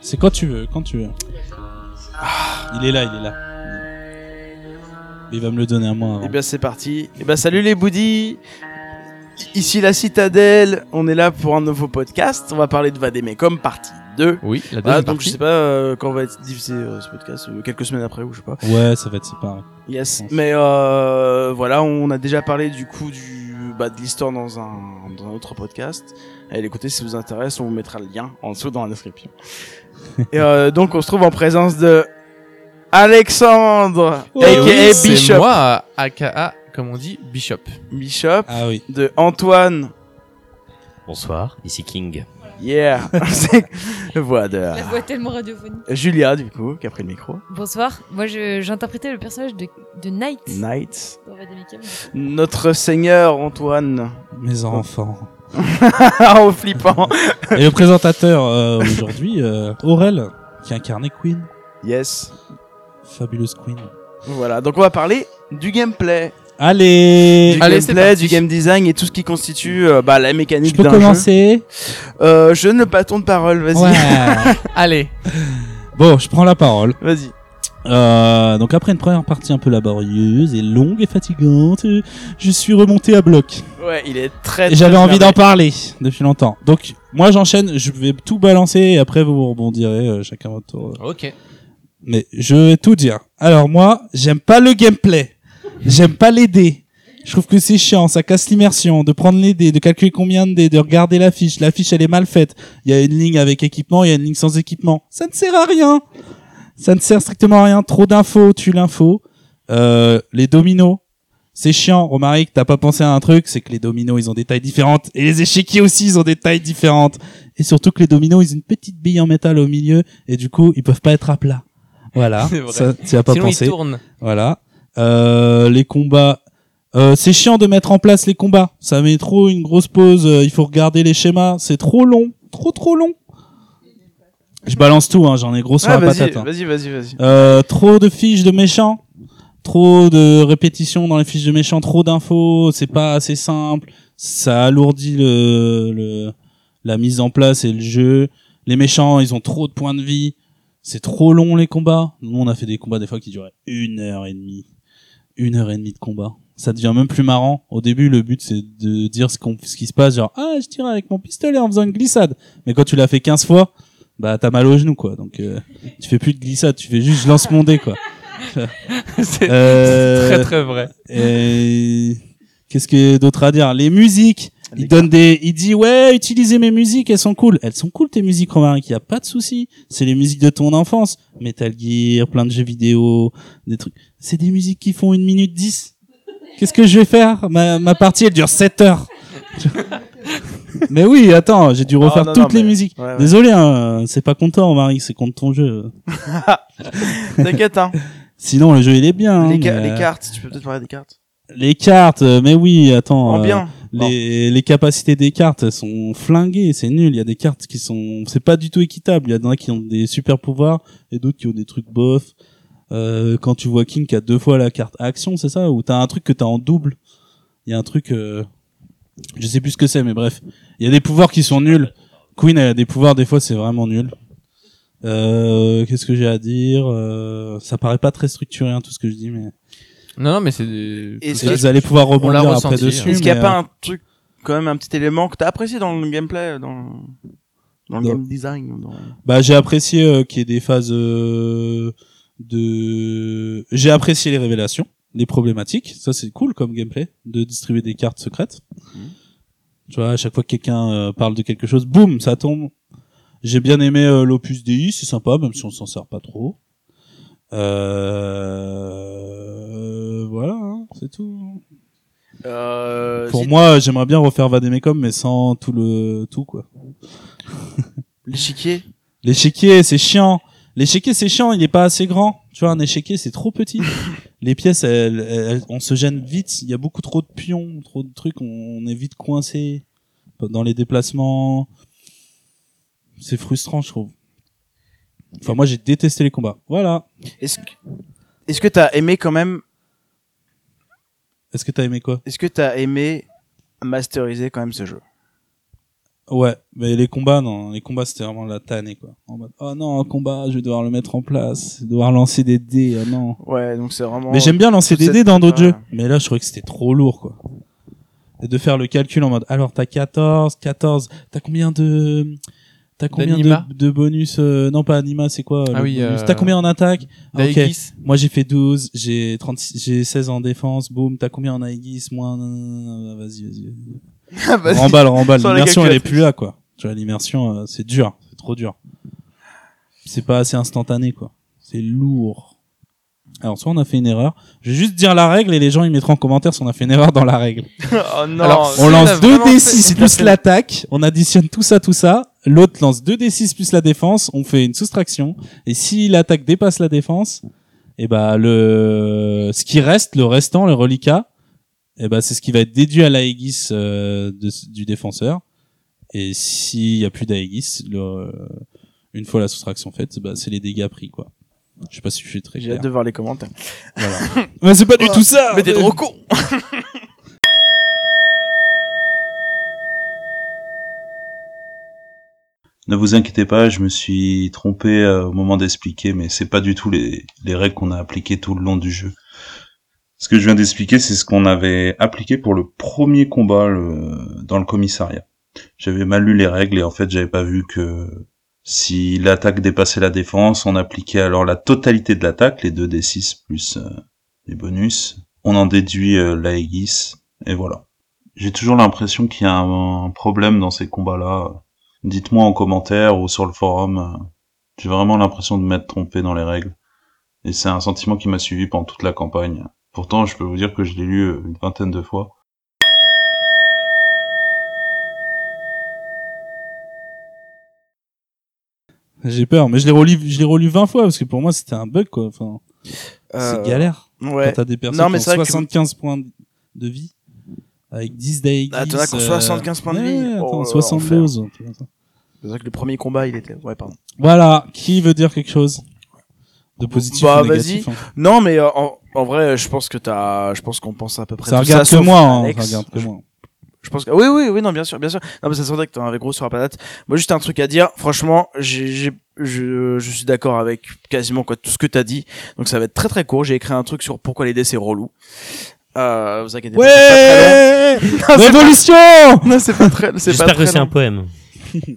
C'est quand tu veux, quand tu veux. Ah, il est là, il est là. Il va me le donner à moi. Et bien c'est parti. Et ben salut les boudis. Ici la citadelle, on est là pour un nouveau podcast. On va parler de Vademecum partie 2. Oui, la Voilà, deuxième donc je sais pas euh, quand va être diffusé euh, ce podcast, euh, quelques semaines après ou je sais pas. Ouais, ça va être séparé. Yes. Mais euh, voilà, on a déjà parlé du coup du bah, de l'histoire dans un dans un autre podcast. Allez écoutez si ça vous intéresse, on vous mettra le lien en dessous dans la description. Et euh, donc on se trouve en présence de Alexandre, Ouais, aka oui, Bishop, moi, aka, comme on dit, Bishop. Bishop, Ah oui. de Antoine. Bonsoir, ici King. Yeah. Voix de La voix tellement radiophonique. Julia du coup qui a pris le micro. Bonsoir, moi je- j'interprétais le personnage de, de Knight Night. dans Vademecum. Notre Seigneur Antoine. Mes enfants. en flippant. Et le présentateur euh, aujourd'hui, euh, Aurel, qui incarnait Queen. Yes. Fabuleuse Queen. Voilà, donc on va parler du gameplay. Allez Du Allez, c'est gameplay, du game design et tout ce qui constitue euh, bah, la mécanique Je peux d'un commencer jeu. Euh, je ne pas ton de parole, vas-y. Ouais. Allez. bon, je prends la parole. Vas-y. Euh, donc après une première partie un peu laborieuse et longue et fatigante, je suis remonté à bloc. Ouais, il est très. Et j'avais très envie d'en parler depuis longtemps. Donc moi j'enchaîne, je vais tout balancer et après vous rebondirez euh, chacun votre tour. Ok. Mais je vais tout dire. Alors moi, j'aime pas le gameplay. J'aime pas les dés. Je trouve que c'est chiant, ça casse l'immersion de prendre les dés, de calculer combien de dés, de regarder la fiche. La fiche elle est mal faite. Il y a une ligne avec équipement, il y a une ligne sans équipement. Ça ne sert à rien. Ça ne sert strictement à rien. Trop d'infos, tue l'info. Euh, les dominos, c'est chiant. Romaric, t'as pas pensé à un truc, c'est que les dominos ils ont des tailles différentes et les échiquiers aussi ils ont des tailles différentes. Et surtout que les dominos ils ont une petite bille en métal au milieu et du coup ils peuvent pas être à plat. Voilà. Ça, tu as pas Sinon, pensé. il tourne. Voilà. Euh, les combats. Euh, c'est chiant de mettre en place les combats. Ça met trop une grosse pause. euh, il faut regarder les schémas. C'est trop long. Trop trop long. Je balance tout. Hein, J'en ai gros sur Ah, la vas-y, patate. hein. vas-y, vas-y, vas-y. Euh, trop de fiches de méchants. Trop de répétitions dans les fiches de méchants. Trop d'infos. C'est pas assez simple. Ça alourdit le, le la mise en place et le jeu. Les méchants, ils ont trop de points de vie. C'est trop long les combats. Nous, on a fait des combats des fois qui duraient une heure et demie. Une heure et demie de combat. Ça devient même plus marrant. Au début, le but, c'est de dire ce, qu'on, ce qui se passe. Genre, ah, je tire avec mon pistolet en faisant une glissade. Mais quand tu l'as fait 15 fois, bah, t'as mal au genou, quoi. Donc, euh, tu fais plus de glissade. Tu fais juste, je lance mon dé, quoi. c'est Euh, très très vrai. et qu'est-ce que d'autre à dire? Les musiques. Il donne des, il dit ouais, utilisez mes musiques, elles sont cool. Elles sont cool tes musiques, Romaric, y a pas de souci. C'est les musiques de ton enfance. Metal Gear, plein de jeux vidéo, des trucs. C'est des musiques qui font une minute dix. Qu'est-ce que je vais faire? Ma, ma partie, elle dure 7 heures. mais oui, attends, j'ai dû refaire non, toutes non, les mais- musiques. Ouais, ouais. Désolé, hein, c'est pas contre toi, Romaric, c'est contre ton jeu. T'inquiète, hein. Sinon, le jeu il est bien. hein, les, mais, les euh, cartes, tu peux peut-être parler des cartes. Les cartes, euh, mais oui, attends. En euh, bien. Les, capacités des cartes elles sont flinguées, c'est nul. Il y a des cartes qui sont, c'est pas du tout équitable. Il y en a qui ont des super pouvoirs et d'autres qui ont des trucs bof. Euh, quand tu vois King qui a deux fois la carte action, c'est ça? Ou t'as un truc que t'as en double? Il y a un truc, euh, je sais plus ce que c'est, mais bref. Il y a des pouvoirs qui sont nuls. Queen a des pouvoirs, des fois c'est vraiment nul. Euh, qu'est-ce que j'ai à dire? Euh, Ça paraît pas très structuré hein, tout ce que je dis, mais Non, non, mais c'est. Ça, vous allez pouvoir rebondir après ressenti, dessus. Est-ce qu'il n'y a pas euh, un truc, quand même, un petit élément que t'as apprécié dans le gameplay, dans, dans le Dans- game design dans- Bah j'ai apprécié euh, qu'il y ait des phases euh, de j'ai apprécié les révélations, les problématiques, ça c'est cool comme gameplay de distribuer des cartes secrètes. Tu vois, à chaque fois que quelqu'un euh, parle de quelque chose, boum, ça tombe. J'ai bien aimé euh, l'opus DI, c'est sympa même si on s'en sert pas trop. Euh... voilà, hein, c'est tout. Euh, Pour moi, j'aimerais bien refaire Vademecum mais sans tout le tout quoi. L'échiquier? L'échiquier, c'est chiant. L'échiquier, c'est chiant, il est pas assez grand. Tu vois, un échiquier, c'est trop petit. Les pièces, elles, elles- on se gêne vite. Il y a beaucoup trop de pions, trop de trucs. On est vite coincé dans les déplacements. C'est frustrant, je trouve. Enfin, moi, j'ai détesté les combats. Voilà. Est-ce que est-ce que t'as aimé quand même Est-ce que t'as aimé quoi? Est-ce que t'as aimé masteriser quand même ce jeu? Ouais, mais les combats, non. Les combats, c'était vraiment la tannée, quoi. En mode, oh non, un combat, je vais devoir le mettre en place, devoir lancer des dés, oh non. Ouais, donc c'est vraiment. Mais j'aime bien lancer des dés dans d'autres jeux. Mais là, je trouvais que c'était trop lourd, quoi. Et de faire le calcul en mode, alors t'as 14, 14, t'as combien de, t'as combien de, de bonus, euh, non pas anima, c'est quoi, Ah oui, euh, T'as combien en attaque? Ah. Moi, j'ai fait 12, j'ai 36, j'ai 16 en défense, boum, t'as combien en Aegis, moins, vas-y, vas-y, vas-y. Ah, vas-y. remballe, remballe. L'immersion, elle est plus là, quoi. Tu vois, l'immersion, euh, c'est dur, c'est trop dur. C'est pas assez instantané, quoi. C'est lourd. Alors, soit on a fait une erreur. Je vais juste dire la règle et les gens ils mettront en commentaire si on a fait une erreur dans la règle. oh non. Alors, On lance on a 2 vraiment fait- D6 c'est plus l'attaque, on additionne tout ça, tout ça. L'autre lance 2 D6 plus la défense, on fait une soustraction. Et si l'attaque dépasse la défense, et bah le ce qui reste, le restant, le reliquat, et bah c'est ce qui va être déduit à l'Aegis euh, du défenseur. Et s'il y a plus d'Aegis, euh, une fois la soustraction faite, bah c'est les dégâts pris quoi. Je sais pas si je suis très J'ai clair. hâte de voir les commentaires. Voilà. Mais c'est pas du tout ça. Mais t'es trop con. Ne vous inquiétez pas, je me suis trompé euh, au moment d'expliquer, mais c'est pas du tout les, les règles qu'on a appliquées tout le long du jeu. Ce que je viens d'expliquer, c'est ce qu'on avait appliqué pour le premier combat dans le commissariat. J'avais mal lu les règles et en fait j'avais pas vu que si l'attaque dépassait la défense, on appliquait alors la totalité de l'attaque, les 2 d6 plus euh, les bonus. On en déduit euh, l'Aegis et voilà. J'ai toujours l'impression qu'il y a un problème dans ces combats-là. Dites-moi en commentaire ou sur le forum. euh, J'ai vraiment l'impression de m'être trompé dans les règles. Et c'est un sentiment qui m'a suivi pendant toute la campagne. Pourtant, je peux vous dire que je l'ai lu euh, une vingtaine de fois. J'ai peur, mais je l'ai relu, je l'ai relu 20 fois parce que pour moi c'était un bug quoi. Enfin, c'est Euh, galère. Ouais. Quand t'as des personnes Non, mais qui ont vrai que- 75 points de vie avec 10 d'Aegis. Ah, t'en as euh, 75 points de vie. ouais, attends, Oh là là, 72. un truc comme ça. C'est vrai que le premier combat, il était. Ouais, pardon. Voilà, qui veut dire quelque chose de positif Bah, ou négatif hein. Non, mais euh, en, en vrai, je pense que t'as. Je pense qu'on pense à peu près. Ça tout regarde que sauf moi, hein, ça regarde que moi. Je pense que oui, oui, oui, non, bien sûr, bien sûr. Non, mais ça sentait que t'en avais gros sur la patate. Moi, juste un truc à dire. Franchement, j'ai, j'ai, je, je suis d'accord avec quasiment quoi tout ce que t'as dit. Donc ça va être très très court. J'ai écrit un truc sur pourquoi les dés c'est relou. Euh, vous inquiétez pas. Ouais pas long. Révolution Non, c'est pas très. C'est pas J'espère que c'est un poème.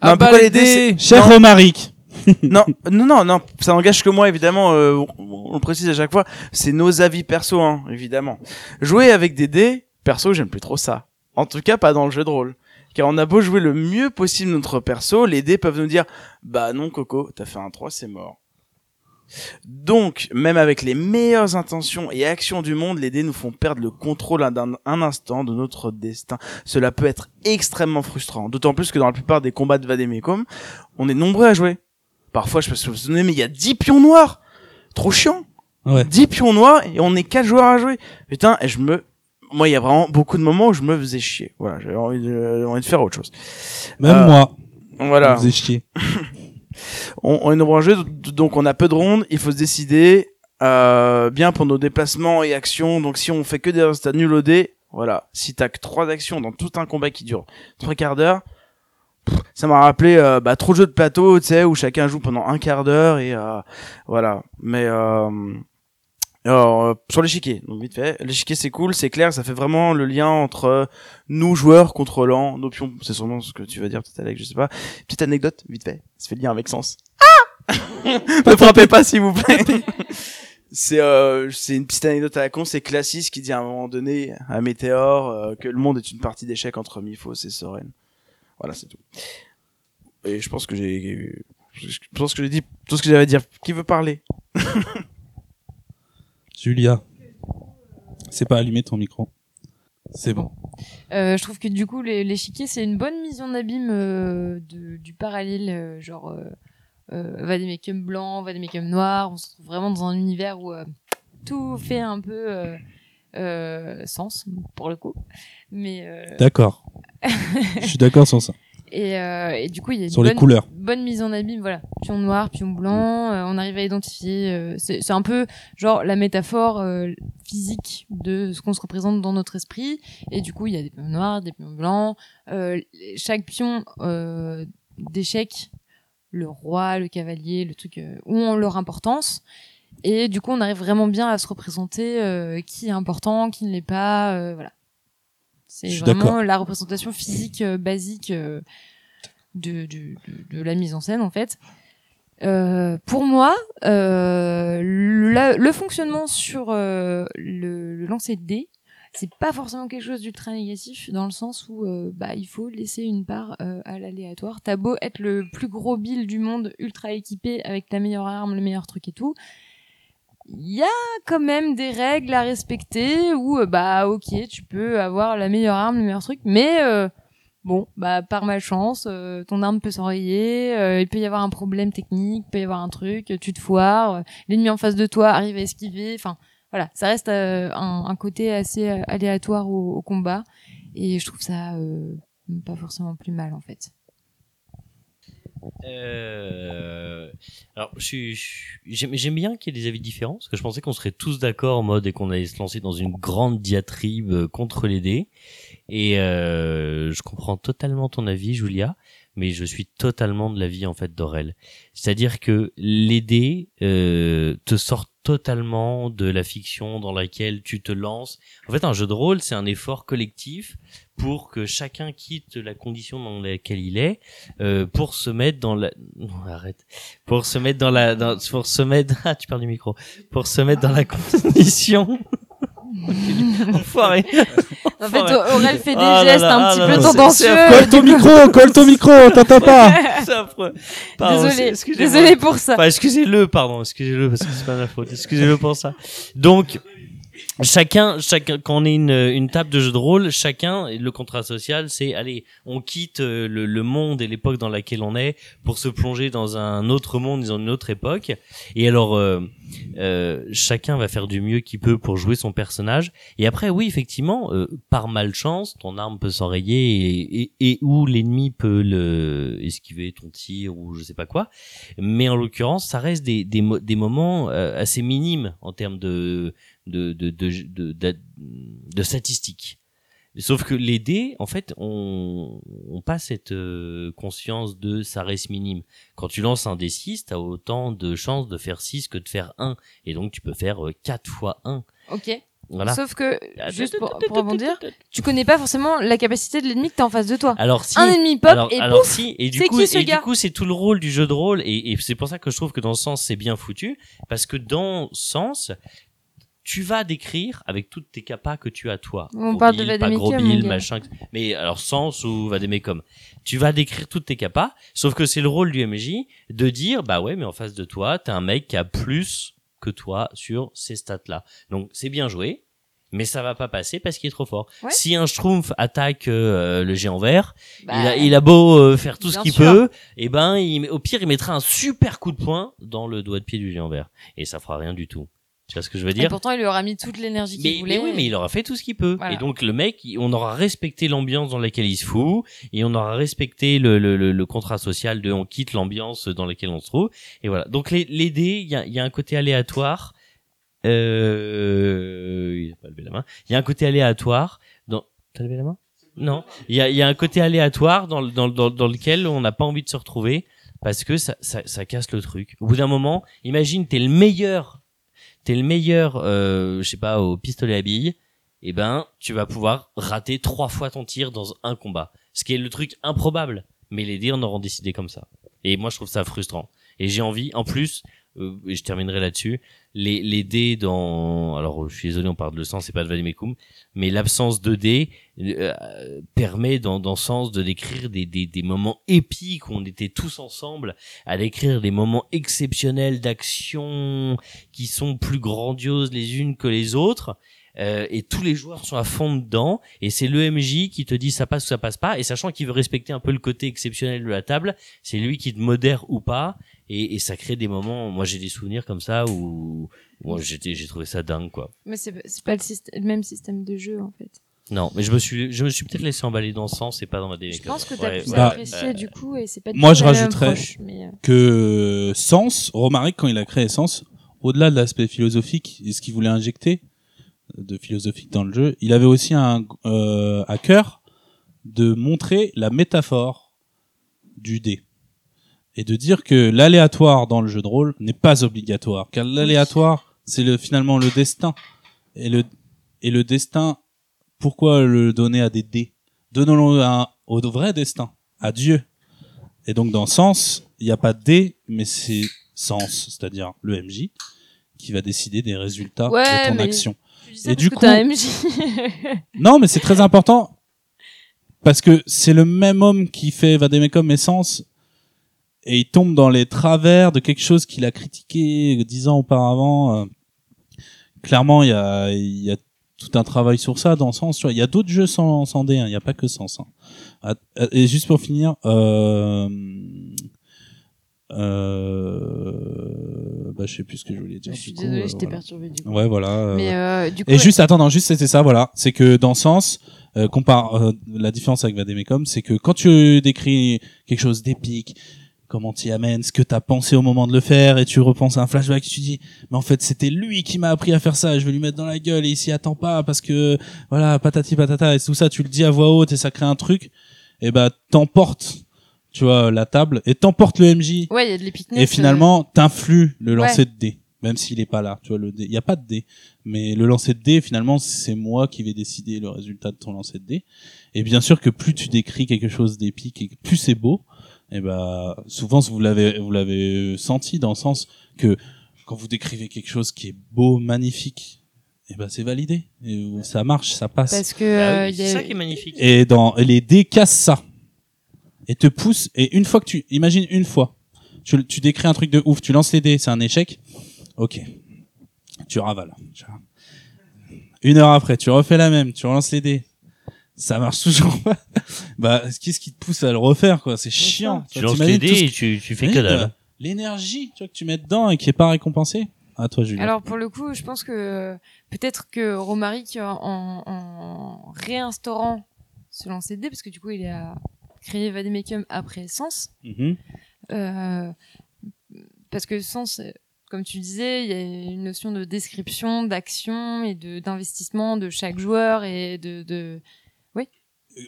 Ah bah, pourquoi les les dés, c'est- dés Cher Non. Romaric. non, non, non, non, ça n'engage que moi, évidemment, euh, on, on le précise à chaque fois, c'est nos avis perso, hein, évidemment. Jouer avec des dés, perso, j'aime plus trop ça. En tout cas, pas dans le jeu de rôle. Car on a beau jouer le mieux possible notre perso, les dés peuvent nous dire, bah non, Coco, t'as fait un 3, c'est mort. Donc, même avec les meilleures intentions et actions du monde, les dés nous font perdre le contrôle d'un un instant de notre destin. Cela peut être extrêmement frustrant. D'autant plus que dans la plupart des combats de Vademecum, on est nombreux à jouer. Parfois, je peux se souvenir, mais il y a 10 pions noirs! Trop chiant! Ouais. 10 pions noirs et on est 4 joueurs à jouer. Putain, et je me, moi, il y a vraiment beaucoup de moments où je me faisais chier. Voilà, j'avais envie de, envie de faire autre chose. Même Euh, moi, Voilà. vous faisait chier. On, on est nombreux à donc on a peu de rondes, il faut se décider, euh, bien pour nos déplacements et actions. Donc si on fait que des résultats nuls au dé, voilà. Si t'as que trois actions dans tout un combat qui dure trois quarts d'heure, ça m'a rappelé euh, bah, trop de jeux de plateau, tu sais, où chacun joue pendant un quart d'heure et euh, voilà. Mais alors, euh, sur l'échiquier, donc vite fait, l'échiquier c'est cool, c'est clair, ça fait vraiment le lien entre euh, nous joueurs contrôlant nos pions. C'est sûrement ce que tu vas dire peut-être Alex, je sais pas. Petite anecdote, vite fait, ça fait le lien avec Sens. Ah Ne frappez pas s'il vous plaît. C'est euh, c'est une petite anecdote à la con, c'est Classis qui dit à un moment donné à Météor euh, que le monde est une partie d'échecs entre Miphos et Soren. Voilà, c'est tout. Et je pense que j'ai je pense que j'ai dit tout ce que j'avais à dire. Qui veut parler? Julia. C'est pas allumé ton micro. C'est bon. Euh, je trouve que du coup, les- l'échiquier, c'est une bonne mise en abîme euh, de- du parallèle, euh, genre euh, euh, Vademecum blanc, Vademecum noir. On se trouve vraiment dans un univers où tout fait un peu sens, pour le coup. Mais, D'accord. Je suis d'accord sur ça. Et, euh, et du coup, il y a une Sur les bonne, couleurs. bonne mise en abîme. Voilà, pion noir, pion blanc. euh, on arrive à identifier. euh, c'est c'est un peu genre la métaphore euh, physique de ce qu'on se représente dans notre esprit. Et du coup, il y a des pions noirs, des pions blancs. Euh, chaque pion euh, d'échec, le roi, le cavalier, le truc, euh, ont leur importance. Et du coup, on arrive vraiment bien à se représenter euh, qui est important, qui ne l'est pas. euh, voilà. C'est vraiment la représentation physique euh, basique euh, de, de, de, de la mise en scène, en fait. Euh, pour moi, le, fonctionnement sur le, le lancer de dés, c'est pas forcément quelque chose d'ultra négatif dans le sens où bah il faut laisser une part à l'aléatoire. T'as beau être le plus gros bill du monde, ultra équipé avec la meilleure arme, le meilleur truc et tout, il y a quand même des règles à respecter où euh, bah ok tu peux avoir la meilleure arme, le meilleur truc, mais euh, bon bah par malchance euh, ton arme peut s'enrayer, euh, il peut y avoir un problème technique, il peut y avoir un truc, tu te foires, l'ennemi en face de toi arrive à esquiver, enfin voilà, ça reste un, côté assez aléatoire au, au combat et je trouve ça pas forcément plus mal en fait. Euh, alors, j'aime bien qu'il y ait des avis différents, parce que je pensais qu'on serait tous d'accord en mode et qu'on allait se lancer dans une grande diatribe euh, contre les dés. Et euh, je comprends totalement ton avis, Julia, mais je suis totalement de l'avis en fait d'Aurel. C'est-à-dire que les dés euh, te sortent totalement de la fiction dans laquelle tu te lances. En fait, un jeu de rôle, c'est un effort collectif pour que chacun quitte la condition dans laquelle il est euh, pour se mettre dans la non, arrête pour se mettre dans la dans... pour se mettre ah tu perds du micro pour se mettre dans la condition enfoiré En fait. Aurel fait des Ah gestes là, un ah petit là peu tendancieux. Colle ton micro, colle ton micro, t'entends pas. Pardon, Désolé, désolé pour ça. Enfin, excusez-le, pardon, excusez-le parce que c'est pas ma faute. Excusez-le pour ça. Donc, chacun, chacun, quand on est une, une table de jeu de rôle, chacun, le contrat social, c'est, allez, on quitte euh, le, le monde et l'époque dans laquelle on est pour se plonger dans un autre monde, dans une autre époque. Et alors, euh, euh, chacun va faire du mieux qu'il peut pour jouer son personnage. Et après, oui, effectivement, euh, par malchance, ton arme peut s'enrayer et, et, et où l'ennemi peut le esquiver ton tir ou je sais pas quoi. Mais en l'occurrence, ça reste des, des, des moments euh, assez minimes en termes de, de, de, de, de, de, de statistiques. Sauf que les dés, en fait, on, on pas cette euh, conscience de ça reste minime. Quand tu lances un dé 6, t'as autant de chances de faire 6 que de faire 1. Et donc, tu peux faire euh, 4 fois 1. Ok. Voilà. Sauf que, juste pour, pour rebondir, tu connais pas forcément la capacité de l'ennemi que t'as en face de toi. Alors si, Un ennemi pop alors, et alors pouf si, et du coup, qui ce et gars du coup, c'est tout le rôle du jeu de rôle, et, et c'est pour ça que je trouve que dans ce sens, c'est bien foutu, parce que dans ce sens, tu vas décrire avec toutes tes capas que tu as toi. On Gros parle de Bill, pas gros Bill, machin, mais alors sens ou Vademecum. Tu vas décrire toutes tes capas, sauf que c'est le rôle du MJ de dire, bah ouais, mais en face de toi, t'as un mec qui a plus que toi sur ces stats-là. Donc c'est bien joué, mais ça va pas passer parce qu'il est trop fort. Ouais. Si un Schtroumpf attaque euh, le géant vert, Bah, il, a, il a beau euh, faire tout ce qu'il peut, et ben il, au pire il mettra un super coup de poing dans le doigt de pied du géant vert et ça fera rien du tout. Tu vois ce que je veux Et dire pourtant, il lui aura mis toute l'énergie qu'il voulait. mais oui, mais il aura fait tout ce qu'il peut. Voilà. Et donc le mec, on aura respecté l'ambiance dans laquelle il se fout, et on aura respecté le, le, le, le contrat social de on quitte l'ambiance dans laquelle on se trouve. Et voilà. Donc les, les dés, il y a, y a un côté aléatoire. Euh... Il a pas levé la main. Il y a un côté aléatoire. Dans... T'as levé la main? Non. Il y a, y a un côté aléatoire dans, dans, dans, dans lequel on n'a pas envie de se retrouver parce que ça, ça, ça casse le truc. Au bout d'un moment, imagine t'es le meilleur, t'es le meilleur, euh, je sais pas, au pistolet à billes, et ben tu vas pouvoir rater trois fois ton tir dans un combat, ce qui est le truc improbable. Mais les dés en auront décidé comme ça. Et moi je trouve ça frustrant. Et j'ai envie, en plus, euh, je terminerai là-dessus, les, les dés dans, alors je suis désolé on parle de le sens, c'est pas de Vademecum, mais l'absence de dés euh, permet dans, dans sens de décrire des, des, des moments épiques où on était tous ensemble à décrire des moments exceptionnels d'action qui sont plus grandioses les unes que les autres. Euh, et tous les joueurs sont à fond dedans et c'est le MJ qui te dit ça passe ou ça passe pas et sachant qu'il veut respecter un peu le côté exceptionnel de la table c'est lui qui te modère ou pas et, et ça crée des moments moi j'ai des souvenirs comme ça où moi j'étais j'ai trouvé ça dingue quoi Mais c'est c'est pas le, système- le même système de jeu, en fait. Non, mais je me suis, je me suis peut-être laissé emballer dans ce sens et pas dans ma Je délicate. pense que t'as Ouais, plus ouais, Bah, apprécié du coup et c'est pas du moi, tout je rajouterais- approche, mais, euh, que Sens, Romaric, quand il a créé Sens, au-delà de l'aspect philosophique et ce qu'il voulait injecter de philosophique dans le jeu, il avait aussi un, euh, à cœur de montrer la métaphore du dé et de dire que l'aléatoire dans le jeu de rôle n'est pas obligatoire, car l'aléatoire c'est le finalement le destin et le et le destin. Pourquoi le donner à des dés? Donnons-le au vrai destin, à Dieu. Et donc dans Sens, il n'y a pas de dé, mais c'est Sens, c'est-à-dire le MJ, qui va décider des résultats Ouais, de ton mais- action. Et du coup- MJ. Non, mais c'est très important parce que c'est le même homme qui fait Vademecum Essence et il tombe dans les travers de quelque chose qu'il a critiqué dix ans auparavant. Euh, Clairement, il y a, y a tout un travail sur ça dans Sens. Tu vois, il y a d'autres jeux sans, sans hein, il n'y a pas que Sens. hein. Ah, euh, Et juste pour finir, euh, euh, bah, je sais plus ce que je voulais dire. Je suis désolée, euh, je t'ai voilà. perturbé du coup. Ouais, voilà. euh, Mais euh, du coup, et juste, attends, non, juste c'était ça, voilà. C'est que dans Sens, euh, compare euh, la différence avec Vademecum, c'est que quand tu décris quelque chose d'épique, comment tu y amènes, ce que t'as pensé au moment de le faire, et tu repenses à un flashback, tu te dis, mais en fait c'était lui qui m'a appris à faire ça, je vais lui mettre dans la gueule, et il s'y attend pas parce que voilà, patati patata, et tout ça, tu le dis à voix haute et ça crée un truc, et bah t'emportes, tu vois, la table, et t'emportes le MJ, ouais, il y a de l'épicness. et finalement, t'influes le Ouais. lancer de dés, même s'il est pas là. Tu vois, le dé, il y a pas de dés, mais le lancer de dés, finalement, c'est moi qui vais décider le résultat de ton lancer de dés. Et bien sûr que plus tu décris quelque chose d'épique et plus c'est beau, et ben souvent vous l'avez vous l'avez senti dans le sens que quand vous décrivez quelque chose qui est beau, magnifique, et ben c'est validé, et ça marche, ça passe. Parce que Bah euh, oui, il y c'est a- ça qui est magnifique. Et dans et les dés cassent ça et te poussent. Et une fois que tu imagine une fois, tu, tu décris un truc de ouf, tu lances les dés, c'est un échec. Ok, tu ravales. Une heure après, tu refais la même, tu relances les dés. Ça marche toujours pas. bah, qu'est-ce qui te pousse à le refaire, quoi? C'est chiant. Tu lances les dés et tu, tu fais que dalle. bah, L'énergie, tu vois, que tu mets dedans et qui est pas récompensée. À toi, Julien. Alors pour le coup, je pense que peut-être que Romaric en, en, réinstaurant ce lancer de dés, parce que du coup il a créé Vademecum après Sens, Mhm. euh, parce que Sens, comme tu disais, il y a une notion de description, d'action et de d'investissement de chaque joueur et de, de,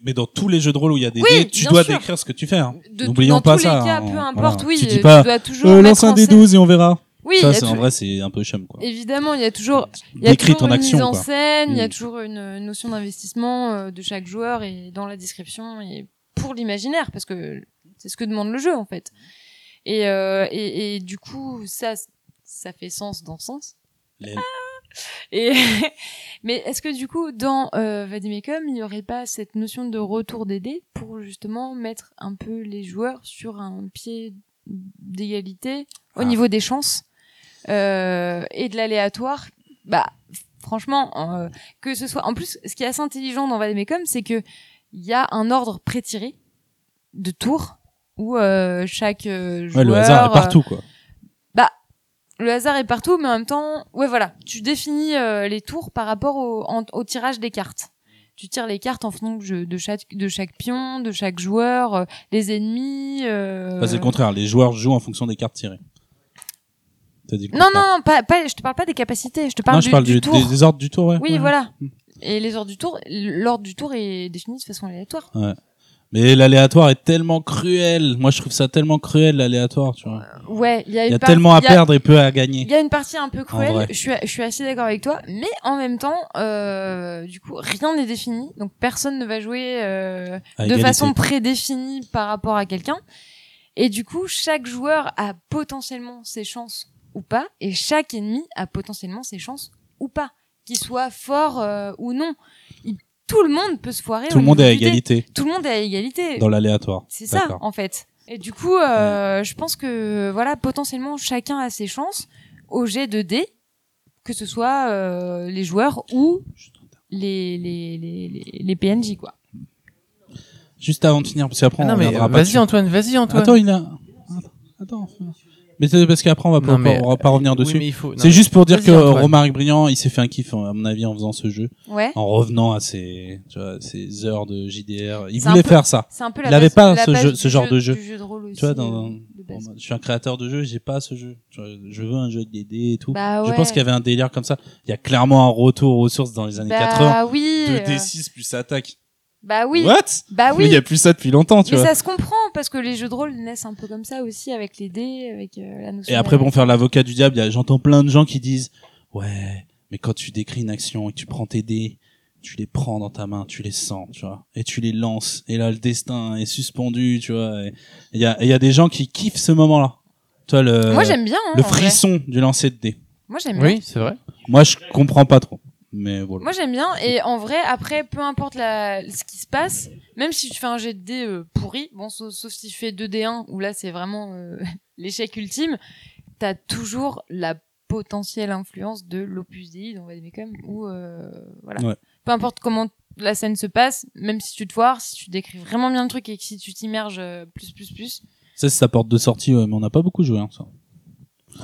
Mais dans tous les jeux de rôle où il y a des Oui, dés, tu dois sûr. décrire ce que tu fais. Hein. N'oublions dans pas tous ça, les cas, hein, peu importe, voilà. oui, Tu dis pas, dois toujours Euh, lance un des scène- 12 et on verra. Oui, ça, a c'est en vrai, c'est un peu chum, quoi. Évidemment, il y a toujours, il y a Décris toujours ton une action, mise en scène, il y a Mm. toujours une, notion d'investissement euh, de chaque joueur et dans la description et pour l'imaginaire, parce que c'est ce que demande le jeu en fait. Et, euh, et, et du coup, ça, ça fait sens dans ce sens. Les- Et mais est-ce que du coup, dans euh, Vadimecum, il n'y aurait pas cette notion de retour des dés pour justement mettre un peu les joueurs sur un pied d'égalité au Ah. niveau des chances euh, et de l'aléatoire? Bah, franchement, euh, que ce soit. En plus, ce qui est assez intelligent dans Vademecum, c'est que il y a un ordre prétiré de tours où euh, chaque euh, joueur. Ouais, le hasard est partout, quoi. Le hasard est partout, mais en même temps, ouais, voilà, tu définis euh, les tours par rapport au, en- au tirage des cartes. Tu tires les cartes en fonction de, de chaque, de chaque pion, de chaque joueur, euh, les ennemis. euh, Bah, c'est le contraire. Les joueurs jouent en fonction des cartes tirées. T'as dit Non, non, non, pas, pas, je te parle pas des capacités, je te parle, non, du, je parle du du- tour. des, des ordres du tour, ouais. Oui, ouais. voilà. Mm. Et les ordres du tour, l'ordre du tour est défini de façon aléatoire. Mais l'aléatoire est tellement cruel. Moi, je trouve ça tellement cruel, l'aléatoire, tu vois. Ouais, il y a, y a tellement à il y a- perdre et peu à gagner. Il y a une partie un peu cruelle, je suis, je suis assez d'accord avec toi, mais en même temps, euh, du coup, rien n'est défini, donc personne ne va jouer euh, de façon prédéfinie par rapport à quelqu'un. Et du coup, chaque joueur a potentiellement ses chances ou pas, et chaque ennemi a potentiellement ses chances ou pas, qu'il soit fort euh, ou non. Tout le monde peut se foirer. Tout le monde est à du dé. alité Tout le monde est à égalité. dans l'aléatoire. C'est ça, en fait. Et du coup, euh, je pense que voilà, potentiellement, chacun a ses chances au jet de dés, que ce soit euh, les joueurs ou les, les, les, les, les PNJ, quoi. Juste avant de finir, parce qu'après Ah on non, mais pas vas-y. Antoine, vas-y, Antoine. Attends, il a. Attends. Mais c'est parce qu'après on va pas, Non, mais- on va pas revenir oui, dessus. il C'est juste pour dire que Antoine. Romaric Briand, il s'est fait un kiff, à mon avis, en faisant ce jeu, Ouais. en revenant à ses, tu vois, ses heures de JDR. Il un voulait peu- faire ça. C'est un peu Il la avait base- pas ce jeu- ce genre de jeu. Du jeu de rôle aussi. Tu vois, dans, euh, de base. je suis un créateur de jeu, j'ai pas ce jeu. Je veux un jeu avec des dés et tout. Bah Je ouais. pense qu'il y avait un délire comme ça. Il y a clairement un retour aux sources dans les années bah 80. oui. De euh, D6 plus attaque. Bah oui. What? Bah Mais il oui. y a plus ça depuis longtemps, tu Mais vois. ça se comprend parce que les jeux de rôle naissent un peu comme ça aussi avec les dés, avec euh, la notion. Et après, pour faire l'avocat du diable, j'entends plein de gens qui disent, ouais, mais quand tu décris une action et que tu prends tes dés, tu les prends dans ta main, tu les sens, tu vois, et tu les lances. Et là, le destin est suspendu, tu vois. et Il y a, y a des gens qui kiffent ce moment-là. Tu vois, le, Moi j'aime bien. hein, le vrai. frisson du lancer de dés. Moi j'aime bien. Oui, c'est vrai. Moi, je comprends pas trop. Mais voilà. Moi j'aime bien et en vrai après peu importe la, ce qui se passe, même si tu fais un jet de dés euh, pourri, bon sauf, sauf si tu fais 2D1 où là c'est vraiment euh, l'échec ultime, t'as toujours la potentielle influence de l'opus dei dans Vademecum ou euh, voilà. Ouais. Peu importe comment la scène se passe, même si tu te foires, si tu décris vraiment bien le truc et que si tu t'immerges euh, plus plus plus, Ça, c'est sa porte de sortie, ouais, mais on n'a pas beaucoup joué, hein, ça.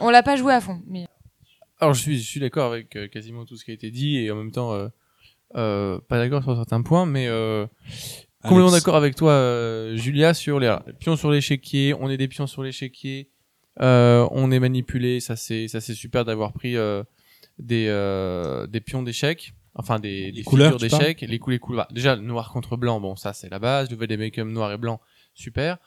on l'a pas joué à fond mais Alors je suis, je suis d'accord avec euh, quasiment tout ce qui a été dit et en même temps euh, euh, pas d'accord sur certains points, mais euh, complètement d'accord avec toi, euh, Julia, sur les, les pions sur l'échiquier. On est des pions sur l'échiquier. Euh, on est manipulé. Ça c'est ça c'est super d'avoir pris euh, des euh, des pions d'échecs. Enfin des, des couleurs, d'échecs, les couleurs, les couleurs. Déjà noir contre blanc, bon ça c'est la base. Le Vademecum noir et blanc, super.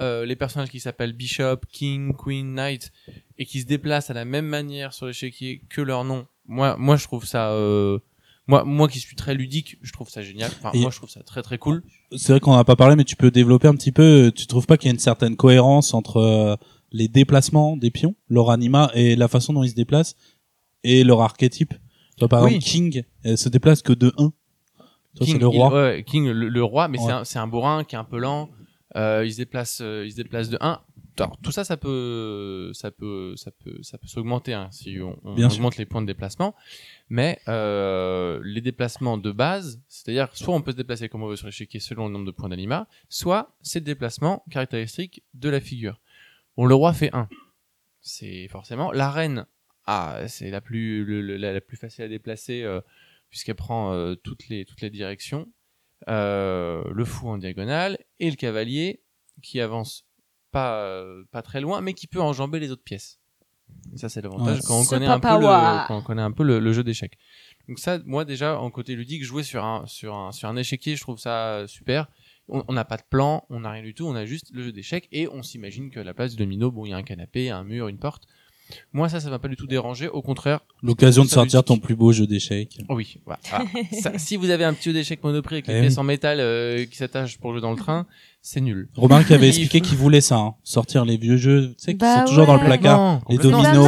Euh, les personnages qui s'appellent Bishop, King, Queen, Knight et qui se déplacent à la même manière sur l'échiquier que leur nom. Moi, moi, je trouve ça. Euh, moi, moi qui suis très ludique, je trouve ça génial. Enfin, Et- moi, je trouve ça très très cool. C'est vrai qu'on n'a pas parlé, mais tu peux développer un petit peu. Tu trouves pas qu'il y a une certaine cohérence entre euh, les déplacements des pions, leur anima et la façon dont ils se déplacent et leur archétype? Tu vois, par Oui. exemple, King elle se déplace que de 1. Toi, c'est King, le roi. il- ouais, King, le, le roi, mais Ouais. c'est un, c'est un bourrin qui est un peu lent. Euh, il se déplace, euh, il se déplace de 1. Alors, tout ça, ça peut, ça peut, ça peut, ça peut s'augmenter hein, si on, on Bien sûr. augmente les points de déplacement. Mais euh, les déplacements de base, c'est-à-dire soit on peut se déplacer comme on veut sur l'échiquier selon le nombre de points d'anima, soit c'est le déplacement caractéristique de la figure. Bon, le roi fait 1. C'est forcément la reine. Ah, c'est la plus, le- la, la plus facile à déplacer euh, puisqu'elle prend euh, toutes les toutes les directions. Euh, le fou en diagonale et le cavalier qui avance pas pas très loin, mais qui peut enjamber les autres pièces. Ça c'est l'avantage Ouais. quand on Ce connaît un peu le, quand on connaît un peu le, le jeu d'échecs. Donc ça, moi déjà en côté ludique, jouer sur un sur un sur un échiquier, je trouve ça super. On on n'a pas de plan, on n'a rien du tout, on a juste le jeu d'échecs et on s'imagine que à la place du domino, bon, il y a un canapé, un mur, une porte. Moi, ça, ça m'a pas du tout dérangé. Au contraire, L'occasion de sortir ludique. ton plus beau jeu d'échecs. Oh oui, voilà. Ah, ça, si vous avez un petit jeu d'échecs Monoprix avec les Eh pièces en métal euh, qui s'attachent pour jouer dans le train, c'est nul. Romain qui avait Il expliqué qu'il voulait ça, hein. sortir les vieux jeux, tu sais, qui Bah sont toujours dans le placard. Non, Les dominos, mal.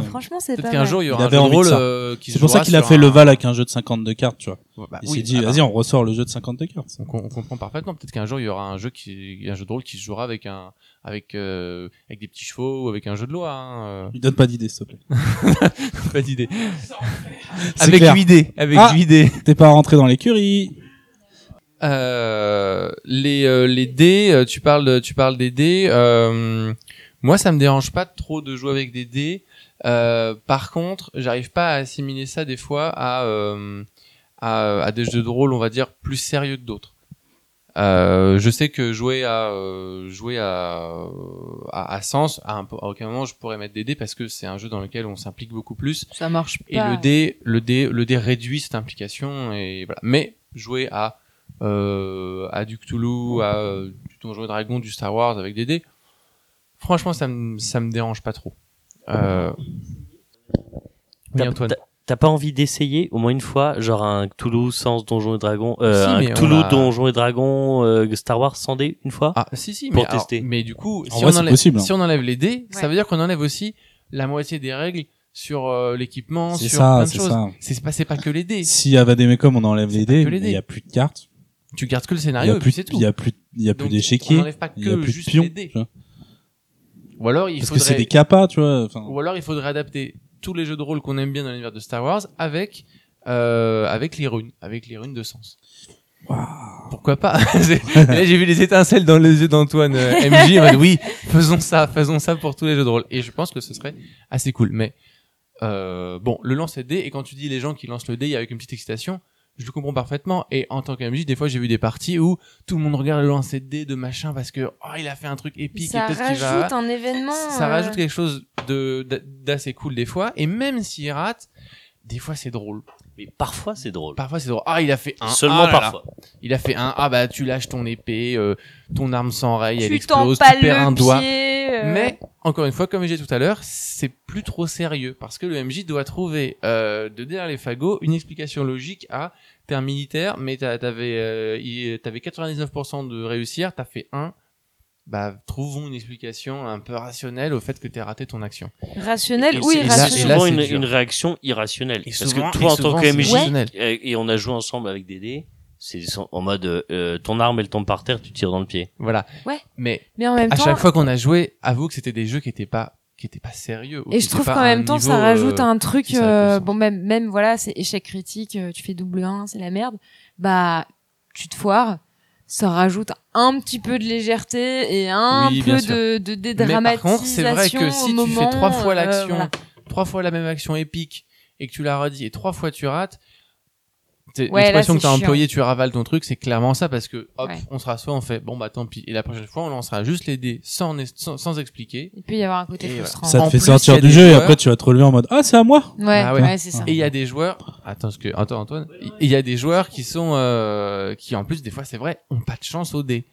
ouais. Franchement, c'est Peut-être pas qu'un jour, il y Il aura un avait jeu de envie de rôle ça. euh, qui se C'est pour ça qu'il a fait le Val avec un jeu de 52 cartes, tu vois. Bah Il oui, s'est dit, ah bah, vas-y, on ressort le jeu de 52 cartes. On, com- on comprend parfaitement. Peut-être qu'un jour il y aura un jeu qui, un jeu de rôle qui se jouera avec un, avec, euh, avec des petits chevaux ou avec un jeu de loi. Hein. Il donne pas d'idée, s'il te plaît. euh. Pas d'idée. Avec clair. 8 dés. Avec Ah. 8 dés. T'es pas rentré dans l'écurie. Euh, les euh, les dés, euh, tu parles tu parles des dés. euh, moi, ça me dérange pas trop de jouer avec des dés. Par contre, j'arrive pas à assimiler ça des fois à à, à des jeux de rôle, on va dire plus sérieux que d'autres. Je sais que jouer à jouer à, à à Sens, à, un, à aucun moment je pourrais mettre des dés parce que c'est un jeu dans lequel on s'implique beaucoup plus. Ça marche Et pas. le dé, le dé, le dé réduit cette implication et voilà. Mais jouer à à du Cthulhu, à euh, du Donjon et Dragon, du Star Wars avec des dés, franchement ça me ça me dérange pas trop. Euh... Oui T'as- Antoine. t'as- pas envie d'essayer au moins une fois, genre un Cthulhu sans Donjon et Dragon, euh, Si, un Cthulhu a- Donjon et Dragon euh, Star Wars sans dé une fois Ah si si Pour mais alors- tester. mais du coup En si vrai, on c'est enlève possible, hein. si on enlève les dés, Ouais. ça veut dire qu'on enlève aussi la moitié des règles sur euh, l'équipement, C'est sur ça, plein de c'est choses. ça. C'est pas c'est pas que les dés. Si à Vademecum on enlève les dés, il y a dés. plus de cartes. Tu gardes que le Il y scénario et plus, puis c'est tout. il y a plus, il y a plus Donc, d'échiquiers. on n'enlève pas Il y a plus de pions. les dés. tu vois. Ou alors il Parce faudrait que c'est des capas, tu vois. Enfin, Ou alors il faudrait adapter tous les jeux de rôle qu'on aime bien dans l'univers de Star Wars avec euh, avec les runes, avec les runes de sens. Pourquoi pas? C'est- Là, j'ai vu les étincelles dans les yeux d'Antoine euh, MJ. en mode, oui, faisons ça, faisons ça pour tous les jeux de rôle. Et je pense que ce serait assez cool. Mais euh, bon, le lancer de dés, et quand tu dis les gens qui lancent le dé avec une petite excitation, je le comprends parfaitement. Et en tant qu'MJ, des fois, j'ai vu des parties où tout le monde regarde le lancer de dés de machin parce que oh, il a fait un truc épique ça et rajoute va. un événement. Ça euh, rajoute quelque chose de d'a- d'assez cool des fois. Et même s'il rate, des fois c'est drôle. Mais parfois, c'est drôle. Parfois c'est drôle. Ah, il a fait un. Seulement ah là là. parfois. Il a fait un. Ah bah tu lâches ton épée, euh, ton arme s'enraye, elle Tu t'en explose, tu perds un doigt. euh, Mais encore une fois, comme j'ai dit tout à l'heure, c'est plus trop sérieux parce que le MJ doit trouver euh, de derrière les fagots une explication logique à t'es un militaire, mais t'avais euh, il- t'avais 99% de réussir, t'as fait un. Bah trouvons une explication un peu rationnelle au fait que t'aies raté ton action. Rationnel Et ou c'est- et c'est souvent une, réaction irrationnelle. Et Parce souvent- que toi, en tant que MJ, euh, et on a joué ensemble avec Dédé, c'est en mode euh, ton arme elle tombe par terre, tu tires dans le pied. Voilà. Ouais. Mais Mais en même à temps, chaque fois qu'on a joué, avoue que c'était des jeux qui étaient pas qui étaient pas sérieux. Et je trouve qu'en même temps, ça rajoute euh, un truc. euh, bon, même, même voilà, c'est échec critique. Tu fais double 1, c'est la merde. Bah, tu te foires. Ça rajoute un petit peu de légèreté et un Oui, peu de, de Mais dédramatisation. par contre, c'est vrai que si tu moment, fais trois fois euh, l'action, voilà. trois fois la même action épique et que tu la redis et trois fois tu rates, t'es- Ouais, l'expression que t'as employée, tu ravales ton truc, c'est clairement ça parce que hop, Ouais. on se rassoit, on fait bon bah tant pis. Et la prochaine fois, on lancera juste les dés sans, sans, sans expliquer. Il peut y avoir un côté Et frustrant. Ça En te fait plus, sortir du jeu et après tu vas te relever en mode Ah, c'est à moi Ouais, Ah ouais, ouais. c'est ça. Et il y a des joueurs, attends, ce que, attends Antoine, il y a des joueurs qui sont, euh, qui en plus des fois c'est vrai, ont pas de chance au dé.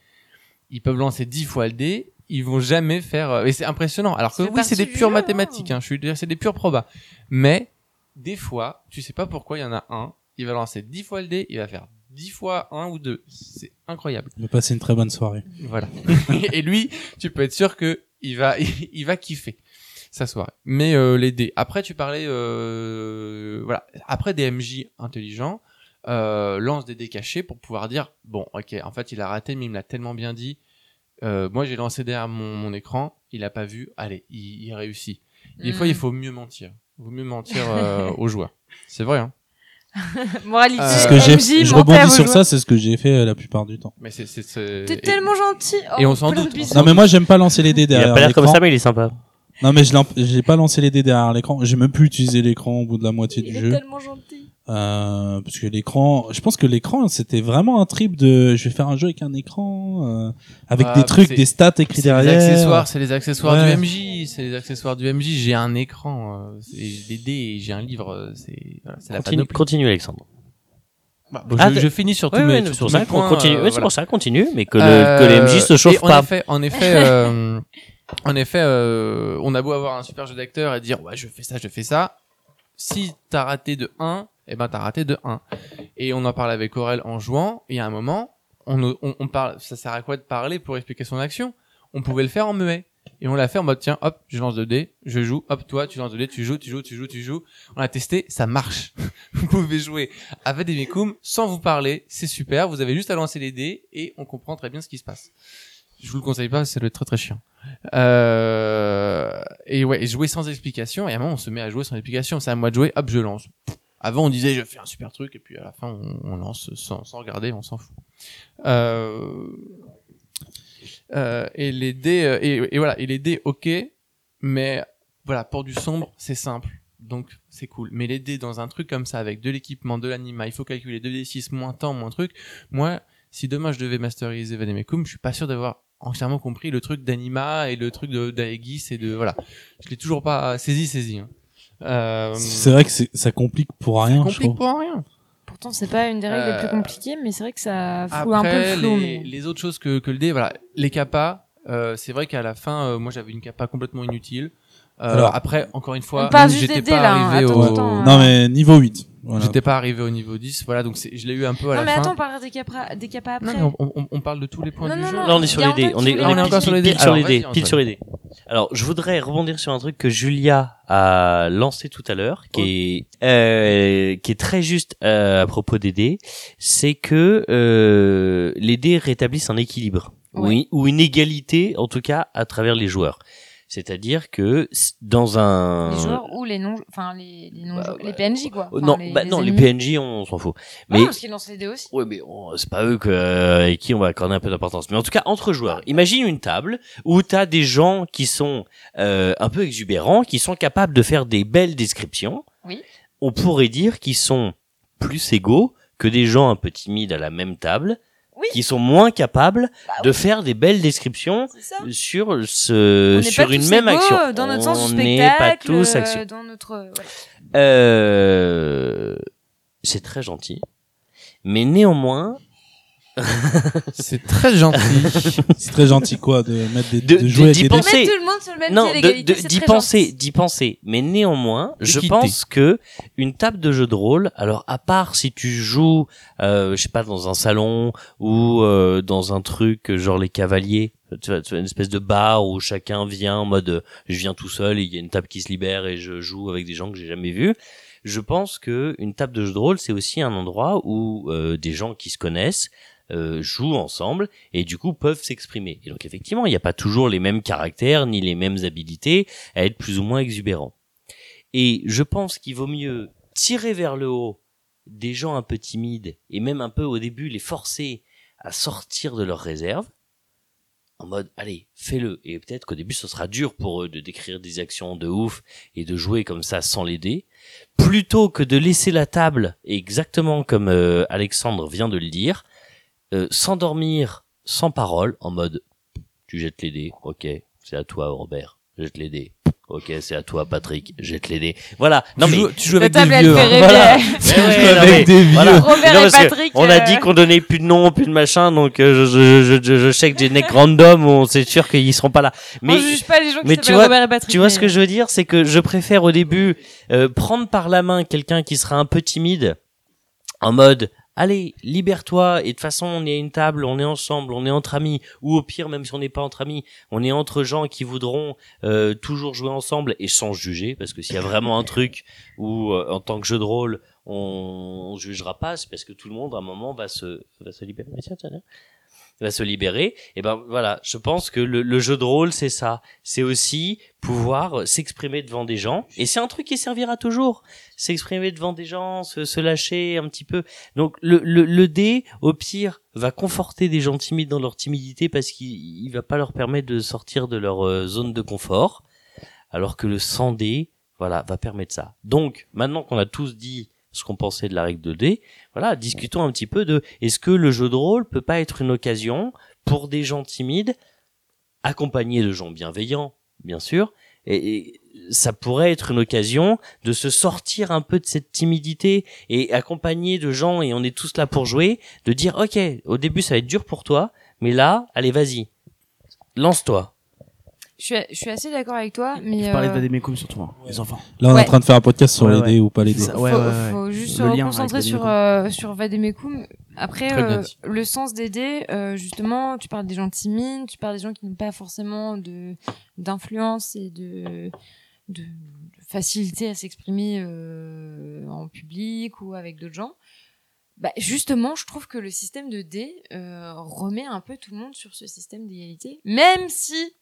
Ils peuvent lancer 10 fois le dé, ils vont jamais faire, euh, et c'est impressionnant. Alors que oui, c'est des pures jeu, mathématiques, hein. hein, je suis dire, c'est des pures probas. Mais, des fois, tu sais pas pourquoi il y en a un, il va lancer 10 fois le dé, il va faire 10 fois un ou deux. C'est incroyable. On va passer une très bonne soirée. Voilà. et lui, tu peux être sûr que il va, il va kiffer sa soirée. Mais euh, les dés. Après, tu parlais, euh, voilà. Après des MJ intelligents, euh, lance des dés cachés pour pouvoir dire, bon, ok, en fait, il a raté, mais il me l'a tellement bien dit. Euh, moi, j'ai lancé derrière mon, mon écran, il a pas vu. Allez, il, il réussit. Des fois, Mm. il faut mieux mentir. Il vaut mieux mentir euh, aux joueurs. C'est vrai, hein. Moralité. Euh, C'est ce que MJ, je rebondis sur ça, c'est ce que j'ai fait euh, la plupart du temps. Mais c'est, c'est, c'est- T'es et- tellement gentil. et Oh, on s'en doute. bisous. Non, mais moi, j'aime pas lancer les dés Il derrière a pas l'air comme ça, mais il est sympa. Non, mais je l'ai- j'ai pas lancé les dés derrière l'écran. J'ai même plus utilisé l'écran au bout de la moitié du Il est jeu. tellement gentil. Euh, parce que l'écran, je pense que l'écran, c'était vraiment un trip de, je vais faire un jeu avec un écran, euh, avec Ah, des trucs, des stats écrits C'est les derrière. accessoires, c'est les accessoires Ouais. du MJ, c'est les accessoires du MJ. J'ai un écran, euh, c'est des dés, j'ai un livre, euh, c'est voilà, c'est la Continue, continue, Alexandre. Bah, bon, Ah, je, finis sur tous Ouais, mes, sur c'est pour tous ça mes qu'on points, continue. euh, c'est voilà. pour ça, continue, mais que le, Euh, que les MJ se en pas. Effet, en effet, euh, en effet, euh, on a beau avoir un super jeu d'acteur et dire ouais je fais ça, je fais ça. Si t'as raté de 1, eh ben t'as raté de 1. Et on en parle avec Aurel en jouant. Et à un moment, on, on, on parle. Ça sert à quoi de parler pour expliquer son action? On pouvait le faire en muet. Et on l'a fait en mode tiens, hop, je lance 2 dés, je joue, hop, toi, tu lances 2 dés, tu joues, tu joues, tu joues, tu joues. On a testé, ça marche. vous pouvez jouer avec des mécoums sans vous parler, c'est super, vous avez juste à lancer les dés et on comprend très bien ce qui se passe. Je vous le conseille pas, doit être très très chiant. Euh... Et ouais, jouer sans explication, et à un moment on se met à jouer sans explication, c'est à moi de jouer, hop, je lance. Avant on disait je fais un super truc, et puis à la fin on, on lance sans, sans regarder, on s'en fout. Euh... Euh, et les dés, euh, et, et voilà, et les dés, ok, mais voilà, pour du sombre, c'est simple. Donc c'est cool. Mais les dés dans un truc comme ça, avec de l'équipement, de l'anima, il faut calculer 2d6, moins temps, moins truc. Moi, si demain je devais masteriser Vademecum, je suis pas sûr d'avoir entièrement compris le truc d'anima et le truc d'Aegis et de voilà. Je l'ai toujours pas saisi, saisi. Hein. Euh, C'est vrai que ça complique pour ça rien, je complique trouve. pour rien. Pourtant, c'est pas une des règles les plus Euh, compliquées, mais c'est vrai que ça fout un peu le flou. les, mais- les autres choses que, que le dé, voilà, les capas, euh, c'est vrai qu'à la fin, euh, moi j'avais une capa complètement inutile. Euh, Alors- après, encore une fois, parle j'étais pas là, hein. arrivé Attends, au, attends, hein. Non, mais niveau 8. Voilà. j'étais pas arrivé au niveau 10, voilà, donc c'est- je l'ai eu un peu à Non, la mais fin. attends, on parlera des capas, des capas après. non, mais on, on- on parle de tous les points Non, du non, jeu. non. Là, on est sur les dés. On est, on est encore sur les dés. pile sur Alors, les dés. Pile sur les dés. Alors, je voudrais rebondir sur un truc que Julia a lancé tout à l'heure, qui est euh, qui est très juste euh, à propos des dés, c'est que euh, les dés rétablissent un équilibre ou Ouais. une- ou une égalité, en tout cas, à travers les joueurs. C'est-à-dire que dans un Les joueurs ou les non, enfin les, les non, Bah, les PNJ quoi. Euh, Enfin, non, les, bah, non, les. PNJ on s'en fout. Non, Mais parce qu'ils lancent les dés aussi. Ouais, mais c'est pas eux que, euh, avec qui on va accorder un peu d'importance. Mais en tout cas, entre joueurs, imagine une table où t'as des gens qui sont euh, un peu exubérants, qui sont capables de faire des belles descriptions. Oui. On pourrait dire qu'ils sont plus égaux que des gens un peu timides à la même table, Oui. qui sont moins capables Bah de faire des belles descriptions sur ce sur une même action. Dans notre sens on n'est pas tous euh, action. dans notre. Euh, c'est très gentil, mais néanmoins, C'est très gentil. C'est très gentil quoi de mettre des, De- de, jouer de- avec des. Mettre tout le monde sur le même non, d'y penser, d'y penser. Mais néanmoins, je pense que une table de jeu de rôle, alors à part si tu joues, euh, je sais pas, dans un salon ou euh, dans un truc genre les cavaliers, tu vois, une espèce de bar où chacun vient en mode, je viens tout seul et il y a une table qui se libère et je joue avec des gens que j'ai jamais vus. Je pense que une table de jeu de rôle, c'est aussi un endroit où euh, des gens qui se connaissent euh, jouent ensemble et du coup peuvent s'exprimer. Et donc effectivement, il n'y a pas toujours les mêmes caractères ni les mêmes habilités à être plus ou moins exubérants. Et je pense qu'il vaut mieux tirer vers le haut des gens un peu timides et même un peu au début les forcer à sortir de leurs réserves en mode allez fais-le et peut-être qu'au début ce sera dur pour eux de décrire des actions de ouf et de jouer comme ça sans l'aider plutôt que de laisser la table exactement comme euh, Alexandre vient de le dire euh, s'endormir sans parole en mode tu jettes les dés ok c'est à toi Robert jette les dés ok c'est à toi Patrick jette les dés voilà non tu, mais joues, tu joues avec des vieux. hein. rêver. Voilà. Tu Ouais, ouais, joues non, avec mais des vieux. voilà. Robert Non, et Patrick. on a euh, dit qu'on donnait plus de noms, plus de machin, donc euh, je, je, je, je check des necks random, on c'est sûr qu'ils seront pas là. on Mais juge pas les gens qui mais tu s'appellent vois- Robert et Patrick. tu vois ce que je veux dire, c'est que je préfère au début euh, prendre par la main quelqu'un qui sera un peu timide, en mode allez libère-toi et de façon on est à une table, on est ensemble, on est entre amis, ou au pire même si on n'est pas entre amis, on est entre gens qui voudront euh, toujours jouer ensemble et sans juger, parce que s'il y a vraiment un truc où euh, en tant que jeu de rôle on, on jugera pas, c'est parce que tout le monde à un moment va se va se libérer. Va se libérer. Et ben voilà, je pense que le, le jeu de rôle c'est ça, c'est aussi pouvoir s'exprimer devant des gens. Et c'est un truc qui servira toujours, s'exprimer devant des gens, se, se lâcher un petit peu. Donc le, le, le dé, au pire, va conforter des gens timides dans leur timidité parce qu'il il va pas leur permettre de sortir de leur euh, zone de confort, alors que le sans dé, voilà, va permettre ça. Donc maintenant qu'on a tous dit ce qu'on pensait de la règle de dé, voilà, discutons un petit peu de est-ce que le jeu de rôle peut pas être une occasion pour des gens timides, accompagnés de gens bienveillants, bien sûr, et, ça pourrait être une occasion de se sortir un peu de cette timidité et accompagné de gens et on est tous là pour jouer, de dire ok, au début ça va être dur pour toi, mais là, allez vas-y, lance-toi. Je suis, je suis assez d'accord avec toi, mais. Je parlais de euh, Vademecum surtout, hein, les enfants. Là, on est en train de faire un podcast sur Ouais, les ouais. dés ou pas les C'est dés. ça. faut, Ouais, ouais, ouais. faut juste Le se avec sur, euh, sur Vademecum. Après, euh, le sens des dés, euh, justement, tu parles des gens timides, tu parles des gens qui n'ont pas forcément de d'influence et de, de, de facilité à s'exprimer euh, en public ou avec d'autres gens. Bah, justement, je trouve que le système de dés euh, remet un peu tout le monde sur ce système d'égalité, même si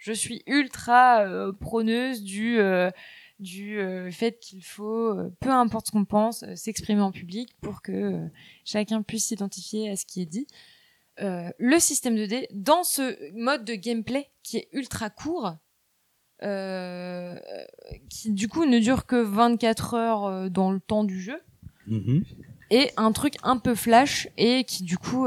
je suis ultra euh, prôneuse du euh, du euh, fait qu'il faut, euh, peu importe ce qu'on pense, s'exprimer en public pour que chacun puisse s'identifier à ce qui est dit. Le système de dés, dans ce mode de gameplay qui est ultra court, qui du coup ne dure que 24 heures dans le temps du jeu, Mhm. et un truc un peu flash et qui du coup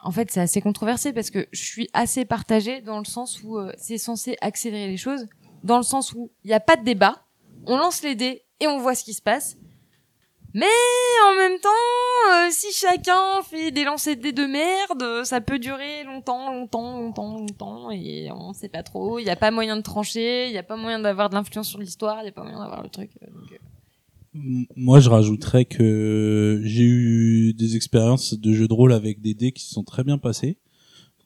en fait c'est assez controversé parce que je suis assez partagée dans le sens où euh, c'est censé accélérer les choses dans le sens où il n'y a pas de débat on lance les dés et on voit ce qui se passe. Mais en même temps euh, si chacun fait des lancers de dés de merde ça peut durer longtemps longtemps longtemps longtemps et on sait pas trop. Il n'y a pas moyen de trancher il n'y a pas moyen d'avoir de l'influence sur l'histoire il n'y a pas moyen d'avoir le truc euh, Moi, je rajouterais que j'ai eu des expériences de jeux de rôle avec des dés qui se sont très bien passées.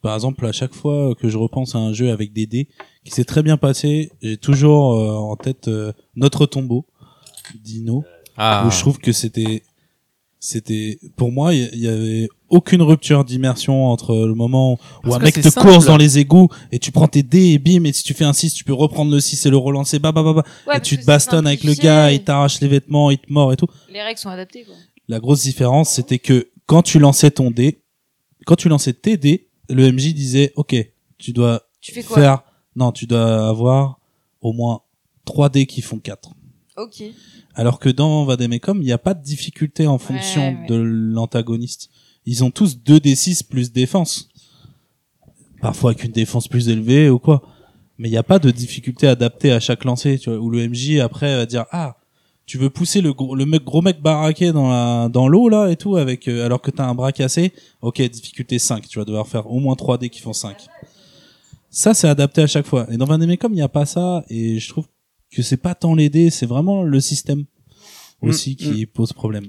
Par exemple, à chaque fois que je repense à un jeu avec des dés qui s'est très bien passé, j'ai toujours euh, en tête euh, Notre tombeau d'Ino, Ah. où je trouve que c'était, c'était, pour moi, il y, y avait aucune rupture d'immersion entre le moment où Parce un mec te simple. course dans les égouts et tu prends tes dés et bim et si tu fais un 6 tu peux reprendre le 6 et le relancer bah bah bah, bah Ouais, et tu te bastonnes avec le gars il t'arrache les vêtements il te mord et tout Les règles sont adaptées, quoi. la grosse différence c'était que quand tu lançais ton dé quand tu lançais tes dés le MJ disait ok tu dois Tu fais quoi? faire non tu dois avoir au moins 3 dés qui font 4 Ok. alors que dans Vademecum, il n'y a pas de difficulté en fonction ouais. de l'antagoniste. Ils ont tous 2d6 plus défense. Parfois avec une défense plus élevée ou quoi. Mais il n'y a pas de difficulté adaptée à chaque lancer, tu vois, où le MJ après va dire ah tu veux pousser le gros, le mec gros mec baraqué dans la dans l'eau là et tout avec euh, alors que t'as un bras cassé, ok difficulté 5, tu vas devoir faire au moins 3 dés qui font 5. Ça c'est adapté à chaque fois. Et dans Vademecum, il n'y a pas ça et je trouve que c'est pas tant les dés, c'est vraiment le système aussi Mm, qui pose problème.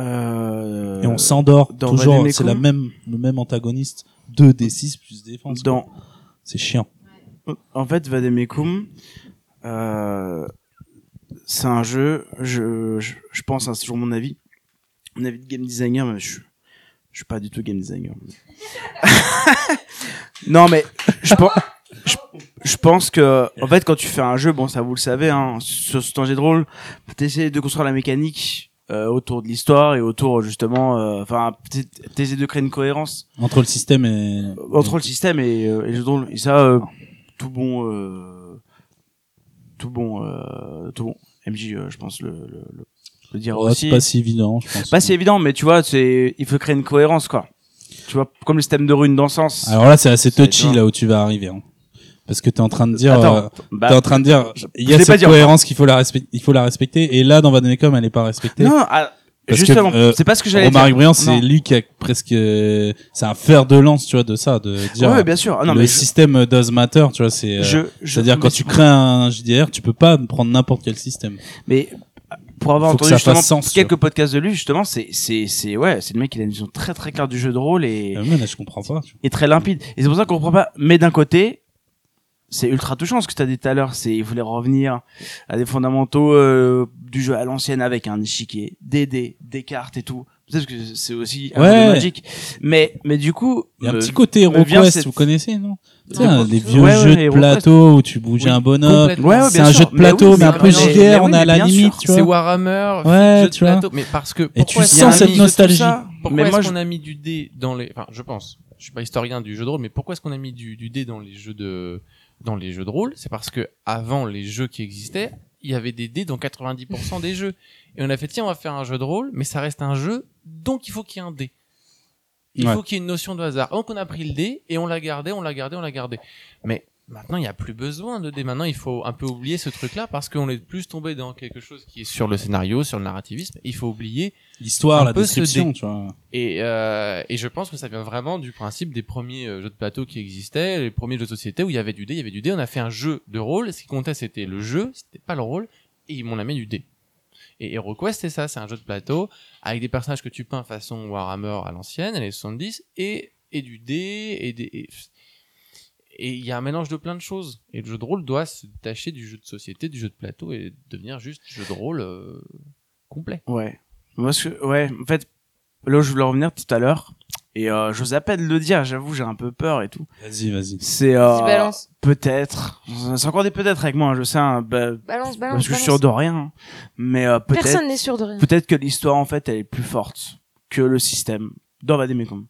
Euh, Et on s'endort toujours, c'est la même le même antagoniste 2 d6 plus défense. Dans, C'est chiant. en fait, Vademecum, euh, c'est un jeu, je, je, je pense, hein, c'est toujours mon avis, mon avis de game designer, mais je, je suis pas du tout game designer. non, mais je pense, je, je pense que, en fait, quand tu fais un jeu, bon, ça vous le savez, hein, sur ce temps de rôle, t'essaies de construire la mécanique euh, autour de l'histoire et autour justement, euh, enfin, t'essaies- t'essaies de créer une cohérence Entre le système et entre le système et, euh, et le jeu de rôle. Et ça, euh, tout bon, euh, tout bon, euh, tout bon. MJ, je pense le, le, le, le dire Oh, aussi. pas si évident, je pense. Pas si évident, mais tu vois, c'est, il faut créer une cohérence, quoi. Tu vois, comme le système de runes dans le sens. Alors là, c'est assez touchy là où tu vas arriver. hein. Parce que t'es en train de dire, Attends, euh, bah, t'es en train de dire, il y a cette cohérence qu'il faut la respecter, il faut la respecter. Et là, dans Vademecum, elle est pas respectée. non, ah, justement, euh, c'est pas ce que j'allais dire. Briand, c'est lui qui a presque, euh, c'est un fer de lance, tu vois, de ça, de dire, Ouais, bien sûr. Ah, non, le mais je, système does matter, tu vois, c'est, je, je- c'est-à-dire mais quand tu crées un JDR, tu peux pas prendre n'importe quel système. Mais pour avoir Faut entendu justement sens, tu quelques podcasts de lui, justement, c'est, c'est, c'est, ouais, c'est le mec qui a une vision très très claire du jeu de rôle et, Euh, mais là, je comprends pas. tu et très limpide. Et c'est pour ça qu'on comprend pas. Mais d'un côté, c'est ultra touchant ce que tu as dit tout à l'heure. C'est, il voulait revenir à des fondamentaux euh, du jeu à l'ancienne avec un échiquier, des dés, des cartes et tout. Peut-être que c'est aussi un Ouais. peu magique. Mais, mais du coup, Il y a un euh, petit côté HeroQuest, cette- vous connaissez, non? Tu sais, Ouais, les vieux ouais, ouais, jeux de plateau où tu bougeais Oui, un bonhomme. complètement. Ouais, ouais, C'est un sûr. jeu de plateau, oui, mais un peu JDR, on est à la limite, sûr. tu vois. C'est Warhammer, Ouais, jeu de tu vois. plateau. Mais parce que Et tu sens cette nostalgie. Pourquoi Mais est-ce moi, qu'on a mis du dé dans les Enfin, je pense. Je suis pas historien du jeu de rôle, mais pourquoi est-ce qu'on a mis du, du dé dans les jeux de dans les jeux de rôle C'est parce que avant les jeux qui existaient, il y avait des dés dans 90% des jeux. Et on a fait tiens, on va faire un jeu de rôle, mais ça reste un jeu, donc il faut qu'il y ait un dé. Il Ouais. faut qu'il y ait une notion de hasard. Donc on a pris le dé et on l'a gardé, on l'a gardé, on l'a gardé. Mais maintenant il n'y a plus besoin de dé. Maintenant il faut un peu oublier ce truc-là parce qu'on est plus tombé dans quelque chose qui est sur le scénario, sur le narrativisme. Il faut oublier L'histoire, la peu description, tu vois. et, euh, et je pense que ça vient vraiment du principe des premiers euh, jeux de plateau qui existaient, les premiers jeux de société où il y avait du dé, il y avait du dé. On a fait un jeu de rôle. Ce qui comptait, c'était le jeu, c'était pas le rôle. Et ils m'ont mis du dé. Et HeroQuest, c'est ça, c'est un jeu de plateau avec des personnages que tu peins façon Warhammer à l'ancienne, les 70, et, et du dé, et des. et- Et il y a un mélange de plein de choses. Et le jeu de rôle doit se détacher du jeu de société, du jeu de plateau, et devenir juste jeu de rôle euh, complet. Ouais. Moi, ce que, ouais, en fait, là où je voulais revenir tout à l'heure, et euh, j'ose à peine le dire, j'avoue, j'ai un peu peur et tout. Vas-y, vas-y. C'est euh, peut-être, c'est encore des peut-être avec moi, hein, je sais, hein, bah, Balance, balance. parce que je suis sûr de rien, hein. mais euh, peut-être, Personne n'est sûr de rien. peut-être que l'histoire en fait, elle est plus forte que le système dans Vademecum.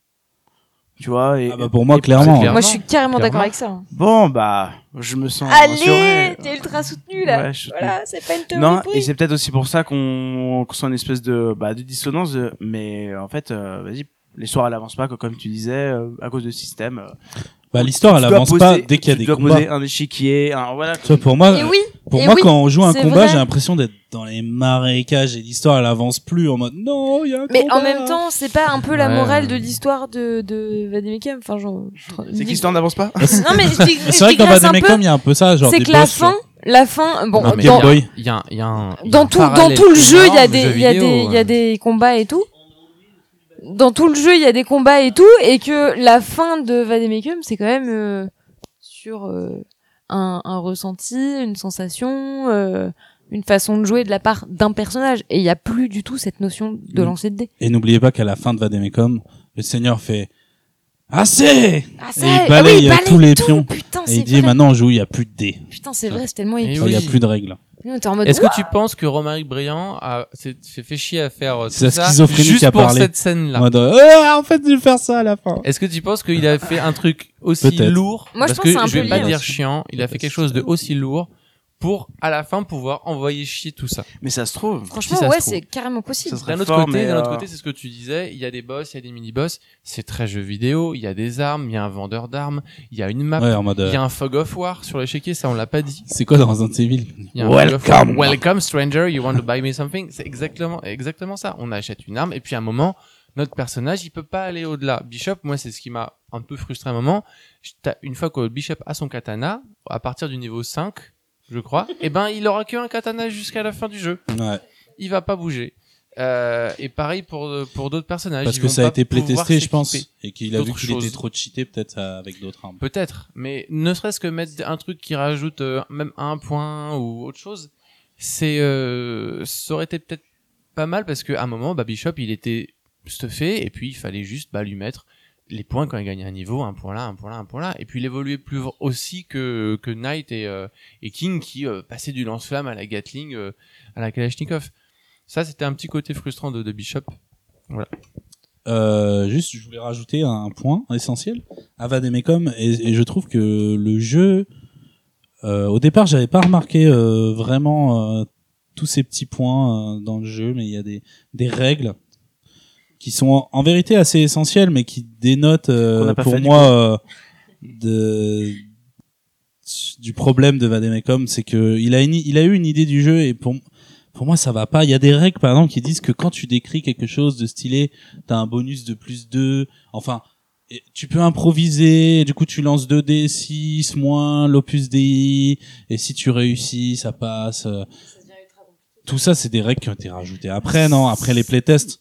Tu vois, et Ah bah pour moi, et- clairement. clair. Moi, je suis carrément d'accord avec ça. hein. Bon, bah, je me sens Allez, t'es ultra soutenu là. Ouais, je- Voilà, c'est pas une théorie. Non, et c'est peut-être aussi pour ça qu'on qu'on sent une espèce de, bah, de dissonance, de- mais en fait, euh, vas-y, l'histoire elle avance pas, comme tu disais, euh, à cause de système. euh, Bah, l'histoire, elle avance poser- pas dès qu'il y a tu des dois combats. poser un échiquier, un, voilà. Tu vois, pour moi, Et oui, pour et moi, oui, quand on joue un combat, j'ai l'impression d'être dans les marécages et l'histoire, elle avance plus en mode, non, il y a un mais combat. en même temps, c'est pas un peu la Ouais. morale de l'histoire de, de Vademecum Enfin, genre. C'est que l'histoire n'avance pas? Non, mais C'est vrai que dans. Vademecum, il y a un peu ça, genre C'est que la fin, la fin, bon, Non, dans, y a, il y a un. il y a dans tout, dans tout le jeu, il y a des, il y a des, il y a euh. des combats et tout. Dans tout le jeu, il y a des combats et tout, et que la fin de Vademecum, c'est quand même euh, sur euh, un, un ressenti, une sensation, euh, une façon de jouer de la part d'un personnage. Et il y a plus du tout cette notion de lancer de dés. Et n'oubliez pas qu'à la fin de Vademecum, le seigneur fait assez Ah, Et il balaye, euh, tous les pions. Putain, et c'est il dit vrai. maintenant on joue, il y a plus de dés. Putain, c'est vrai, c'est tellement Et épique. Il y a oui. plus de règles. Est-ce que tu penses que Romaric Briand a s'est fait chier à faire euh, tout C'est la ça schizophrénie juste qui a pour parlé. cette scène-là? En mode, euh, en fait, je vais faire ça à la fin. Est-ce que tu penses qu'il a fait un truc aussi lourd? Moi, je Parce pense que que c'est un je vais pas lié dire aussi. chiant. Il a fait quelque chose de aussi lourd pour à la fin pouvoir envoyer chier tout ça. Mais ça se trouve. Franchement, si ouais, c'est carrément possible. Ça serait D'un autre fort, côté, d'un autre euh, côté, c'est ce que tu disais. Il y a des boss, il y a des mini-boss. C'est très jeu vidéo. Il y a des armes, il y a un vendeur d'armes, il y a une map, Ouais, en mode. il y euh, a un fog of war sur l'échiquier. Ça, on l'a pas dit. C'est quoi dans Resident Evil un war. Welcome. Welcome, stranger. You want to buy me something? C'est exactement, exactement ça. On achète une arme et puis à un moment, notre personnage, il peut pas aller au-delà. Bishop, moi, c'est ce qui m'a un peu frustré à un moment. Une fois que Bishop a son katana, à partir du niveau 5, je crois, et ben, il aura qu'un katana jusqu'à la fin du jeu. Ouais. Il va pas bouger. Euh, et pareil pour, pour d'autres personnages. Parce Ils que ça a été playtesté, je pense. Et qu'il a vu qu'il était trop cheaté, peut-être, euh, avec d'autres armes. Peut-être, mais ne serait-ce que mettre un truc qui rajoute euh, même un point ou autre chose, c'est euh, ça aurait été peut-être pas mal parce qu'à un moment, bah, Bishop il était stuffé et puis il fallait juste bah, lui mettre les points quand il gagnait un niveau, un point là, un point là, un point là, et puis il évoluait plus aussi que que Knight et, euh, King qui euh, passaient du lance-flamme à la Gatling, euh, à la Kalachnikov. Ça c'était un petit côté frustrant de, Bishop. Euh, juste, je voulais rajouter un point essentiel à et, et je trouve que le jeu, au départ, j'avais pas remarqué vraiment tous ces petits points dans le jeu, mais il y a des, des règles qui sont en, en vérité assez essentielles, mais qui dénotent euh, pour moi euh, de du problème de Vademecum, c'est que il a une, il a eu une idée du jeu et pour pour moi ça va pas. Il y a des règles par exemple qui disent que quand tu décris quelque chose de stylé, t'as un bonus de plus 2. Enfin, et tu peux improviser, du coup tu lances 2d6 moins l'opus DI, et si tu réussis, ça passe. euh. Tout ça, c'est des règles qui ont été rajoutées après, non? Après les playtests,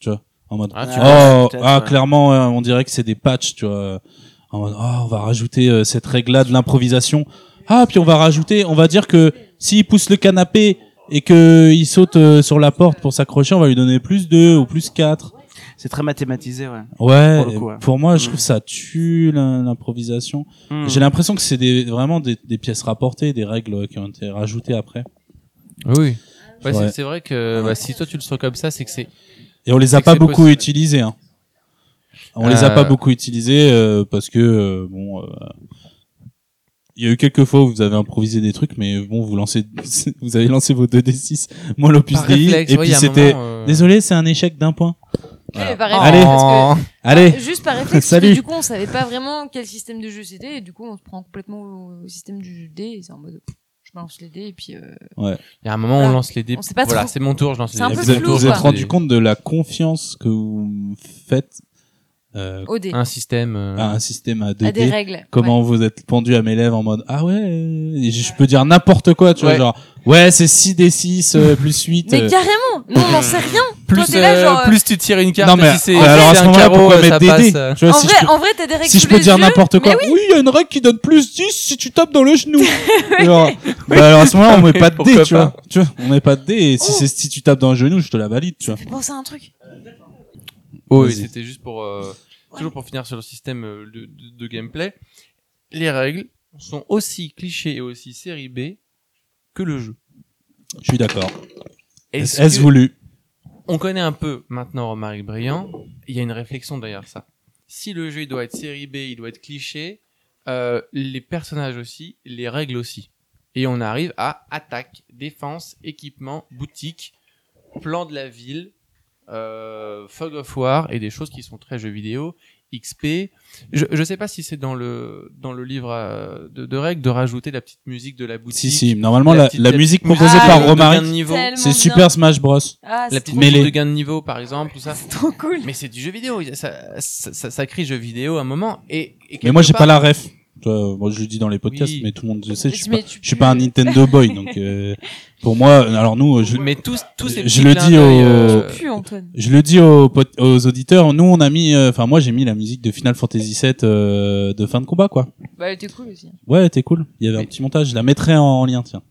tu vois En mode, Ah, tu oh, ah clairement, euh, on dirait que c'est des patchs, tu vois En mode, oh, on va rajouter euh, cette règle-là de l'improvisation. Ah, puis on va rajouter, on va dire que s'il pousse le canapé et que il saute euh, sur la porte pour s'accrocher, on va lui donner plus 2 ou plus 4. C'est très mathématisé, ouais. Ouais, Pour le coup, ouais. pour moi, je Mm. trouve ça tue l'im- l'improvisation. Hmm. J'ai l'impression que c'est des, vraiment des, des pièces rapportées, des règles qui ont été rajoutées après. Oui. Ouais, Ouais. c'est- c'est vrai que bah, si toi tu le sens comme ça, c'est que c'est Et on les a pas beaucoup possible. utilisées. Hein. On les a Euh. pas beaucoup utilisées euh, parce que euh, bon, euh, il y a eu quelques fois où vous avez improvisé des trucs, mais bon, vous lancez, vous avez lancé vos 2d6, moi l'opus DI, réflexe. et puis c'était, euh, désolé, c'est un échec d'un point. Voilà. par Oh. Allez. parce que- Allez, Ah, juste par réflexe, parce Salut. que du coup, on savait pas vraiment quel système de jeu c'était, et du coup, on se prend complètement au, au système du dé, et c'est en mode, je balance les dés, et puis, euh, Il y a un moment où on lance les dés. On sait pas voilà, trop. c'est mon tour, je lance les dés. vous êtes, flou, vous êtes quoi. rendu compte de la confiance que vous faites euh, un système. euh, à un système à 2D. à des règles. comment vous êtes pendu à mes lèvres en mode ah ouais je peux dire n'importe quoi tu Ouais. vois genre ouais c'est 6 d 6 euh, plus 8 Mais euh. carrément, nous, on n'en sait rien. plus, Toi, t'es là, euh, genre, euh, plus tu tires une carte, non mais si c'est euh, alors à ce moment-là carreau, pourquoi mettre des dés tu vois En si vrai, peux, en vrai, t'as des règles si je peux dire n'importe quoi oui. oui il y a une règle qui donne plus 10 si tu tapes dans le genou Genre, bah alors à ce moment-là on met pas de dés tu vois tu vois on met pas de dés et si Oh. c'est si tu tapes dans le genou je te la valide tu vois penser à un truc. Oh, oui, c'était juste pour euh, toujours pour finir sur le système euh, de, de- de gameplay. Les règles sont aussi clichés et aussi série B que le jeu. je suis d'accord Est-ce voulu? On connaît un peu maintenant Romaric Briand. Il y a une réflexion derrière ça. Si le jeu il doit être série B, il doit être cliché, euh, les personnages aussi, les règles aussi. Et on arrive à attaque, défense, équipement, boutique, plan de la ville, euh, fog of war et des choses qui sont très jeux vidéo, XP. Je, je sais pas si c'est dans le dans le livre euh, de, de règles de rajouter la petite musique de la boutique. si si normalement La la, petite- la la musique proposée musique par Romaric c'est. Super Smash Bros Ah, la c'est petite Mêlée. musique de gain de niveau par exemple, tout ça. trop cool. Mais c'est du jeu vidéo, ça, ça, ça, ça crie jeu vidéo à un moment. Et, et mais moi j'ai pas la ref Moi je le dis dans les podcasts Oui. mais tout le monde le sait je suis Mais pas tu je suis pas un Nintendo boy donc euh, pour moi alors nous je, Mais tous, tous ces Je le dis d'œil, au- euh, Antoine. Je le dis aux, aux auditeurs, nous on a mis, euh, enfin moi j'ai mis la musique de Final Fantasy VII euh, de fin de combat quoi. Bah, elle était cool aussi. Ouais, t'es cool. Il y avait un petit montage, je la mettrai en, lien tiens.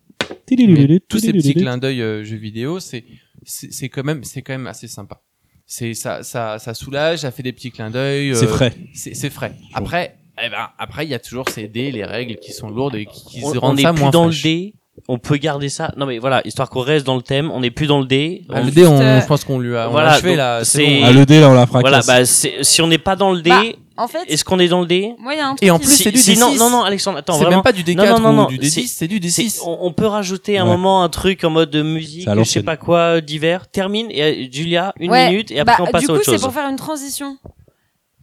Mais tous ces petits clins d'œil euh, jeux vidéo, c'est c'est quand même c'est quand même assez sympa. C'est ça ça ça soulage, ça fait des petits clins d'œil. C'est frais. C'est c'est frais. Après eh ben après il y a toujours ces dés, les règles qui sont lourdes et qui, qui on, on rendent est ça plus moins dans fraîche. le dé. On peut garder ça. Non mais voilà, histoire qu'on reste dans le thème. On n'est plus dans le dé. Ah, On- le dé, on, euh, je pense qu'on lui a, on voilà, l'a achevé là. c'est- C'est bon. Ah, le dé, là, on la fracasse. Voilà, bah c'est- si on n'est pas dans le dé, Bah, En fait, est-ce qu'on est dans le dé? moi, il y a un truc Et en plus, Si- c'est du si- D6. non, non, non, Alexandre, attends, C'est même pas du D4 Non, non, non, non, ou du c'est- D10, c'est du C'est- D6. on, on peut rajouter un Ouais. moment un truc en mode de musique, C'est je sais pas quoi, divers. Termine et euh, Julia, une Ouais, minute et après bah, on passe du à coup, autre c'est chose. pour faire une transition.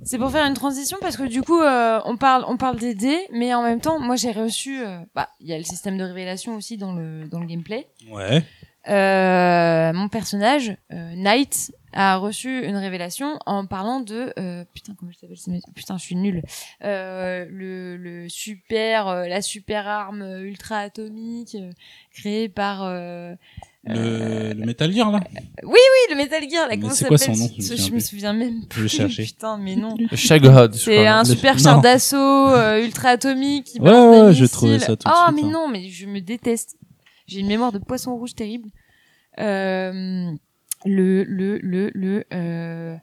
C'est pour faire une transition parce que du coup, euh, on parle, on parle des dés, mais en même temps, moi, j'ai reçu. euh, bah, il y a le système de révélation aussi dans le dans le gameplay. Ouais. Euh, mon personnage, euh, Knight, a reçu une révélation en parlant de euh, putain comment je s'appelle putain je suis nulle euh, le, le super la super arme ultra atomique créée par euh, Le, le Metal Gear, là. oui le Metal Gear là Mais comment c'est quoi son nom Je me je me plus. souviens même Je vais plus chercher. putain mais non Shagod, je c'est un super char d'assaut euh, ultra atomique qui Ouais, ouais, je trouvais ça tout de oh suite, mais hein. non mais je me déteste j'ai une mémoire de poisson rouge terrible euh, le le le le euh,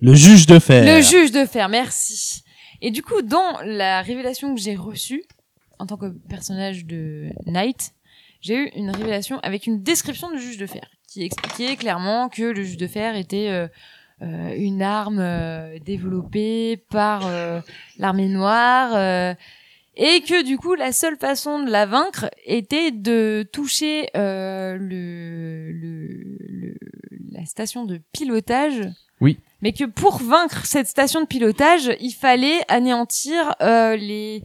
Le juge de fer. le juge de fer, merci. Et du coup, dans la révélation que j'ai reçue, en tant que personnage de Knight, j'ai eu une révélation avec une description du juge de fer, qui expliquait clairement que le juge de fer était euh, euh, une arme euh, développée par euh, l'armée noire, euh, et que du coup, la seule façon de la vaincre était de toucher euh, le, le, le- la station de pilotage. Mais que pour vaincre cette station de pilotage, il fallait anéantir euh, les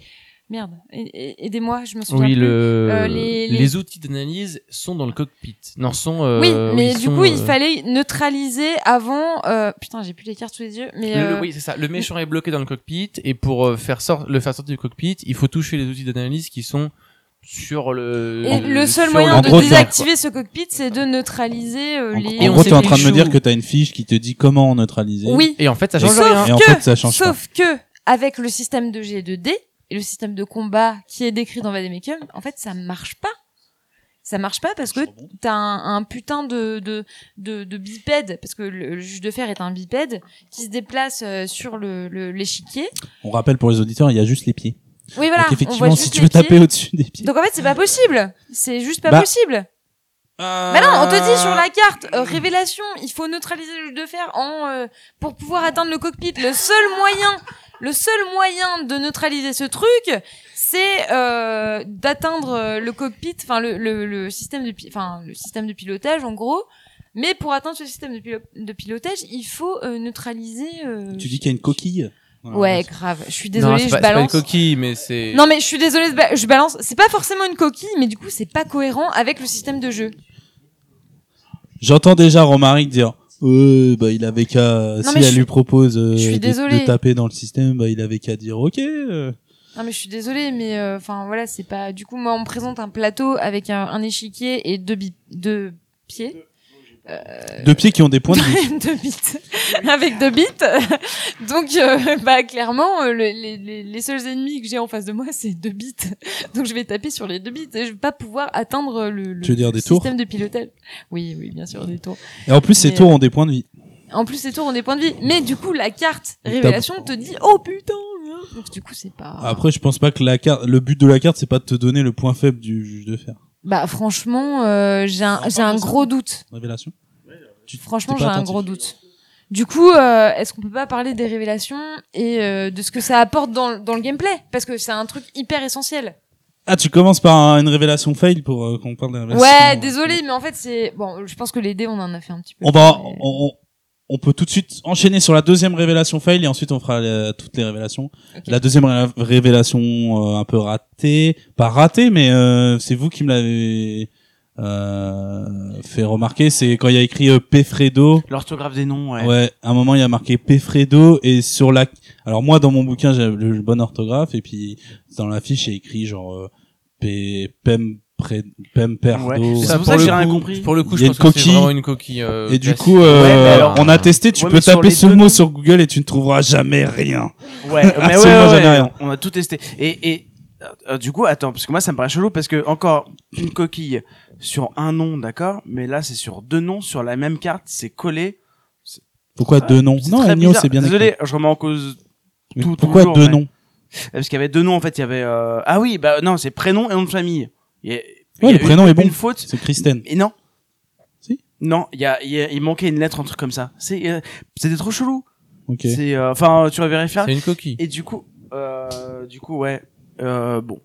merde. Aidez-moi, je me souviens Oui, plus. le... Euh, les- les... les- outils d'analyse sont dans le cockpit. Non, sont. euh, oui, mais du sont, coup, il euh, fallait neutraliser avant. Euh... Putain, j'ai plus les cartes sous les yeux, mais Le- le- euh, oui, c'est ça. Le méchant est bloqué dans le cockpit et pour euh, faire sort... le faire sortir du cockpit, il faut toucher les outils d'analyse qui sont sur le. et le seul moyen En de gros, désactiver ce cockpit, c'est de neutraliser euh, En, les. Et en on gros, t'es en train de me dire que t'as une fiche qui te dit comment neutraliser. Oui, Et en fait, ça change Sauf rien. et en que- fait, ça change pas. sauf que avec le système de G et le système de combat qui est décrit dans Vademecum, en fait, ça marche pas. Ça marche pas parce que t'as un, un putain de, de, de, de bipède, parce que le, le juge de fer est un bipède, qui se déplace euh, sur le le- l'échiquier. On rappelle pour les auditeurs, il y a juste les pieds. oui, voilà. Donc effectivement, si tu veux pieds. taper au-dessus des pieds. Donc en fait, c'est pas possible. C'est juste pas Bah, possible. Euh... Bah non, on te dit sur la carte, euh, révélation, il faut neutraliser le juge de fer en, euh, pour pouvoir atteindre le cockpit. Le seul moyen, le seul moyen de neutraliser ce truc, c'est euh, d'atteindre euh, le cockpit, enfin le, le, le système de, enfin le système de pilotage en gros. Mais pour atteindre ce système de, pilo- de pilotage, il faut euh, neutraliser. euh, Tu dis qu'il y a une coquille. Voilà. Ouais, grave. Je suis désolée, c'est je pas, c'est pas une balance. coquille, mais c'est. Non mais je suis désolée, je balance. C'est pas forcément une coquille, mais du coup c'est pas cohérent avec le système de jeu. J'entends déjà Romaric dire euh, bah il avait qu'à si elle suis- lui propose euh, je suis de, taper dans le système bah il avait qu'à dire OK. euh. Non mais je suis désolée, mais euh, enfin voilà, c'est pas. Du coup, moi, on me présente un plateau avec un, un échiquier et deux, bi- deux pieds, Deux pieds qui ont des points de vie. deux bits, avec deux bits. Donc, euh, bah clairement, euh, le- les, les, les seuls ennemis que j'ai en face de moi, c'est deux bits. Donc, je vais taper sur les deux bits et je vais pas pouvoir atteindre le, le Tu veux dire des système de pilotage. Oui, oui, bien sûr, des tours. Et en plus ces tours ont des points de vie. En plus, ces tours ont des points de vie. Mais du coup, la carte révélation te dit, oh putain. Donc du coup, c'est pas. Après je pense pas que la carte le but de la carte c'est pas de te donner le point faible du juge de fer. Bah franchement, euh, j'ai un, j'ai un gros doute. Révélation. Franchement, j'ai un gros doute. Du coup, euh, est-ce qu'on peut pas parler des révélations et euh, de ce que ça apporte dans, dans le gameplay? Parce que c'est un truc hyper essentiel. Ah tu commences par un- une révélation fail pour euh, qu'on parle des révélations. Ouais, désolé, mais en fait, c'est bon. Je pense que les dés, on en a fait un petit peu. On va, Mais- on, on- peut tout de suite enchaîner sur la deuxième révélation fail et ensuite on fera euh, toutes les révélations. La deuxième ré- révélation euh, un peu ratée, pas ratée, mais euh, c'est vous qui me l'avez euh, fait remarquer. C'est quand il y a écrit euh, Pefredo. L'orthographe des noms, ouais. Ouais. à un moment il y a marqué Pefredo et sur la. Alors moi dans mon bouquin j'ai le bon orthographe et puis dans la fiche il y a écrit genre euh, P Pem Pemperdo. Ouais. C'est Ça, pour pour ça que le j'ai rien coup- compris. Pour le coup, Il y je a pense une que c'est coquille. vraiment une coquille. euh, Et du coup, euh, Ouais, mais alors- on a testé, tu Ouais, peux taper ce deux mot sur Google et tu ne trouveras jamais rien. Ouais, mais ouais, Absolument ouais, jamais ouais, rien. on a tout testé. Et, et euh, du coup, attends, parce que moi ça me paraît chelou parce que encore une coquille sur un nom, d'accord, mais là c'est sur deux noms sur la même carte, c'est collé. Pourquoi Ah, deux noms? Non, bizarre. c'est bien Désolé, écrit. je remets en cause Mais Pourquoi toujours, deux mais- noms? parce qu'il y avait deux noms en fait, il y avait euh... ah oui, bah non, c'est prénom et nom de famille. Il y a- il y Ouais, a le prénom est bon. Une faute. C'est Kristen. Et non. Si. Non, il y a, il y a- il manquait une lettre, un truc comme ça. C'est, euh, c'était trop chelou. Ok. C'est, euh, enfin, tu vas vérifier. C'est une coquille. Et du coup, euh, du coup, ouais, euh, bon,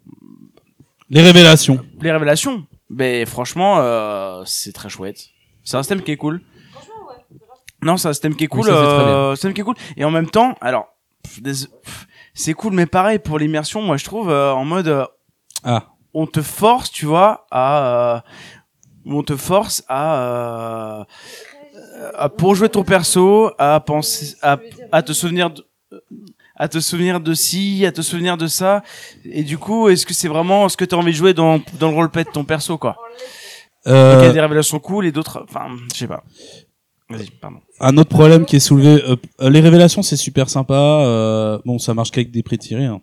Les révélations. les révélations. Mais franchement, euh, c'est très chouette. C'est un système qui est cool. Non, c'est un système qui est Oui, cool. ça, euh, système qui est cool. Et en même temps, alors, c'est cool, mais pareil pour l'immersion, moi je trouve euh, en mode, euh, Ah. On te force, tu vois, à, euh, on te force à, euh, à- pour jouer ton perso, à penser, à, à te souvenir de, à te souvenir de ci, à te souvenir de ça. Et du coup, est-ce que c'est vraiment ce que tu as envie de jouer dans, dans le roleplay de ton perso, quoi? Donc, il y Euh, a des révélations cool et d'autres, enfin, je sais pas. Vas-y, pardon. un autre problème qui est soulevé, euh, euh, les révélations c'est super sympa. euh, bon, ça marche qu'avec des pré-tirés. Hein.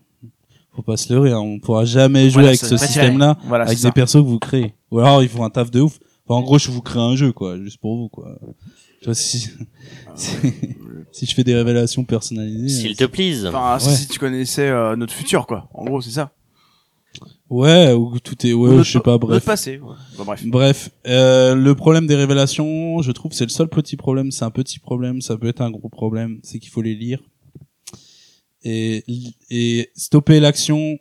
Faut pas se leurrer. Hein. On pourra jamais jouer Voilà, avec ce système-là Voilà, avec des ça. persos que vous créez. Ou alors il faut un taf de ouf. Enfin, en gros, je vous crée un jeu, quoi, juste pour vous, quoi. Tu vois, si, si, si je fais des révélations personnalisées. S'il euh, te plaise. Enfin, si- Ouais. si tu connaissais euh, notre futur, quoi. En gros, c'est ça. Ouais, ou tout est, ouais, Notre- je sais pas, Notre bref. passé. ouais. Bon, bref. Bref, euh, le problème des révélations, je trouve, c'est le seul petit problème. C'est un petit problème, ça peut être un gros problème. C'est qu'il faut les lire et et stopper l'action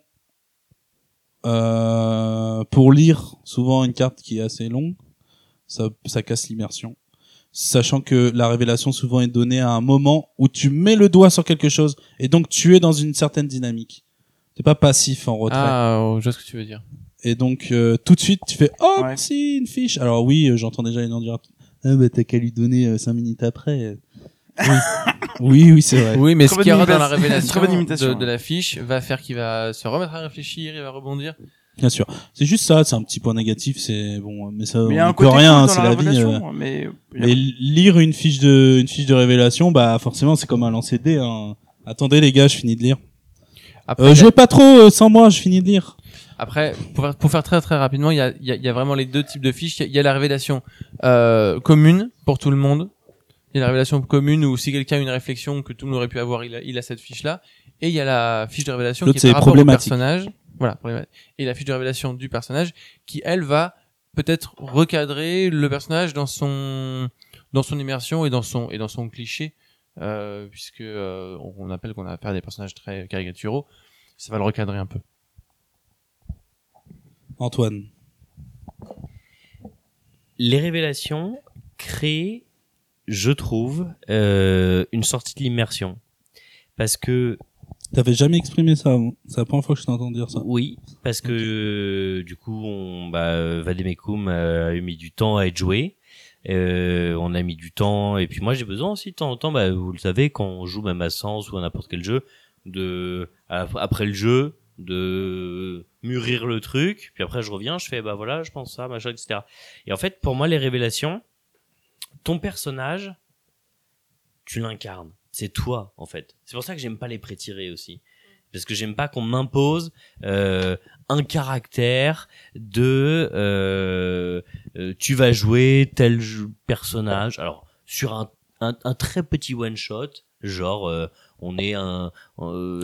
euh, pour lire souvent une carte qui est assez longue. Ça ça casse l'immersion. Sachant que la révélation souvent est donnée à un moment où tu mets le doigt sur quelque chose et donc tu es dans une certaine dynamique. T'es pas passif en retrait. Ah, oh, je vois ce que tu veux dire. Et donc euh, tout de suite tu fais oh Ouais. si une fiche. Alors oui, euh, j'entends déjà les gens dire ah bah t'as qu'à lui donner euh, cinq minutes après. Oui, oui, oui c'est vrai. Oui, mais ce qu'il y aura dans la révélation de, de la fiche va faire qu'il va se remettre à réfléchir, il va rebondir. Bien sûr. C'est juste ça, c'est un petit point négatif, c'est bon, mais ça Mais on peut rien, c'est la la vie. euh. mais Mais lire une fiche de une fiche de révélation, bah forcément c'est comme un lancer de dés. Hein. Attendez les gars, je finis de lire. Après, Euh, jouez pas trop euh, sans moi, je finis de lire. Après, pour faire, pour faire très très rapidement, il y a, il y, a, y a vraiment les deux types de fiches. Il y y a la révélation euh, commune pour tout le monde. Il y a la révélation commune où si quelqu'un a une réflexion que tout le monde aurait pu avoir, il a, il a cette fiche-là. Et il y a la fiche de révélation qui est c'est par rapport au personnage. Voilà. Et la fiche de révélation du personnage qui, elle, va peut-être recadrer le personnage dans son dans son immersion et dans son et dans son cliché, euh, puisque euh, on appelle qu'on a affaire à des personnages très caricaturaux. Ça va le recadrer un peu. Antoine. Les révélations créent, je trouve, euh, une sortie de l'immersion. Parce que T'avais jamais exprimé ça avant. C'est la première fois que je t'entends dire ça. Oui, parce que euh, du coup, on, bah, Vademekum a eu mis du temps à être joué. Euh, on a mis du temps, et puis moi j'ai besoin aussi de temps en temps, bah, vous le savez, quand on joue même à Sens ou à n'importe quel jeu, de après le jeu, de mûrir le truc, puis après je reviens, je fais bah voilà, je pense ça, machin, etc. Et en fait, pour moi, les révélations, ton personnage, tu l'incarnes. C'est toi, en fait. C'est pour ça que j'aime pas les pré-tirés aussi. Parce que j'aime pas qu'on m'impose euh, un caractère de euh, euh, tu vas jouer tel personnage. Alors sur un, un, un très petit one shot, genre on est un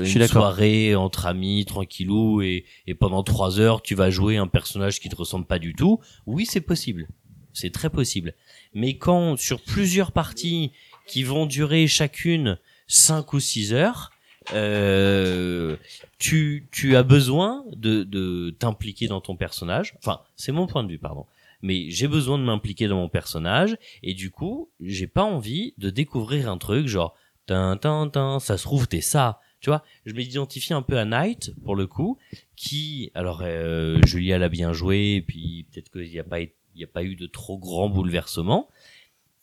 suis une soirée entre amis tranquillou et, et pendant trois heures tu vas jouer un personnage qui te ressemble pas du tout. Oui c'est possible, c'est très possible. Mais quand sur plusieurs parties qui vont durer chacune 5 ou 6 heures, euh, tu, tu as besoin de, de t'impliquer dans ton personnage. Enfin, c'est mon point de vue, pardon. Mais j'ai besoin de m'impliquer dans mon personnage et du coup, j'ai pas envie de découvrir un truc genre tin tin tin, ça se trouve t'es ça. Tu vois, je m'identifie un peu à Knight pour le coup, qui alors euh, Julia l'a bien joué, puis peut-être qu'il n'y a pas il y a pas eu de trop grands bouleversements,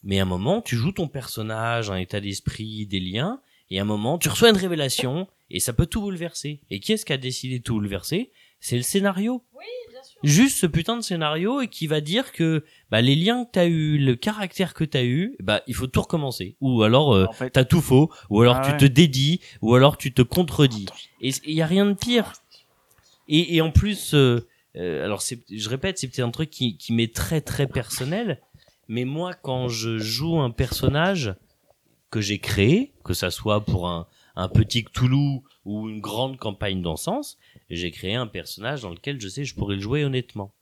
mais à un moment, tu joues ton personnage, un état d'esprit, des liens, et à un moment, tu reçois une révélation, et ça peut tout bouleverser. Et qui est-ce qui a décidé de tout bouleverser? C'est le scénario. Oui, bien sûr. Juste ce putain de scénario, et qui va dire que bah, les liens que t'as eu, le caractère que t'as eu, bah, il faut tout recommencer. Ou alors, euh, en fait, t'as tout faux, ou alors Ah tu ouais. te dédies, ou alors tu te contredis. Et il y a rien de pire. Et, et en plus, euh, euh, alors je répète, c'est peut-être un truc qui, qui m'est très très personnel, mais moi quand je joue un personnage que j'ai créé, que ça soit pour un, un petit Cthulhu ou une grande campagne d'encens, j'ai créé un personnage dans lequel je sais que je pourrais le jouer honnêtement.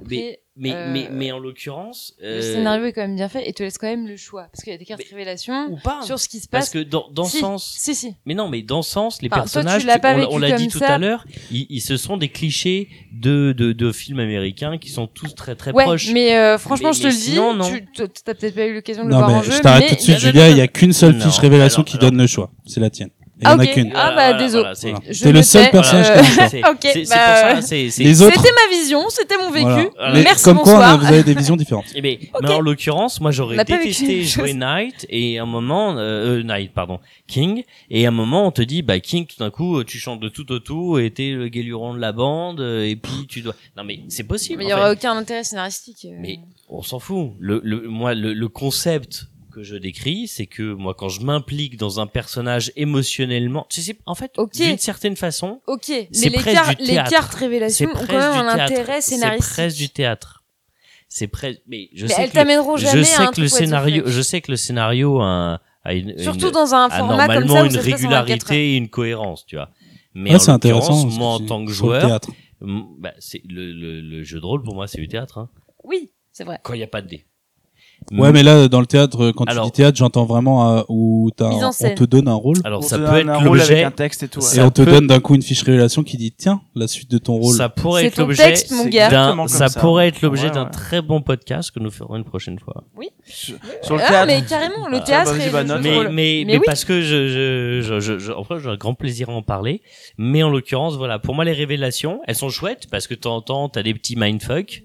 Après, Mais, Euh, mais, mais en l'occurrence, le euh, scénario est quand même bien fait et te laisse quand même le choix. Parce qu'il y a des cartes Mais- révélations ou pas, sur ce qui se parce passe. que dans, dans Si, sens, Si, si. Mais non, mais dans ce sens, les Enfin, toi, tu personnages, on, l'a- vécu on l'a dit tout à l'heure, ils, ils se sont des clichés de, de, de films américains qui sont tous très très Ouais, proches. mais euh, franchement, Mais- je te mais le dis, tu t'as peut-être pas eu l'occasion de le voir en mais jeu. je t'arrête mais tout de suite, il y a- Julia. Il y a qu'une seule fiche révélation qui donne le choix. C'est la tienne. Il y Ah, en a ok. qu'une. Ah, bah, désolé. c'est- Voilà. T'es le seul personnage qui a euh, le choix. c'est- Ok, c'est- c'est bah, pour ça, c'est- c'est- Les autres, C'était ma vision, c'était mon vécu. voilà. Mais Merci, comme quoi, on a- bonsoir. vous avez des visions différentes. Eh ben, mais en l'occurrence, moi j'aurais détesté jouer Knight et à un moment, euh, euh, Knight, pardon, King, et à un moment on te dit, bah King, tout d'un coup, tu chantes de tout au tout et t'es le guéluron de la bande euh, et puis tu dois. Non mais c'est possible. Mais il y en aurait aucun intérêt scénaristique. euh. Mais on s'en fout. Le, le, moi, le, le concept que je décris, c'est que moi, quand je m'implique dans un personnage émotionnellement, tu sais, en fait, Ok. d'une certaine façon, Ok, mais C'est les, presque car- du les théâtre. cartes c'est révélations ont presque quand même du un théâtre. intérêt C'est scénaristique. presque du théâtre. C'est presque. Mais je mais sais elles que le, jamais je sais que le scénario, je sais que le scénario a, a une, Surtout une- dans un a format comme ça où une ça se passe en 24 heures. régularité et une cohérence, tu vois. Mais Ouais, en c'est intéressant. l'occurrence, ce moi, en tant que joueur, bah, c'est le, le, le jeu de rôle pour moi, c'est du théâtre. Hein, Oui, c'est vrai. quand il n'y a pas de dés. Ouais, mais là, dans le théâtre, quand Alors- tu dis théâtre, j'entends vraiment euh, où t'as, Mise en on scène. te donne un rôle. Alors On ça te peut donne être un rôle avec l'objet. un texte et tout. ouais. et ça on te peut- donne d'un coup une fiche révélation qui dit tiens la suite de ton rôle. Ça pourrait C'est être ton l'objet. texte, mon c'est gars. d'un- exactement comme ça, ça. pourrait être l'objet Ouais, d'un ouais. très bon podcast que nous ferons une prochaine fois. Sur le Ah, théâtre. mais carrément, le théâtre Vas-y, bah, note. de Mais, mais, Mais mais oui. parce que je, je, je, je, je, enfin, j'ai un grand plaisir à en parler. Mais en l'occurrence, voilà, pour moi, les révélations, elles sont chouettes parce que de temps en temps, t'as des petits mindfuck.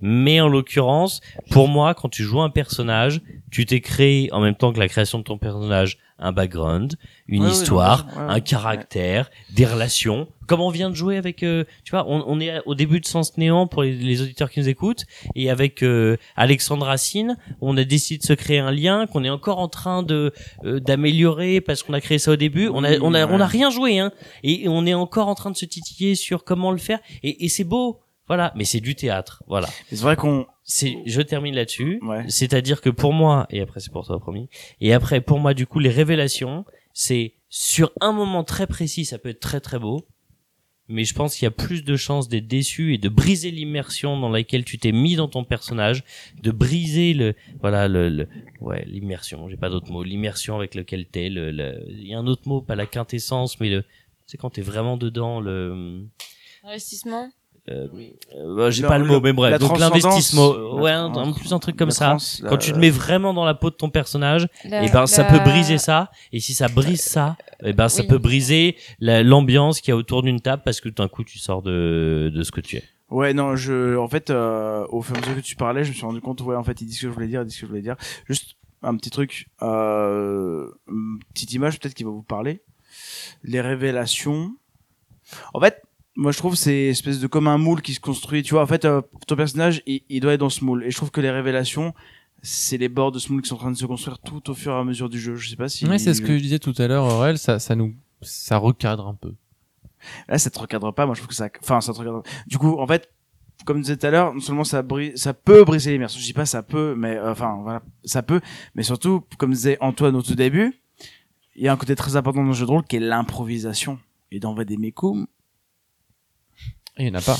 Mais en l'occurrence, pour moi, quand tu joues un personnage, tu t'es créé en même temps que la création de ton personnage un background, une Ouais, histoire, non, ouais, ouais. un caractère, des relations. Comme on vient de jouer avec, euh, tu vois, on, on est au début de Sens Néant pour les, les auditeurs qui nous écoutent, et avec euh, Alexandre Racine, on a décidé de se créer un lien qu'on est encore en train de euh, d'améliorer parce qu'on a créé ça au début. On a on a on a rien joué, hein, et on est encore en train de se titiller sur comment le faire, et, et c'est beau. Voilà, mais c'est du théâtre, voilà. C'est vrai qu'on. C'est, je termine là-dessus. Ouais. C'est-à-dire que pour moi, et après c'est pour toi promis, et après pour moi du coup les révélations, c'est sur un moment très précis, ça peut être très très beau, mais je pense qu'il y a plus de chances d'être déçu et de briser l'immersion dans laquelle tu t'es mis dans ton personnage, de briser le, voilà le, le- ouais l'immersion, j'ai pas d'autre mot, l'immersion avec lequel t'es, le, le, il y a un autre mot, pas la quintessence, mais le, c'est quand t'es vraiment dedans le Investissement. Euh, euh, j'ai pas le mot, mais bref. Donc l'investissement, ouais, un, plus un truc comme ça. trans, la- Quand tu te mets vraiment dans la peau de ton personnage, La- et ben ça peut briser ça. Et si ça brise ça, et ben ça peut briser la- l'ambiance qu'il y a autour d'une table parce que d'un coup tu sors de de ce que tu es. Ouais, non, je, en fait, euh, au fur et à mesure que tu parlais, je me suis rendu compte, ouais, en fait, il dit ce que je voulais dire, il dit ce que je voulais dire. Juste un petit truc, euh, une petite image peut-être qui va vous parler. Les révélations. En fait, moi je trouve que c'est espèce de comme un moule qui se construit. Tu vois, en fait, euh, ton personnage, il, il doit être dans ce moule. Et je trouve que les révélations, c'est les bords de ce moule qui sont en train de se construire tout au fur et à mesure du jeu. Je sais pas si. Ouais, c'est ce que je disais tout à l'heure, Aurel, ça, ça nous, ça recadre un peu. Là, ça te recadre pas. Moi, je trouve que ça, enfin, ça te recadre. Du coup, en fait, comme je disais tout à l'heure, non seulement ça brise, ça peut briser l'immersion. Je dis pas ça peut, mais euh, enfin, voilà, ça peut. Mais surtout, comme disait Antoine au tout début, il y a un côté très important dans le jeu de rôle qui est l'improvisation. Et dans Vademecum, il y en a pas.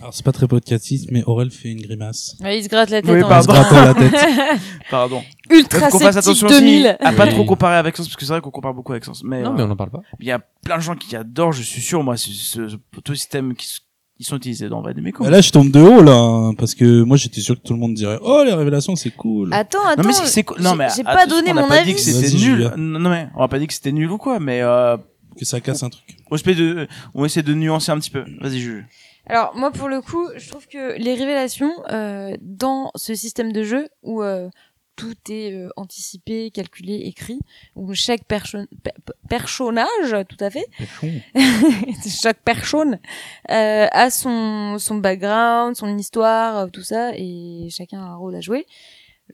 Alors c'est pas très podcastiste, mais Aurel fait une grimace. Ouais, il se gratte la tête Oui, en Il se pardon. gratte la tête. pardon. Ultra Faut qu'on fasse attention 2000. aussi à pas trop comparer avec Sens, parce que c'est vrai qu'on compare beaucoup avec Sens. Mais Non, euh, mais on en parle pas. il y a plein de gens qui adorent, je suis sûr, moi, ce, ce, ce, tout système qui, sont utilisés dans Vademecum. Bah là je tombe de haut là, hein, parce que moi j'étais sûr que tout le monde dirait oh les révélations c'est cool. Attends, attends. non mais c'est- c'est co- non j'ai- mais j'ai pas donné on n'a mon pas avis. dit que c'était nul non non, mais on a pas dit que c'était nul ou quoi mais euh, Que ça casse un truc. on essaie de on essaie de nuancer un petit peu vas-y Jules Alors moi pour le coup, je trouve que les révélations euh, dans ce système de jeu où euh, tout est euh, anticipé, calculé, écrit, où chaque perso pe- pe- personnage, tout à fait, chaque personne euh, a son son background, son histoire, euh, tout ça, et chacun a un rôle à jouer.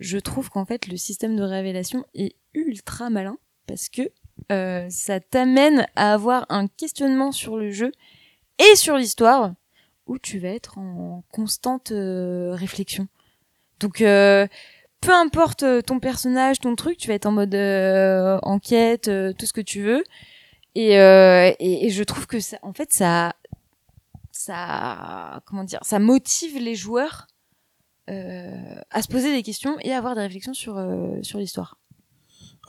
Je trouve qu'en fait le système de révélation est ultra malin parce que euh, ça t'amène à avoir un questionnement sur le jeu et sur l'histoire où tu vas être en constante euh, réflexion. Donc, euh, peu importe ton personnage, ton truc, tu vas être en mode enquête, tout ce que tu veux. Et, je trouve que ça, en fait, ça, ça, comment dire, ça motive les joueurs à se poser des questions et à avoir des réflexions sur sur l'histoire.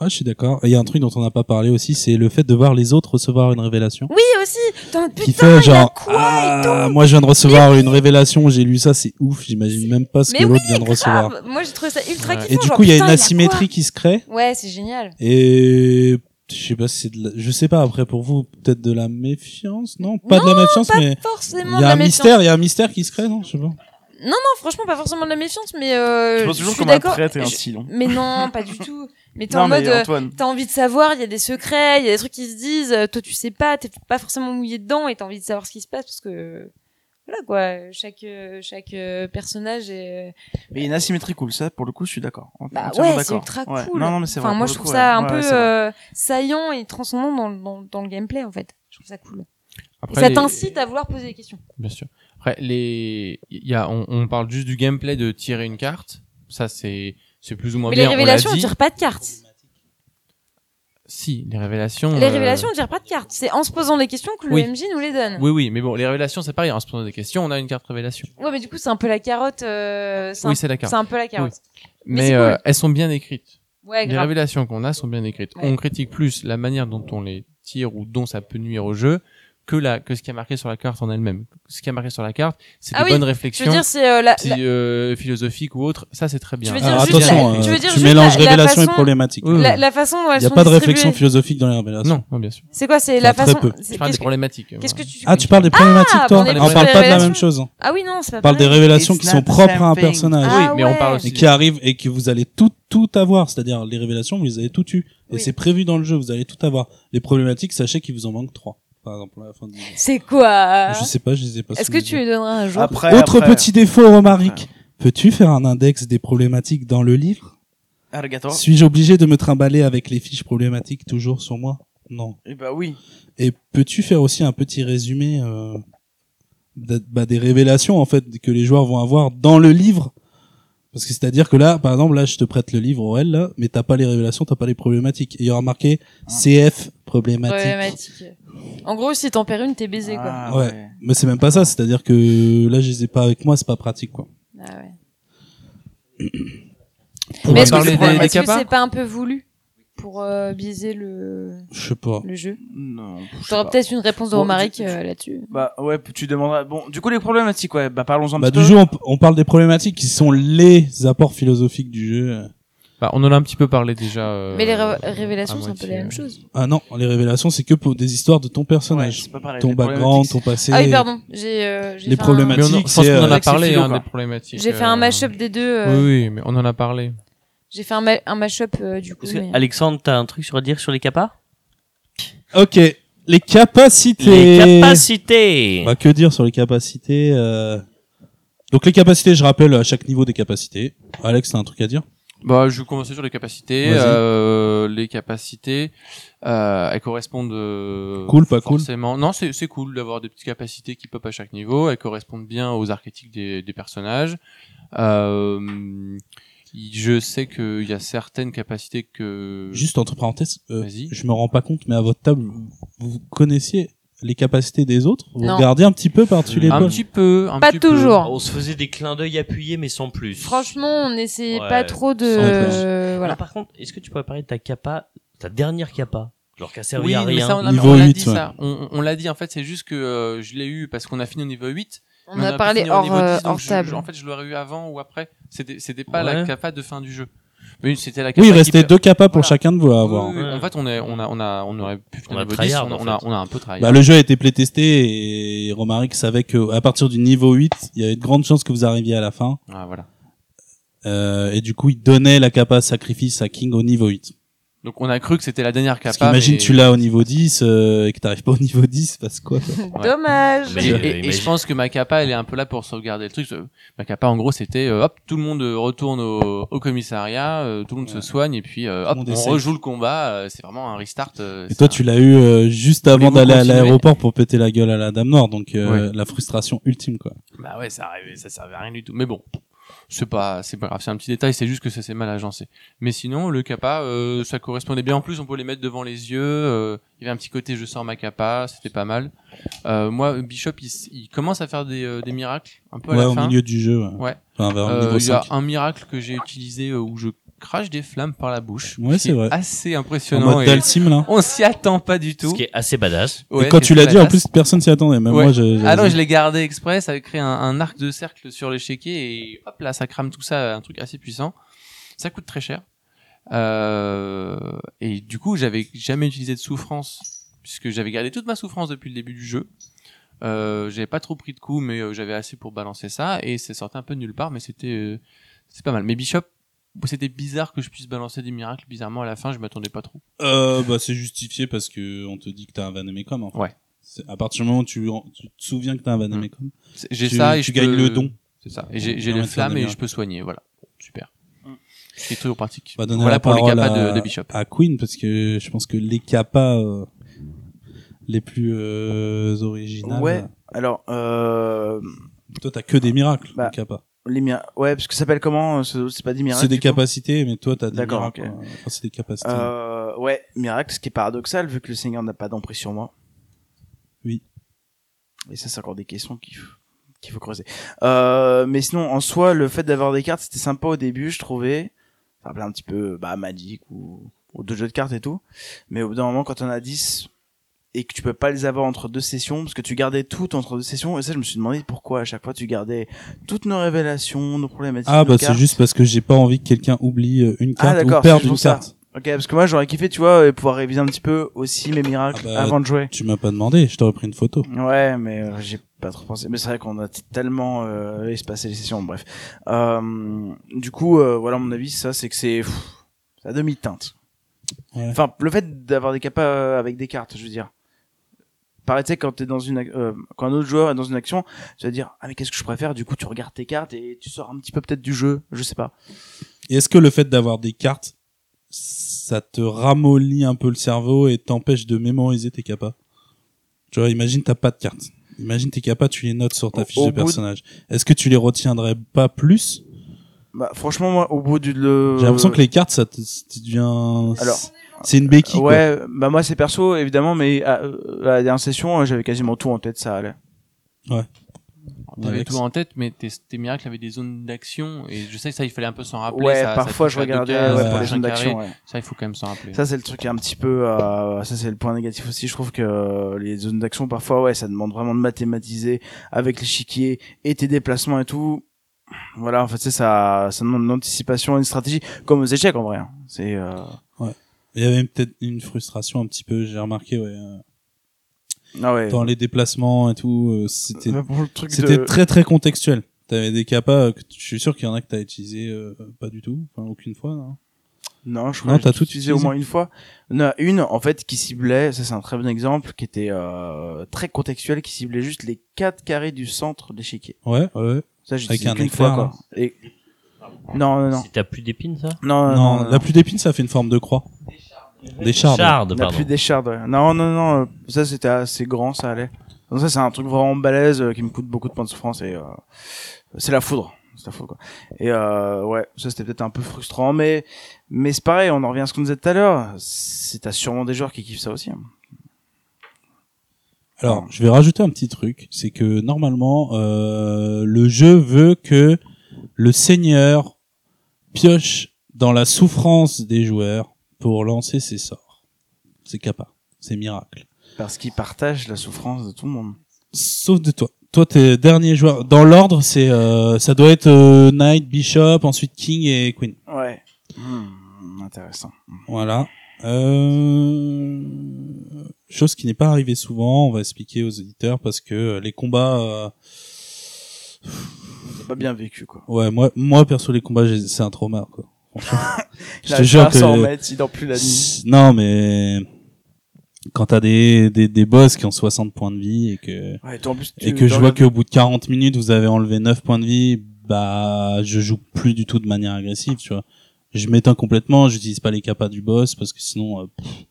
Ah, je suis d'accord. Et il y a un truc dont on n'a pas parlé aussi, c'est le fait de voir les autres recevoir une révélation. Oui aussi. Putain, Qui fait genre, quoi et ah, tout moi je viens de recevoir une révélation, j'ai lu ça, c'est ouf, j'imagine même pas ce Mais que oui, l'autre vient de recevoir. grave. Moi j'ai trouvé ça ultra Ouais. kiffant. Et du genre, coup, il y a une asymétrie qui se crée. Ouais, c'est génial. Et je sais pas si c'est de la... je sais pas après pour vous peut-être de la méfiance, non? Pas de la méfiance, pas mais Forcément il y a un mystère, il y a un mystère qui se crée, non? Je sais pas. Non, franchement, pas forcément de la méfiance, mais euh, Je pense je toujours suis comme un d'accord. prêtre et un Je- silon. Mais non, pas du tout. Mais t'es en mode, euh, Antoine. t'as envie de savoir, il y a des secrets, il y a des trucs qui se disent, euh, toi tu sais pas, t'es pas forcément mouillé dedans et t'as envie de savoir ce qui se passe parce que voilà quoi, chaque euh, chaque personnage est Mais il y a une asymétrie cool, ça, pour le coup, je suis d'accord. bah ouais, c'est d'accord. ultra Ouais. cool. Non, non, mais c'est enfin vrai. moi je trouve coup, ça ouais. un Ouais, peu euh, saillant et transcendant dans, le- dans dans le gameplay en fait. Je trouve ça cool. Et ça les- t'incite à vouloir poser des questions. Bien sûr. Après, les, il y a, on, on parle juste du gameplay de tirer une carte. Ça, c'est, c'est plus ou moins Mais bien. les révélations, on on l'a dit. tire pas de cartes. Si, les révélations. Les euh, révélations, on tire pas de cartes. C'est en se posant des questions que le Oui. MJ nous les donne. Oui, oui, mais bon, les révélations, c'est pareil. En se posant des questions, on a une carte révélation. Ouais, mais du coup, c'est un peu la carotte. euh, Oui, un, c'est la carte. c'est un peu la carotte. Mais Mais, euh, cool. elles sont bien écrites. Ouais, Les révélations qu'on a sont bien écrites. Ouais. On critique plus la manière dont on les tire ou dont ça peut nuire au jeu que la, que ce qui est marqué sur la carte en elle-même. Ce qui est marqué sur la carte, c'est Ah des oui, bonnes Je réflexions. veux dire, c'est euh, la, si, la- euh, philosophiques ou autres, ça c'est très bien. Tu veux dire Alors juste attention, la- euh, tu veux dire tu juste mélanges la- la révélation et problématique. Oui, la, la façon dont elles Il n'y a sont pas de réflexion philosophique dans les révélations. Non, non, bien sûr. C'est quoi C'est la très façon. peu. c'est- Je parle des problématiques. Qu'est-ce que tu Ah, tu parles des problématiques, Ah, toi on sur parle pas de la même chose. Ah oui, non, c'est pas On parle des révélations qui sont propres à un same thing. personnage. Ah oui, mais on parle et aussi. qui arrivent et que vous allez tout tout avoir, c'est-à-dire les révélations, vous les avez tout eu et Oui. c'est prévu dans le jeu, vous allez tout avoir. Les problématiques, sachez qu'il vous en manque trois, par exemple à la fin du. C'est quoi Je sais pas, je les ai pas. Est-ce que tu lui donneras un jour Après, Autre après, petit défaut, Romaric. Peux-tu faire un index des problématiques dans le livre Alligator. Suis-je obligé de me trimballer avec les fiches problématiques toujours sur moi Non. Eh bah oui. Et peux-tu faire aussi un petit résumé euh, de- bah, des révélations en fait que les joueurs vont avoir dans le livre Parce que c'est-à-dire que là, par exemple, là, je te prête le livre OL, là, mais t'as pas les révélations, t'as pas les problématiques. Et il y aura marqué CF problématique. Problématique. En gros, si t'en perds une, t'es baisé, quoi. Ah, Ouais. Mais c'est même pas ça, c'est-à-dire que là, je les ai pas avec moi, c'est pas pratique, quoi. Ah ouais. Mais est-ce que c'est- des, des est-ce que capas c'est pas un peu voulu pour euh, biaiser le, Je sais pas. le jeu Non. je T'auras peut-être une réponse de Bon, Romaric tu- euh, là-dessus. Bah ouais, tu demanderas. Bon, du coup les problématiques, ouais. Bah parlons-en un Bah, petit du peu. jeu, on, on parle des problématiques qui sont les apports philosophiques du jeu. Bah, on en a un petit peu parlé déjà. euh, Mais les ré- révélations, c'est un peu la même chose. Ah non, les révélations, c'est que pour des histoires de ton personnage. c'est pas pareil. ton background, ton passé. Ah oui, pardon. J'ai euh, j'ai Les fait un- problématiques. Mais on en- je pense c'est, qu'on en euh, a parlé philo, hein, quoi. des problématiques. J'ai fait un mashup des deux. euh, Oui, oui, mais on en a parlé. J'ai fait un, ma- un mashup euh, du coup. Mais- Alexandre, t'as un truc sur à dire sur les capas? Ok, les capacités. Les capacités Bah, que dire sur les capacités euh... Donc les capacités, je rappelle à chaque niveau des capacités. Alex, t'as un truc à dire? Bah, je vais commencer sur les capacités. Euh, les capacités, euh, elles correspondent. euh, Cool, pas cool forcément. Non, c'est c'est cool d'avoir des petites capacités qui pop à chaque niveau. Elles correspondent bien aux archétypes des, des personnages. Euh, je sais qu'il y a certaines capacités que. Juste entre parenthèses, Vas-y. je me rends pas compte, mais à votre table, vous connaissiez les capacités des autres Vous Non. regardiez un petit peu par-dessus les un petit peu. Un Pas petit peu. toujours. On se faisait des clins d'œil appuyés, mais sans plus. Franchement, on essayait Ouais, pas trop de. euh, Voilà. voilà. par contre, est-ce que tu pourrais parler de ta capa, ta dernière capa? Genre a servi Oui, à mais rien. ça, on, a- Niveau on l'a 8, dit ouais. ça. On, l'a dit, en fait, c'est juste que euh, je l'ai eu parce qu'on a fini au niveau 8. On mais a parlé au hors, niveau euh, 10, donc hors je- table. je- en fait, je l'aurais eu avant ou après. C'était, c'était pas Ouais. la capa de fin du jeu. Mais c'était la Oui, il restait deux capas pour Voilà. chacun de vous à avoir. oui, oui. Ouais. En fait, on, est, on, a, on, a, on aurait pu On a au niveau 10, tryhard, on, en on a, on a un peu travaillé. Bah, le jeu a été playtesté et Romaric savait que à partir du niveau 8, il y avait de grandes chances que vous arriviez à la fin. Ah, voilà. Euh, et du coup, il donnait la capa sacrifice à King au niveau 8. Donc on a cru que c'était la dernière Parce capa. qu'imagine mais- tu l'as au niveau 10 euh, et que t'arrives pas au niveau 10, parce quoi. Dommage. Mais- Et, euh, et- et imagine- je pense que ma capa, elle est un peu là pour sauvegarder le truc. Ma capa, en gros, c'était euh, hop, tout le monde euh, retourne au, au commissariat, euh, tout le monde Ouais. se soigne et puis euh, hop, on rejoue le combat. euh, c'est vraiment un restart. euh, Et toi un- tu l'as eu euh, juste avant d'aller à l'aéroport pour péter la gueule à la Dame Noire, donc euh, la frustration ultime quoi. Bah ouais, ça arrivait, ça servait à rien du tout. Mais bon, c'est pas, c'est pas grave, c'est un petit détail, c'est juste que ça s'est mal agencé. Mais sinon, le kappa, euh, ça correspondait bien. En plus, on peut les mettre devant les yeux. euh, il y avait un petit côté, je sors ma kappa, c'était pas mal. Euh, moi, Bishop, il, il commence à faire des, euh, des miracles un peu à Ouais, la au fin. milieu du jeu. Ouais. Ouais. Enfin, vers Euh, Il y a 5. un miracle que j'ai utilisé euh, où je crache des flammes par la bouche. Ouais, Ce c'est vrai. Assez En impressionnant. mode et Dalsim là. on s'y attend pas du tout. Ce qui est assez badass. Ouais, et quand tu l'as dit, en plus personne s'y attendait. Même Ouais. moi, j'ai. Ah non, je l'ai gardé exprès, ça avait créé un, un arc de cercle sur l'échiquier et hop là, ça crame tout ça, un truc assez puissant. Ça coûte très cher. Euh, et du coup, j'avais jamais utilisé de souffrance puisque j'avais gardé toute ma souffrance depuis le début du jeu. Euh, j'avais pas trop pris de coups, mais euh, j'avais assez pour balancer ça et c'est sorti un peu de nulle part, mais c'était euh, c'est pas mal. Mais Bishop, c'était bizarre que je puisse balancer des miracles bizarrement à la fin, je m'attendais pas trop. Euh, bah, c'est justifié parce que on te dit que t'as un Vanemecum. En fait. Ouais. C'est- À partir du moment où tu, tu te souviens que t'as un Vanemecum, C'est- J'ai tu, ça et tu je gagnes peux- le don. C'est ça. Et j'ai j'ai les la flammes et je peux soigner. Voilà. Bon, super. C'est toujours pratique. On va donner Voilà la pour les parole capas à, de, de Bishop. à Queen parce que je pense que les capas euh, les plus euh, originales. Ouais. Alors, euh, Toi, t'as que des miracles. Bah, en capa. Les mira- ouais, parce que ça s'appelle comment euh, ce- C'est pas des miracles. C'est des capacités, mais toi, t'as des D'accord, miracles. ok. quoi. Enfin, c'est des capacités. Euh, ouais, miracle, ce qui est paradoxal vu que le Seigneur n'a pas d'emprise sur moi. Oui. Et ça, c'est encore des questions qu'il faut, qu'il faut creuser. Euh, mais sinon, en soi, le fait d'avoir des cartes, c'était sympa au début, je trouvais. Ça rappelait un petit peu, bah, Magic ou, ou d'autres jeux de cartes et tout. Mais au bout d'un moment, quand on a 10 et que tu peux pas les avoir entre deux sessions, parce que tu gardais tout entre deux sessions, et ça, je me suis demandé pourquoi à chaque fois tu gardais toutes nos révélations, nos problématiques. ah, bah, c'est juste parce que j'ai pas envie que quelqu'un oublie euh, une Ah, carte d'accord, ou perde une pour ça. carte. Ok, parce que moi j'aurais kiffé, tu vois, euh, pouvoir réviser un petit peu aussi mes miracles Ah bah, avant de jouer. Tu m'as pas demandé, je t'aurais pris une photo. Ouais, mais euh, j'ai pas trop pensé. Mais c'est vrai qu'on a tellement euh, espacé les sessions, bref. Euh, du coup, euh, voilà mon avis, ça c'est que c'est à demi-teinte. Ouais. Enfin, le fait d'avoir des capas avec des cartes, je veux dire. Pareil, tu sais, quand t'es dans une, euh, quand un autre joueur est dans une action, tu vas dire, ah mais qu'est-ce que je préfère? Du coup, tu regardes tes cartes et tu sors un petit peu peut-être du jeu, je sais pas. Et est-ce que le fait d'avoir des cartes, ça te ramollit un peu le cerveau et t'empêche de mémoriser tes capas? Tu vois, imagine t'as pas de cartes. Imagine tes capas, tu les notes sur ta Au- fiche au de bout de- personnage. Est-ce que tu les retiendrais pas plus? Bah, franchement, moi, au bout du le. J'ai l'impression que les cartes, ça te, ça te devient... Alors, c'est une béquille. quoi. Ouais, bah moi c'est perso évidemment, mais à, euh, à la dernière session euh, j'avais quasiment tout en tête, ça allait. T'avais Alex. tout en tête, mais tes, tes miracles avaient des zones d'action et je sais que ça, il fallait un peu s'en rappeler. Ouais, ça- parfois je regardais ouais, ouais, pour les zones d'action. Ouais. Ça, il faut quand même s'en rappeler. Ça c'est le truc qui est un petit peu, euh, ça c'est le point négatif aussi. Je trouve que euh, les zones d'action parfois ouais, ça demande vraiment de mathématiser avec l'échiquier et tes déplacements et tout. Voilà, en fait c'est ça, ça demande une anticipation, une stratégie, comme aux échecs en vrai. hein. C'est euh... Il y avait peut-être une frustration un petit peu, j'ai remarqué, ouais. euh, ah ouais. Dans les déplacements et tout, euh, c'était truc c'était de- très très contextuel. T'avais des capas je suis sûr qu'il y en a que t'as utilisé euh, pas du tout, enfin aucune fois. Non? Non, je Non, crois que t'as j'ai tout utilisé au moins une fois. A une, en fait, qui ciblait, ça c'est un très bon exemple, qui était euh, très contextuel, qui ciblait juste les quatre carrés du centre de l'échiquier. Ouais, ouais. Ça, j'ai utilisé un qu'une fois, quoi. Et... Non, non, non. Si t'as plus d'épines, ça? Non, non, non, non, la pluie d'épines, ça fait une forme de croix. Des chardes. Chardes, La pluie des shards, ouais. Non, non, non, euh, ça c'était assez grand, ça allait. Donc ça c'est un truc vraiment balèze euh, qui me coûte beaucoup de points de souffrance et euh, c'est la foudre. C'est la foudre, quoi. Et euh, ouais, ça c'était peut-être un peu frustrant, mais mais c'est pareil, on en revient à ce qu'on disait tout à l'heure. C'est t'as sûrement des joueurs qui kiffent ça aussi. hein. Alors, je vais rajouter un petit truc, c'est que normalement, euh, le jeu veut que le seigneur pioche dans la souffrance des joueurs pour lancer ses sorts. C'est capa, c'est miracle. Parce qu'ils partagent la souffrance de tout le monde. Sauf de toi. Toi, t'es dernier joueur. Dans l'ordre, c'est euh, ça doit être euh, Knight, Bishop, ensuite King et Queen. Ouais. Hmm, intéressant. Voilà. Euh... Chose qui n'est pas arrivée souvent, on va expliquer aux auditeurs parce que euh, les combats, euh, C'est pas bien vécu, quoi. ouais, moi, moi perso les combats, c'est un trauma quoi. Je te jure 500 que mètres, il dort plus la nuit. non mais quand t'as des, des des boss qui ont 60 points de vie et que Ouais, et que je vois qu'au bout de 40 minutes vous avez enlevé 9 points de vie, bah je joue plus du tout de manière agressive, tu vois. Je m'éteins complètement, j'utilise pas les capas du boss parce que sinon euh, pff,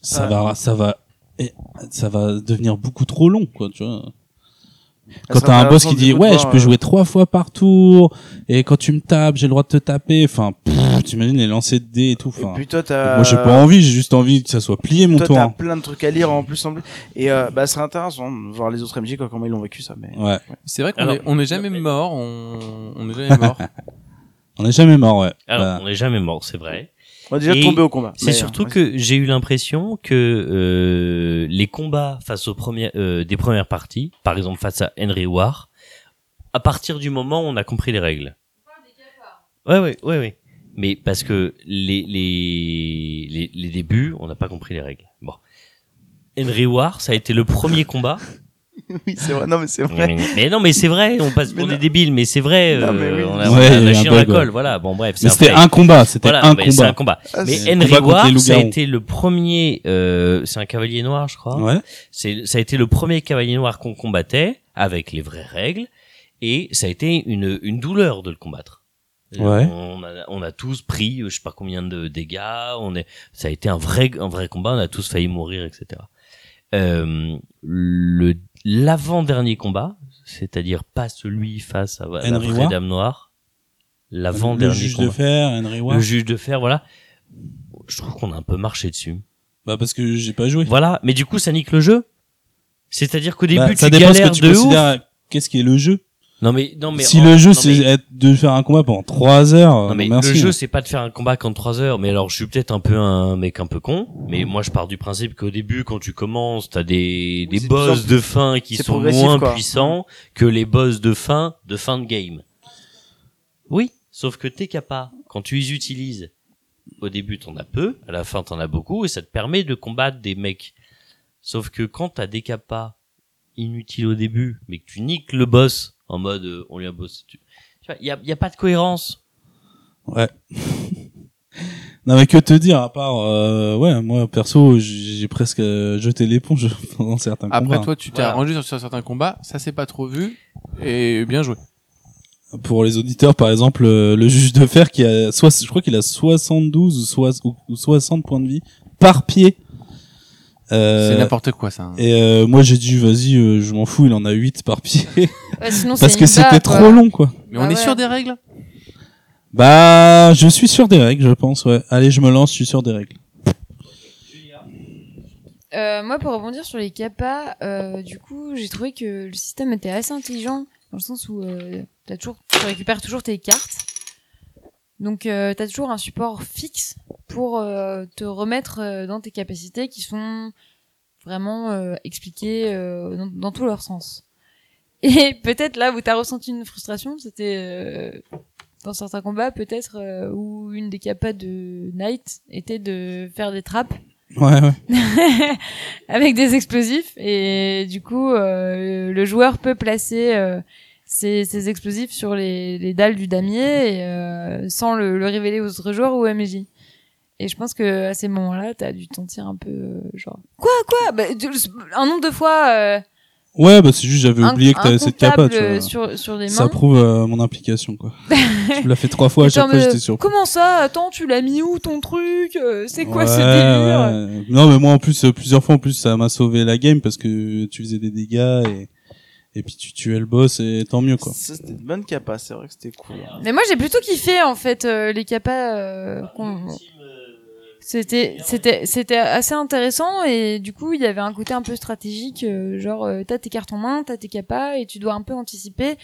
ça Ouais. va ça va et ça va devenir beaucoup trop long quoi, tu vois. Ça Quand t'as un boss qui dit ouais, je peux euh, jouer trois fois par tour et quand tu me tapes, j'ai le droit de te taper, enfin t'imagines les lancers de dés et tout, Et enfin. puis toi, t'as. Moi j'ai pas envie, j'ai juste envie que ça soit plié mon Toi, tour. t'as plein de trucs à lire en plus en plus. Et euh, bah, ce serait intéressant de voir les autres MJ quoi, comment ils l'ont vécu ça. Mais Ouais, C'est vrai qu'on est, on est jamais mort, on, on est jamais mort. on est jamais mort, ouais. Alors, Bah, on n'est jamais mort, c'est vrai. On va déjà Et tomber au combat. C'est surtout euh, que j'ai eu l'impression que euh, les combats face aux premières euh, des premières parties, par exemple face à Henry War, à partir du moment où on a compris les règles. Ouais ouais ouais ouais. Mais parce que les les les, les débuts, on n'a pas compris les règles. Bon. Henry War, ça a été le premier combat. oui, c'est vrai. Non, mais c'est vrai. mais, mais non, mais c'est vrai, on passe pour des débiles, mais c'est vrai. Non, mais euh, oui. on a, Ouais, on a a la colle, voilà. Bon bref, c'était un combat, c'était Voilà, un combat. un combat. Ah, Mais Henry combat contre War, les ça a été le premier, euh, c'est un cavalier noir, je crois. Ouais. C'est, ça a été le premier cavalier noir qu'on combattait avec les vraies règles, et ça a été une, une douleur de le combattre. Ouais. On a, on a tous pris, euh, je sais pas combien de dégâts. On est, ça a été un vrai, un vrai combat. On a tous failli mourir, etc. Euh, le l'avant-dernier combat, c'est-à-dire pas celui face à la vraie Dame Noire, Le l'avant-dernier juge combat de fer, Henry War. le juge de fer, voilà. Je trouve qu'on a un peu marché dessus. Bah parce que j'ai pas joué. Voilà, mais du coup, ça nique le jeu. C'est-à-dire qu'au début, Bah, ça tu dépend ce galères que tu de. Qu'est-ce qui est le jeu? Non mais non mais Si en- le jeu c'est mais- être- de faire un combat pendant 3 heures, non mais merci. le jeu c'est pas de faire un combat qu'en 3 heures. Mais alors je suis peut-être un peu un mec un peu con mais moi je pars du principe qu'au début quand tu commences t'as des des boss de fin qui sont moins quoi. puissants que les boss de fin de fin de game. Oui. Sauf que tes capas quand tu les utilises au début t'en as peu à la fin t'en as beaucoup et ça te permet de combattre des mecs. Sauf que quand t'as des capas inutiles au début mais que tu niques le boss en mode euh, on lui a bossé vois il y a, y a pas de cohérence Ouais. non mais que te dire à part euh, ouais moi perso j'ai j'ai presque euh, jeté l'éponge pendant certains Après, combats. toi, tu t'es Voilà. arrangé sur, sur certains combats, ça s'est pas trop vu, et bien joué. Pour les auditeurs par exemple euh, le juge de fer qui a soit je crois qu'il a 72 ou, soix- ou- ou 60 points de vie par pied. Euh, C'est n'importe quoi, ça. hein. et euh, moi j'ai dit vas-y euh, je m'en fous il en a 8 par pied Ouais, sinon, parce que c'était trop long quoi. Mais on Ah est ouais. sûr des règles? Bah je suis sûr des règles je pense ouais. Allez je me lance je suis sûr des règles. Euh, moi, pour rebondir sur les capas, euh, du coup, j'ai trouvé que le système était assez intelligent dans le sens où euh, t'as toujours, tu récupères toujours tes cartes. Donc, euh, t'as toujours un support fixe pour euh, te remettre euh, dans tes capacités qui sont vraiment euh, expliquées euh, dans, dans tout leur sens. Et peut-être là où t'as ressenti une frustration, c'était euh, dans certains combats, peut-être où une des capas de Knight était de faire des trappes Ouais ouais. avec des explosifs et du coup euh, le joueur peut placer euh, ses, ses explosifs sur les, les dalles du damier et, euh, sans le, le révéler aux autres joueurs ou à MJ. Et je pense que à ces moments-là, t'as dû te sentir un peu euh, genre quoi quoi? Bah, un nombre de fois euh, Ouais bah c'est juste j'avais oublié que t'avais cette capa tu vois. sur sur Ça mains. prouve euh, mon implication quoi. je me l'ai fait trois fois à chaque fois j'étais sûr. Comment ça? Attends, tu l'as mis où ton truc? C'est quoi ce Ouais, délire? ouais. Non, mais moi en plus plusieurs fois en plus ça m'a sauvé la game parce que tu faisais des dégâts et et puis tu tuais le boss et tant mieux quoi. Ça, C'était une bonne capa, c'est vrai que c'était cool. Mais moi j'ai plutôt kiffé en fait euh, les capas euh, C'était c'était c'était assez intéressant et du coup il y avait un côté un peu stratégique euh, genre euh, t'as tes cartes en main t'as tes capas et tu dois un peu anticiper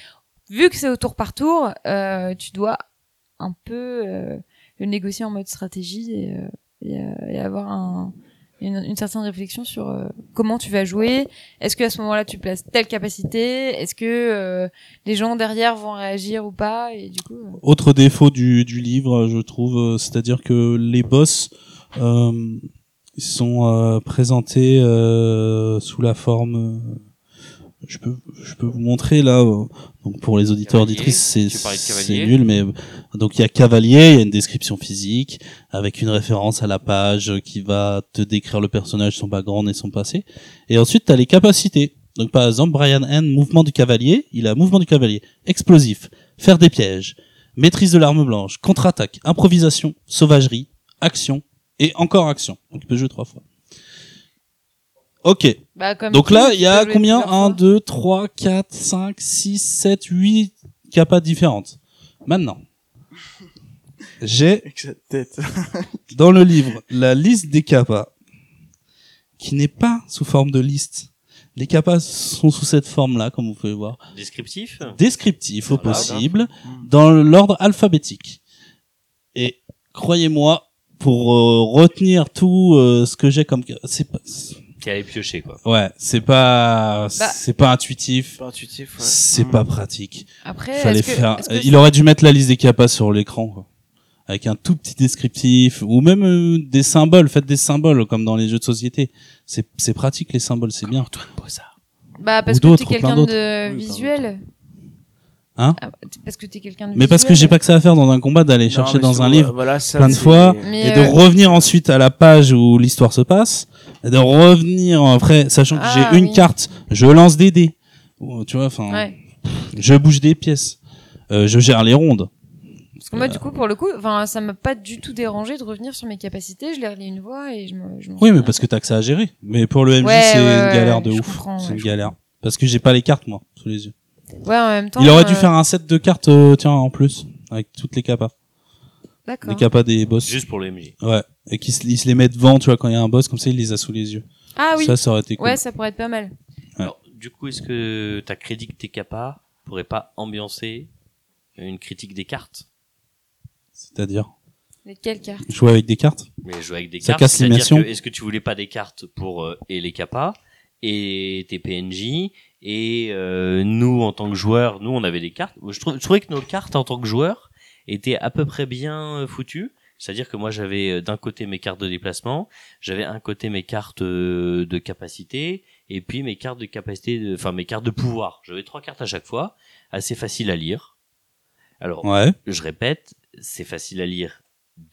vu que c'est au tour par tour euh, tu dois un peu euh, le négocier en mode stratégie et, euh, et, euh, et avoir un, une, une certaine réflexion sur euh, comment tu vas jouer. Est-ce que à ce moment-là tu places telle capacité? Est-ce que euh, les gens derrière vont réagir ou pas? Et du coup euh, Autre défaut du du livre, je trouve, euh, c'est-à-dire que les boss euh, sont présentés sous la forme je peux, je peux vous montrer là. euh, donc pour les auditeurs auditrices, c'est c'est nul, mais donc il y a cavalier, il y a une description physique avec une référence à la page qui va te décrire le personnage, son background et son passé. Et ensuite, tu as les capacités. Donc par exemple, Brian N, mouvement du cavalier, il a mouvement du cavalier, explosif, faire des pièges, maîtrise de l'arme blanche, contre-attaque, improvisation, sauvagerie, action et encore action. Donc il peut jouer trois fois. Ok. Bah, comme Donc là, il y a combien plusieurs 1, fois. 2, 3, 4, 5, 6, 7, 8 capas différentes. Maintenant, j'ai Avec sa tête. dans le livre la liste des capas qui n'est pas sous forme de liste. Les capas sont sous cette forme-là, comme vous pouvez voir. Descriptif Descriptif au Voilà. possible, dans l'ordre alphabétique. Et croyez-moi, pour euh, retenir tout euh, ce que j'ai comme... C'est pas... Qui allait piocher, quoi. Ouais, c'est pas... Bah. C'est pas intuitif. Pas intuitif, ouais. C'est pas pratique. Après, Fallait que- faire. Il aurait dû mettre la liste des capas sur l'écran, quoi. Avec un tout petit descriptif ou même euh, des symboles. Faites des symboles comme dans les jeux de société. C'est c'est pratique les symboles, c'est bien. Bah, parce Ou que d'autres, t'es quelqu'un d'autres. de visuel. Hein Ah, Parce que t'es quelqu'un de Mais parce que j'ai pas que ça à faire dans un combat d'aller chercher dans un livre voilà, ça, plein de fois. Mais, et de euh, revenir ensuite à la page où l'histoire se passe de revenir après sachant que Ah, j'ai une oui. carte, je lance des dés. Ou, Tu vois, enfin, Ouais. je bouge des pièces. Euh, je gère les rondes. Parce que moi, du coup, pour le coup, enfin, ça m'a pas du tout dérangé de revenir sur mes capacités. Je les relis une fois et je me. je m'en Oui, souviens. mais parce que t'as que ça à gérer. Mais pour le MJ, Ouais, c'est ouais, une ouais, galère de je ouf. comprends, C'est ouais, une je galère. Parce que j'ai pas les cartes, moi, sous les yeux. Ouais, en même temps. Il aurait dû euh, faire un set de cartes, euh, tiens, en plus, avec toutes les capas. D'accord. Les capas des boss. Juste pour le MJ. Ouais. Et qu'il se, se les met devant, tu vois, quand il y a un boss, comme ça, il les a sous les yeux. Ah oui. Ça, ça aurait été cool. Ouais, ça pourrait être pas mal. Ouais. Alors, du coup, est-ce que ta critique des capas pourrait pas ambiancer une critique des cartes? C'est-à-dire, Mais quelle carte? Jouer avec des cartes? Mais jouer avec des Ça cartes, casse c'est-à-dire l'immersion. est-ce que tu voulais pas des cartes pour euh, et les capas et tes PNJ et euh, nous en tant que joueurs, nous on avait des cartes. Je, trou- je trouvais que nos cartes en tant que joueurs étaient à peu près bien euh, foutues. C'est-à-dire que moi j'avais euh, d'un côté mes cartes de déplacement, j'avais un côté mes cartes euh, de capacité et puis mes cartes de capacité, de- enfin mes cartes de pouvoir. J'avais trois cartes à chaque fois, assez facile à lire. Alors Ouais. je répète, c'est facile à lire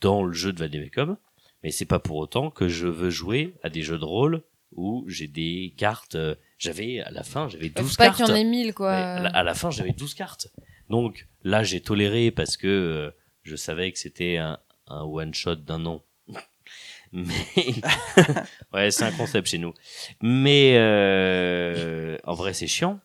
dans le jeu de Vademecum, mais c'est pas pour autant que je veux jouer à des jeux de rôle où j'ai des cartes. j'avais à la fin, j'avais Faut 12 pas cartes. qu'il y en ait mille, quoi. Ouais, à, la, à la fin, j'avais 12 cartes. Donc là, j'ai toléré parce que euh, je savais que c'était un, un one shot d'un an. Mais ouais, c'est un concept chez nous. Mais euh, en vrai, c'est chiant,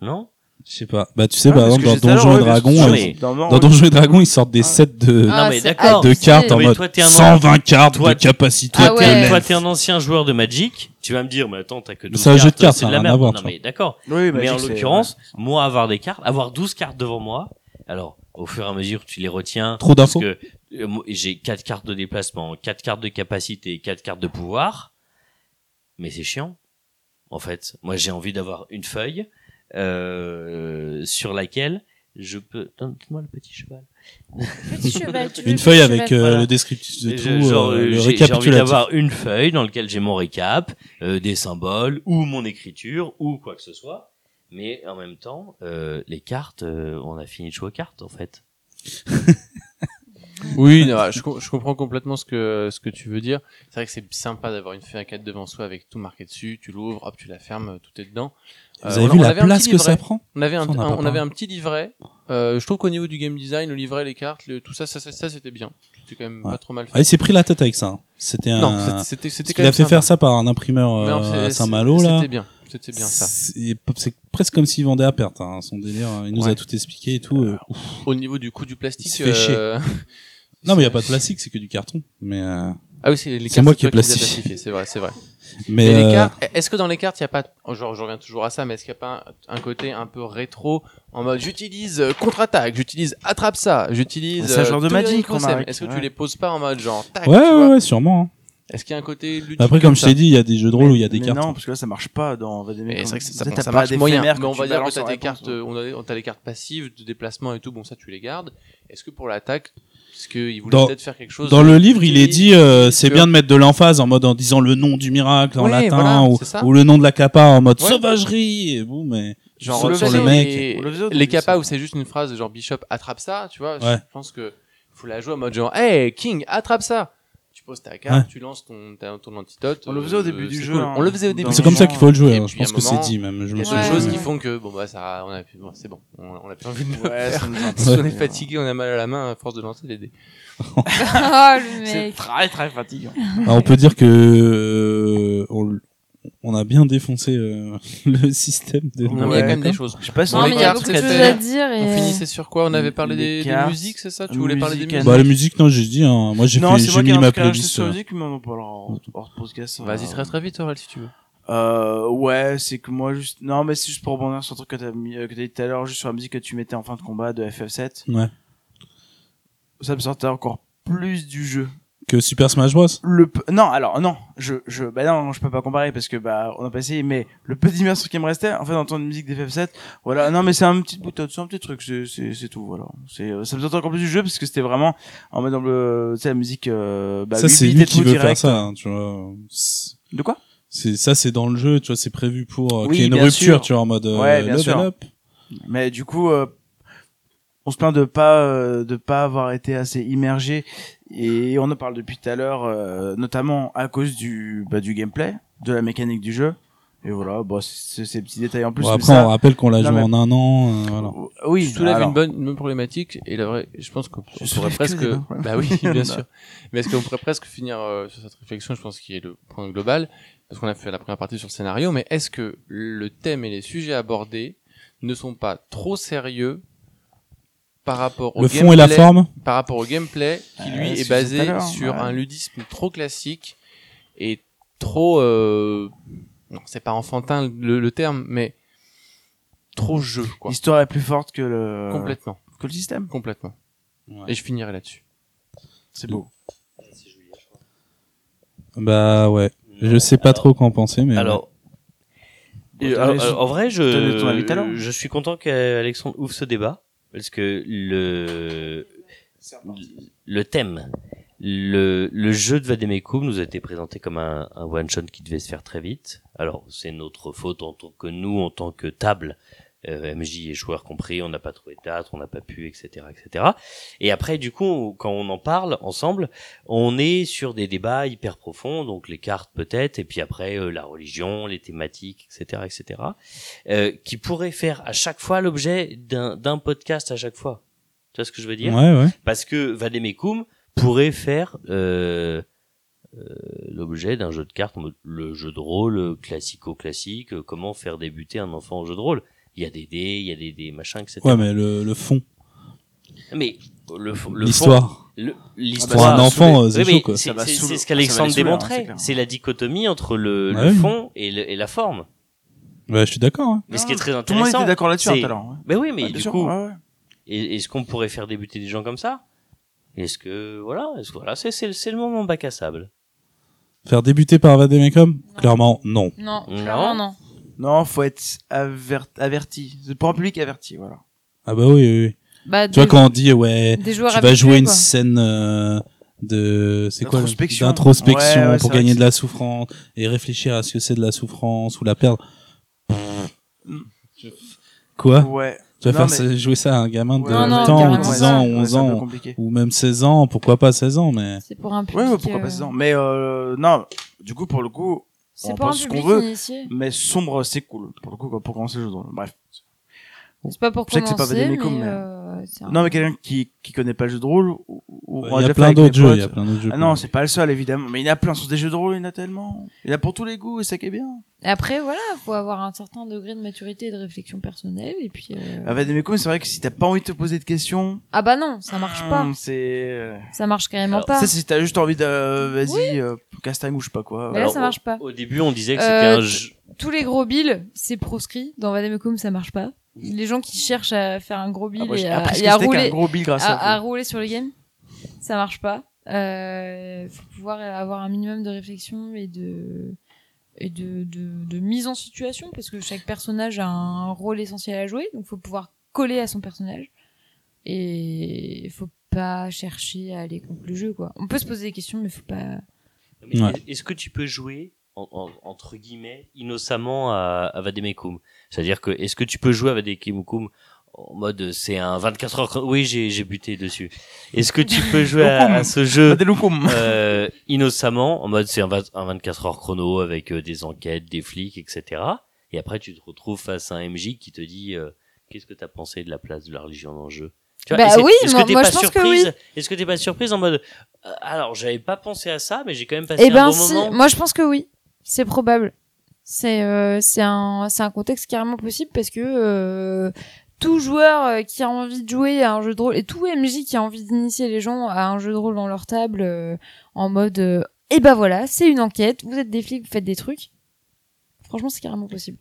non? Je sais pas. Bah, tu sais, Ah, par parce exemple, dans Donjons et parce Dragons, euh, mais- Dans, Donjons et Dragons, ils sortent des Ah. sets de, Ah, non, mais d'accord. de cartes en mode toi, t'es un 120 cartes Toi, de capacité. Ah Toi, ouais. t'es, toi, t'es un ancien joueur de Magic. Tu vas me dire, mais attends, t'as que 12 C'est un jeu de cartes, c'est ça de la rien à merde. non, mais d'accord. Oui, Mais en l'occurrence, moi, avoir des cartes, avoir 12 cartes devant moi, alors, au fur et à mesure, tu les retiens. Trop Parce d'infos. que euh, j'ai 4 cartes de déplacement, 4 cartes de capacité, 4 cartes de pouvoir. Mais c'est chiant. En fait, moi, j'ai envie d'avoir une feuille, euh, sur laquelle je peux, donne-moi le petit cheval. Petit cheval, tu veux Une feuille cheval avec euh, Voilà. le descriptif de Et tout, genre, euh, euh, le j'ai, j'ai envie d'avoir une feuille dans laquelle j'ai mon récap, euh, des symboles ou mon écriture ou quoi que ce soit. Mais en même temps, euh, les cartes, euh, on a fini de jouer aux cartes en fait. Oui, non, je, je comprends complètement ce que ce que tu veux dire. C'est vrai que c'est sympa d'avoir une feuille A4 devant soi avec tout marqué dessus. Tu l'ouvres, hop, tu la fermes, tout est dedans. Vous Euh, avez on- vu on la place que ça prend On avait un, Ça, on un- avait un petit livret. Euh, je trouve qu'au niveau du game design, le livret, les cartes, le- tout ça, ça, ça, ça, c'était bien. C'était quand même Ouais. pas trop mal fait. Ah, il s'est pris la tête avec ça. hein. C'était un. non, c'était- quand même a fait sympa. faire ça par un imprimeur euh, à Saint-Malo là. C'était bien, c'était bien ça. C'est presque comme s'il vendait à perte, hein, son délire. Il nous Ouais. a tout expliqué et tout. euh. Au niveau du coût du plastique. Il fait chier. Non, mais il y a pas de plastique, c'est que du carton. Mais, Ah oui, c'est les C'est moi qui ai plastifié. C'est vrai, c'est vrai. Mais euh, est-ce que dans les cartes, il y a pas, oh, genre, je reviens toujours à ça, mais est-ce qu'il n'y a pas un, un côté un peu rétro en mode j'utilise euh, contre-attaque, j'utilise attrape ça, j'utilise. C'est un genre de Magic, Est-ce que tu les poses pas en mode genre tac, ouais, tu ouais, vois ouais, sûrement. hein. Est-ce qu'il y a un côté ludique Après, comme je t'ai dit, il y a des jeux de rôle où il y a des mais cartes. non, parce que là, ça marche pas dans Vademecum. c'est vrai que ça, ça, ça pas marche moyen. Mais on va dire que balances t'as réponse, cartes, euh, on a, t'as les cartes passives de déplacement et tout. Bon, ça, tu les gardes. Est-ce que pour l'attaque, Voulait Dans- peut-être faire quelque chose. Dans de le livre, il est dit, euh, c'est bien de mettre de l'emphase en mode en disant le nom du miracle en Ouais, latin voilà, ou, c'est ça. ou le nom de la capa en mode Ouais. sauvagerie et vous, mais Genre, sur, le sur faisait, le mec. et On le faisait au les début, capas ça. où c'est juste une phrase genre Bishop attrape ça, tu vois. Ouais. Je pense que faut la jouer en mode genre Hey King attrape ça. Tu poses ta carte, tu lances ton ta- ton antidote. On le faisait au euh, début du c'est jeu, cool. hein. On le faisait au début. C'est comme ça qu'il faut le jouer. hein. Je pense que c'est dit même. Je Il y a d'autres choses Ouais. qui font que bon bah ça on a plus bon, c'est bon, on, on a plus envie de le Ouais, faire. Si on est fatigué, on a mal à la main à force de lancer les dés. oh, le C'est très très fatigant. Alors, on peut dire que euh, on, on a bien défoncé euh, le système de. Non, mais il y a quand même des choses. Je sais pas si on les mais il y a cartes, beaucoup de c'était- choses à dire On et. finissait sur quoi? On avait parlé des, des musiques, c'est ça? Tu voulais parler des musique, musiques? Bah, la musique, non, j'ai dit. Hein. Moi, j'ai Non, fait, c'est j'ai moi qui ai mis ma playlist. sur la euh. musique, mais on parlera hors podcast. Vas-y euh, très très vite Aurel si tu veux. Euh, ouais, c'est que moi juste, non, mais c'est juste pour rebondir sur le truc que t'as mis, euh, que t'as dit tout à l'heure, juste sur la musique que tu mettais en fin de combat de FF7. Ouais. Ça me sortait encore plus du jeu. Que Super Smash Bros. Le, non, alors, non, je, je, bah non, je peux pas comparer parce que, bah, on a pas essayé, mais le peu d'immersion qui me restait, en fait, d'entendre une musique d'FF7, voilà, non, mais c'est un petit bouton, c'est un petit truc, c'est, c'est, tout, voilà. C'est, euh, ça me sortait encore plus du jeu parce que c'était vraiment, en mode dans le, tu sais, la musique, euh, bah, ça, c'est 8 bits lui qui veut faire ça. hein, tu vois. De quoi? C'est ça, c'est dans le jeu. Tu vois, c'est prévu pour euh, Oui, qu'il y ait une rupture. sûr. Tu vois, en mode. euh, Ouais, bien sûr. up. Mais du coup, euh, on se plaint de pas euh, de pas avoir été assez immergé et on en parle depuis tout à l'heure, euh, notamment à cause du bah, du gameplay, de la mécanique du jeu. Et voilà, bon, c'est ces petits détails en plus. Bon, après, ça- on rappelle qu'on l'a joué mais- en un an. euh, voilà. Oui, Tu soulèves alors, une bonne, une bonne problématique et la vraie, je pense qu'on Je on pourrait soulève que presque, bah oui, bien sûr. Mais est-ce qu'on pourrait presque finir euh, sur cette réflexion Je pense qu'il est le point global parce qu'on a fait la première partie sur le scénario, mais est-ce que le thème et les sujets abordés ne sont pas trop sérieux par rapport au Le fond et la gameplay- forme. par rapport au gameplay qui lui Euh, est basé sur ouais. un ludisme trop classique et trop euh... non c'est pas enfantin le, le terme mais trop jeu quoi l'histoire est plus forte que le complètement que le système. complètement Ouais. et je finirai là-dessus C'est beau. Bah ouais. Je sais pas trop qu'en penser, mais. Alors, Et, euh, euh, en vrai, je, je suis content qu'Alexandre ouvre ce débat parce que le le thème, le, le jeu de Vademecum nous a été présenté comme un, un one shot qui devait se faire très vite. Alors c'est notre faute en tant que nous, en tant que table, MJ et joueurs compris, on n'a pas trouvé de date, on n'a pas pu, etc., etc. Et après, du coup, quand on en parle ensemble, on est sur des débats hyper profonds, donc les cartes peut-être, et puis après euh, la religion, les thématiques, etc., etc., euh, qui pourraient faire à chaque fois l'objet d'un podcast à chaque fois. Tu vois ce que je veux dire? Ouais, ouais. Parce que Vademecum pourrait faire euh, euh, l'objet d'un jeu de cartes, le jeu de rôle classico-classique, euh, comment faire débuter un enfant au jeu de rôle. Il y a des dés, il y a des, des machins, etc. Ouais, mais le, le fond. Mais le, le fond- L'histoire. le- Pour l'histoire un enfant, euh, oui, c'est mais chaud, quoi. c'est- ce qu'Alexandre saouler, hein, c'est démontrait. la dichotomie entre le, Ah le oui. fond et, le- et la forme. Ouais, je suis d'accord. hein. Mais ce qui est très Tout le monde intéressant. était d'accord là-dessus c'est- tout à l'heure. ouais. Mais oui, mais du sûr, coup, ouais, ouais. est- est-ce qu'on pourrait faire débuter des gens comme ça Est-ce que voilà, est-ce que voilà, c'est c'est c'est le moment bac à sable. Faire débuter par Vademecum Clairement, non. Non, Non. clairement non. Non, faut être aver- averti. C'est pour un public averti, voilà. Ah bah oui, oui, oui. Bah, Tu vois, quand on dit, ouais, tu vas habitués, jouer une quoi. scène euh, de... C'est quoi D'introspection. D'introspection Ouais, ouais, pour gagner de la souffrance et réfléchir à ce que c'est de la souffrance ou la perdre. Quoi? Ouais. Tu vas Non, faire mais- jouer ça à un gamin de Ouais, Non, 8 non, ans ou carrément 10 pas. ans ou Ouais, 11 c'est un peu ans ou même 16 ans, pourquoi pas 16 ans, mais... C'est pour un public. Ouais, ouais, pourquoi euh, pas 16 ans. Mais euh, non, du coup, pour le coup, C'est On pour un pense ce qu'on public veut. initié. mais sombre, c'est cool. Pour le coup, pour commencer le jeu de Bref. C'est pas pour Je sais que c'est pas mais, mais- euh, un- Non, mais quelqu'un qui, qui connaît pas le jeu de rôle, ou, ou- Il y a plein d'autres jeux, potes. il y a plein d'autres jeux. Ah non, c'est pas le seul, évidemment. Mais il y en a plein sur des jeux de rôle, il y en a tellement. Il y en a pour tous les goûts, et ça qui est bien. Et après, voilà, faut avoir un certain degré de maturité et de réflexion personnelle, et puis. euh, Ah, Vademecum, c'est vrai que si t'as pas envie de te poser de questions, Ah bah non, ça marche pas. hum, c'est, euh, Ça marche carrément Alors, pas. ça, si t'as juste envie de, euh, vas-y, euh, castagne ou je sais pas quoi. Mais là, ça au- marche pas. Au début, on disait que c'était Euh, un jeu. Tous les gros bills, c'est proscrit. Dans Vademecum, ça marche pas. Les gens qui cherchent à faire un gros bill Ah, moi, et à, et rouler, gros bill grâce à, à, à vous. rouler sur le game, ça marche pas. Euh, faut pouvoir avoir un minimum de réflexion et de et de, de, de mise en situation parce que chaque personnage a un rôle essentiel à jouer donc faut pouvoir coller à son personnage et faut pas chercher à aller contre le jeu, quoi. On peut se poser des questions, mais faut pas. Ouais. Est-ce que tu peux jouer en- en- entre guillemets innocemment à, à Vademecum C'est-à-dire que est-ce que tu peux jouer à Vademecum en mode c'est un 24 heures Oui, j'ai j'ai buté dessus. Est-ce que tu peux jouer à, à ce jeu euh, innocemment en mode c'est un, un 24 heures chrono avec euh, des enquêtes, des flics, etc. Et après tu te retrouves face à un MJ qui te dit euh, qu'est-ce que t'as pensé de la place de la religion dans le jeu? Tu Bah oui, est-ce moi- que t'es pas je pense que surprise? Oui. Est-ce que t'es pas surprise en mode euh, alors j'avais pas pensé à ça, mais j'ai quand même passé Eh un ben bon si, moment? moi je pense que oui, c'est probable. C'est euh, c'est un c'est un contexte carrément possible parce que euh, tout joueur euh, qui a envie de jouer à un jeu de rôle et tout MJ qui a envie d'initier les gens à un jeu de rôle dans leur table euh, en mode euh, eh ben voilà, c'est une enquête, vous êtes des flics, vous faites des trucs. Franchement, c'est carrément possible.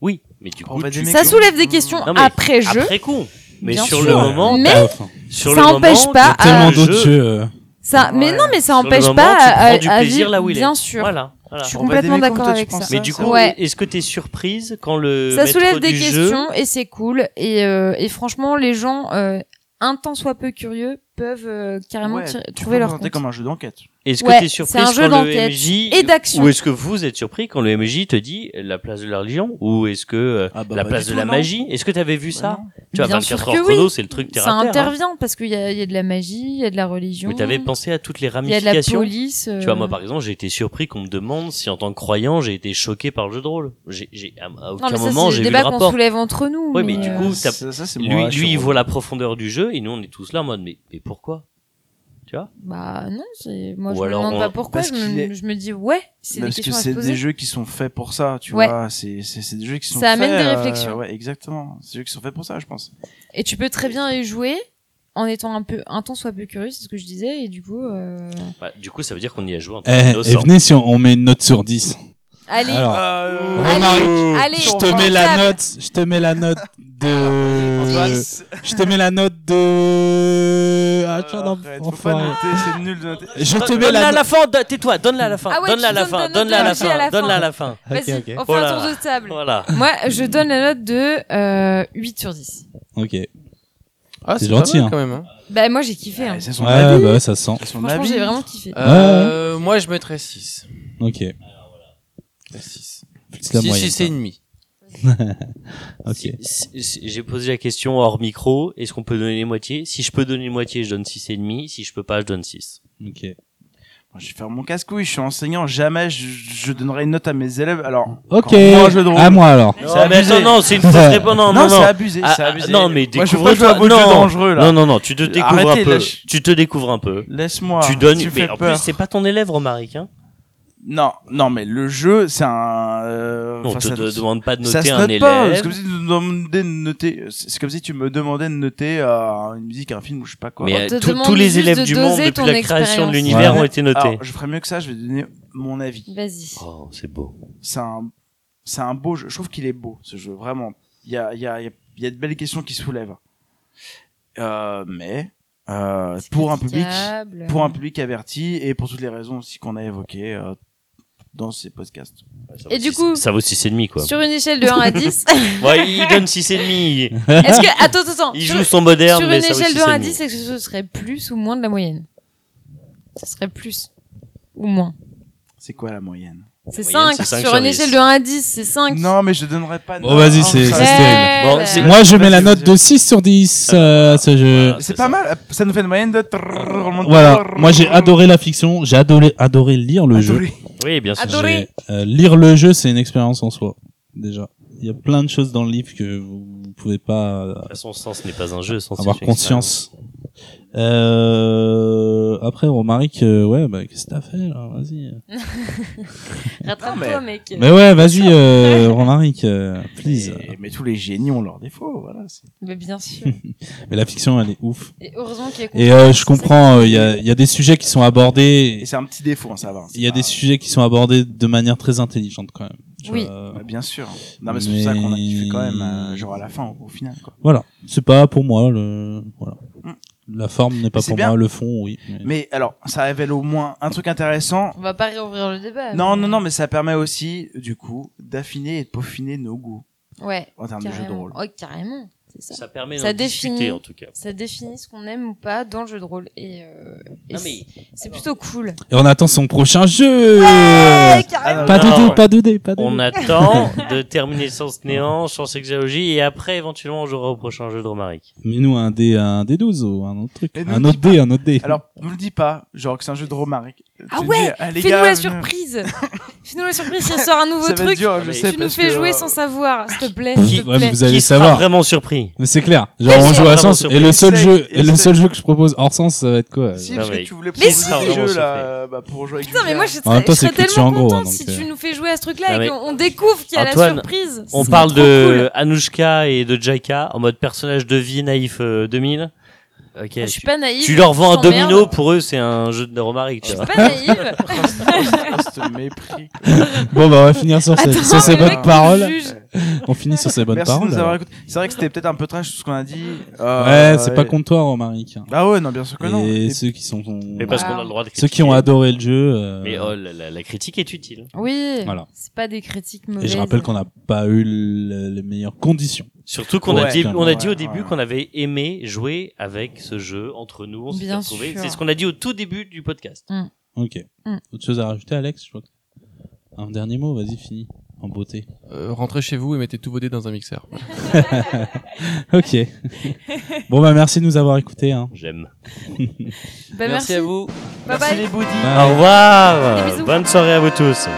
Oui, mais du coup, tu- Ça soulève des questions Non, mais après jeu. après coup. Mais Bien sur sûr. le moment, Mais- sur ça le empêche moment, pas tellement d'autres jeux. euh. Ça, mais Ouais. non, mais ça Sur le empêche moment, pas à, à- à plaisir vivre- là où il est. Bien sûr. Voilà. Voilà. Je suis On complètement d'accord avec ça. Mais du coup, Ouais. est-ce que t'es surprise quand le ça soulève des jeu questions et c'est cool et, euh, et franchement les gens euh, un temps soit peu curieux peuvent euh, carrément Ouais, tirer- tu trouver leur compte. comme un jeu d'enquête. Est-ce que Ouais, surprise un jeu quand le MJ et d'action. ou est-ce que vous êtes surpris quand le MJ te dit la place de la religion ou est-ce que euh, Ah bah, la place de la non. magie? Est-ce que t'avais vu Bah ça? non. Tu vois, Bien 24 sûr heures que chrono, oui. c'est le truc terre ça hein. intervient parce qu'il y a, il y a de la magie, il y a de la religion. Mais t'avais pensé à toutes les il y a de la ramifications police. Tu vois, euh, moi, par exemple, j'ai été surpris qu'on me demande si, en tant que croyant, j'ai été choqué par le jeu de rôle. J'ai, j'ai, à, Non, aucun mais ça, moment, c'est j'ai le vu le débat qu'on rapport. soulève entre nous. Ouais, mais du coup, Lui, il voit la profondeur du jeu, et nous, on est tous là en mode, mais pourquoi? Tu vois? Bah non, moi Ou je me demande on- pas pourquoi. parce Je me, est- je me dis ouais, c'est des Parce que c'est des jeux qui sont faits pour ça, tu Ouais. vois. C'est c'est des jeux qui sont Ça amène faits, des euh, réflexions. ouais, exactement. C'est des jeux qui sont faits pour ça, je pense. Et tu peux très bien y jouer en étant un peu un temps soit peu curieux, c'est ce que je disais et du coup. euh, Bah, du coup, ça veut dire qu'on y a joué en Eh, et venez si on, on met une note sur 10. Allez, Alors, allez, Romaric, allez, je on te mets la note, je te mets la note de, je te mets la note de, ah, noter, c'est nul de noter. Je te Donne- mets Donne-la la fin, tais-toi, donne-la à la fin, Ah donne-la à la fin, donne-la à la fin, la donne-la à la fin. Vas-y, on fait Voilà. un tour de table. Voilà. Moi, je donne la note de euh, 8 sur 10. Ok. Ah, C'est gentil, mal, hein. quand même. hein. Bah moi j'ai kiffé. hein. Ouais, bah ouais, ça se sent. Franchement, j'ai vraiment kiffé. Euh, moi, je mettrais 6. Ok. 6. Plus la 6, moyenne. 6 et demi. Ok. Si- si- si- J'ai posé la question hors micro, est-ce qu'on peut donner les moitiés? Si je peux donner les moitiés, je donne 6 et demi. Si je peux pas, je donne 6. Ok. Moi, Je vais faire mon casse-couille, je suis enseignant, jamais je, je donnerai une note à mes élèves. Alors, Ok. Moi. À moi alors. C'est abusé. non, non, c'est une fausse réponse. Non, non, non, c'est non. abusé, Ah, c'est ah, abusé. non, mais Moi, je découvre toi. vos jeux Non. dangereux, là. Non, non, non, tu te découvres Arrêtez, un peu. lâche. Tu te découvres un peu. Laisse-moi. tu donnes, tu mais fais en peur. plus, c'est pas ton élève, Romaric, hein. Non, non, mais le jeu, c'est un. euh, On enfin, te ça- de- demande pas de ça noter se un note pas. élève. C'est comme si tu me demandais de noter. C'est comme si tu me demandais de noter euh, une musique, un film ou je sais pas quoi. Mais euh, te tous- les élèves du monde depuis la création de l'univers Ouais. ont été notés. Alors, je ferais mieux que ça. Je vais donner mon avis. Vas-y. Oh, c'est beau. C'est un, c'est un beau jeu. Je trouve qu'il est beau ce jeu. Vraiment. Il y a, il y a, il y y a de belles questions qui soulèvent. Euh, mais euh, pour un public, pour un public averti et pour toutes les raisons aussi qu'on a évoquées euh, dans ces podcasts. Ça Et du six- coup- ça vaut 6 et demi, quoi. Sur une échelle de 1 à 10. Ouais, il donne 6 et demi. Est-ce que attends attends attends. Il Sur- joue son moderne, Sur mais une ça échelle de 6 et 1 à demi. 10, est-ce que ce serait plus ou moins de la moyenne? Ce serait plus ou moins. C'est quoi la moyenne? C'est moyenne, 5. c'est cinq Sur sur une 10. échelle de 1 à 10, c'est 5. Non, mais je donnerai pas. Bon, vas-y, non, c'est- ça- c'est stérile. Bon. Moi, je mets la note de 6 sur 10 euh, à ce jeu. Voilà. C'est pas ça. mal. Ça nous fait une moyenne de. Voilà. Moi, j'ai adoré la fiction. J'ai adoré, adoré lire le jeu. Oui, bien sûr. Adoré. Euh, lire le jeu, c'est une expérience en soi. Déjà. Il y a plein de choses dans le livre que vous pouvez pas euh, De toute façon, Sens n'est pas un jeu, Sens avoir conscience. Euh, après, Romaric, euh, ouais, bah, qu'est-ce que t'as fait, là? Vas-y. Rattrape-toi, mec. Mais ouais, vas-y, euh, Romaric, euh, please. Mais, mais tous les génies ont leurs défauts. Voilà. Mais bien sûr. Mais la fiction, elle est ouf. Et heureusement qu'il y a Et euh, je comprends, euh, il y, a, il y a des sujets qui sont abordés. Et c'est un petit défaut, hein, ça va. Il y a des sujets qui sont abordés de manière très intelligente quand même. Oui. vois, Bah, bien sûr. Non, mais c'est pour ça qu'on a kiffé quand même, euh, genre à la fin, au, au final. Quoi. Voilà, c'est pas pour moi le voilà. La forme n'est pas pour bien. moi, le fond oui. mais- Mais alors, ça révèle au moins un truc intéressant. On va pas réouvrir le débat. Non, mais- non, non, mais ça permet aussi, du coup, d'affiner et de peaufiner nos goûts Ouais. en termes de jeu de rôle. Ouais, carrément. Ça. Ça permet Ça discuter définit. en tout cas. Ça définit ce qu'on aime ou pas dans le jeu de rôle. Et, euh, et mais c'est plutôt cool. Et on attend son prochain jeu. Ouais, carrément. Pas de dé, pas de dé, pas de on attend de terminer Sens Néant, Chance Exéologie et après éventuellement on jouera au prochain jeu de Romaric. Mais nous un dé, un dé 12 ou un autre truc. Un autre dé, un autre dé. Alors, ne le dis pas, genre que c'est un jeu de Romaric. Ah ouais, dis, ah, Fais-nous la surprise. Fais-nous la surprise si elle sort un nouveau truc. dur, je mais sais. Tu nous fais que, jouer euh, sans savoir, s'il te plaît. S'il te ouais, plaît. vous allez Qui sera savoir. vraiment surpris Mais c'est clair. Genre on joue à sens et le seul jeu et le seul jeu que je propose hors sens ça va être quoi Si, Non, parce mais- que tu voulais Mais proposer si. des jeux là, bah, pour jouer avec Putain, mais moi je serais, tellement contente si donc, tu euh. nous fais jouer à ce truc-là Non, et qu'on on découvre qu'il y a la surprise. On parle de cool. Anouchka et de Jaika en mode personnage de vie naïf euh, 2000. Ok. Je suis tu, pas naïve. tu leur vends un domino, pour eux c'est un jeu de Romaric. Je Tu suis pas naïve. Ce mépris. Bon bah on va finir sur, ces- Attends, sur ces le bonnes mec paroles. juge. On finit sur ces bonnes Merci de paroles. nous avoir écoutés. C'est vrai que c'était peut-être un peu trash tout ce qu'on a dit. Euh, Ouais, c'est pas et- contre toi Romaric. Ah ouais, non, bien sûr que non. Et Et- ceux qui sont Mais parce Voilà. qu'on a le droit de ceux qui ont critiquer. adoré le jeu. euh, Mais oh, la, la- la critique est utile. Oui. Voilà. C'est pas des critiques Et mauvaises. je rappelle qu'on n'a pas eu le- les meilleures conditions. Surtout qu'on a Ouais, dit, on a dit ouais, au début ouais. qu'on avait aimé jouer avec ce jeu entre nous. On s'était Bien retrouvés. sûr. C'est ce qu'on a dit au tout début du podcast. Ok. Mm. Autre chose à rajouter Alex je crois. que- Un dernier mot, vas-y finis en beauté. Euh, rentrez chez vous et mettez tous vos dés dans un mixeur. Ok. bon bah merci de nous avoir écoutés. Hein. J'aime. Bah, merci. à vous. Bye Merci bye. les. Au revoir. Bonne soirée à vous tous.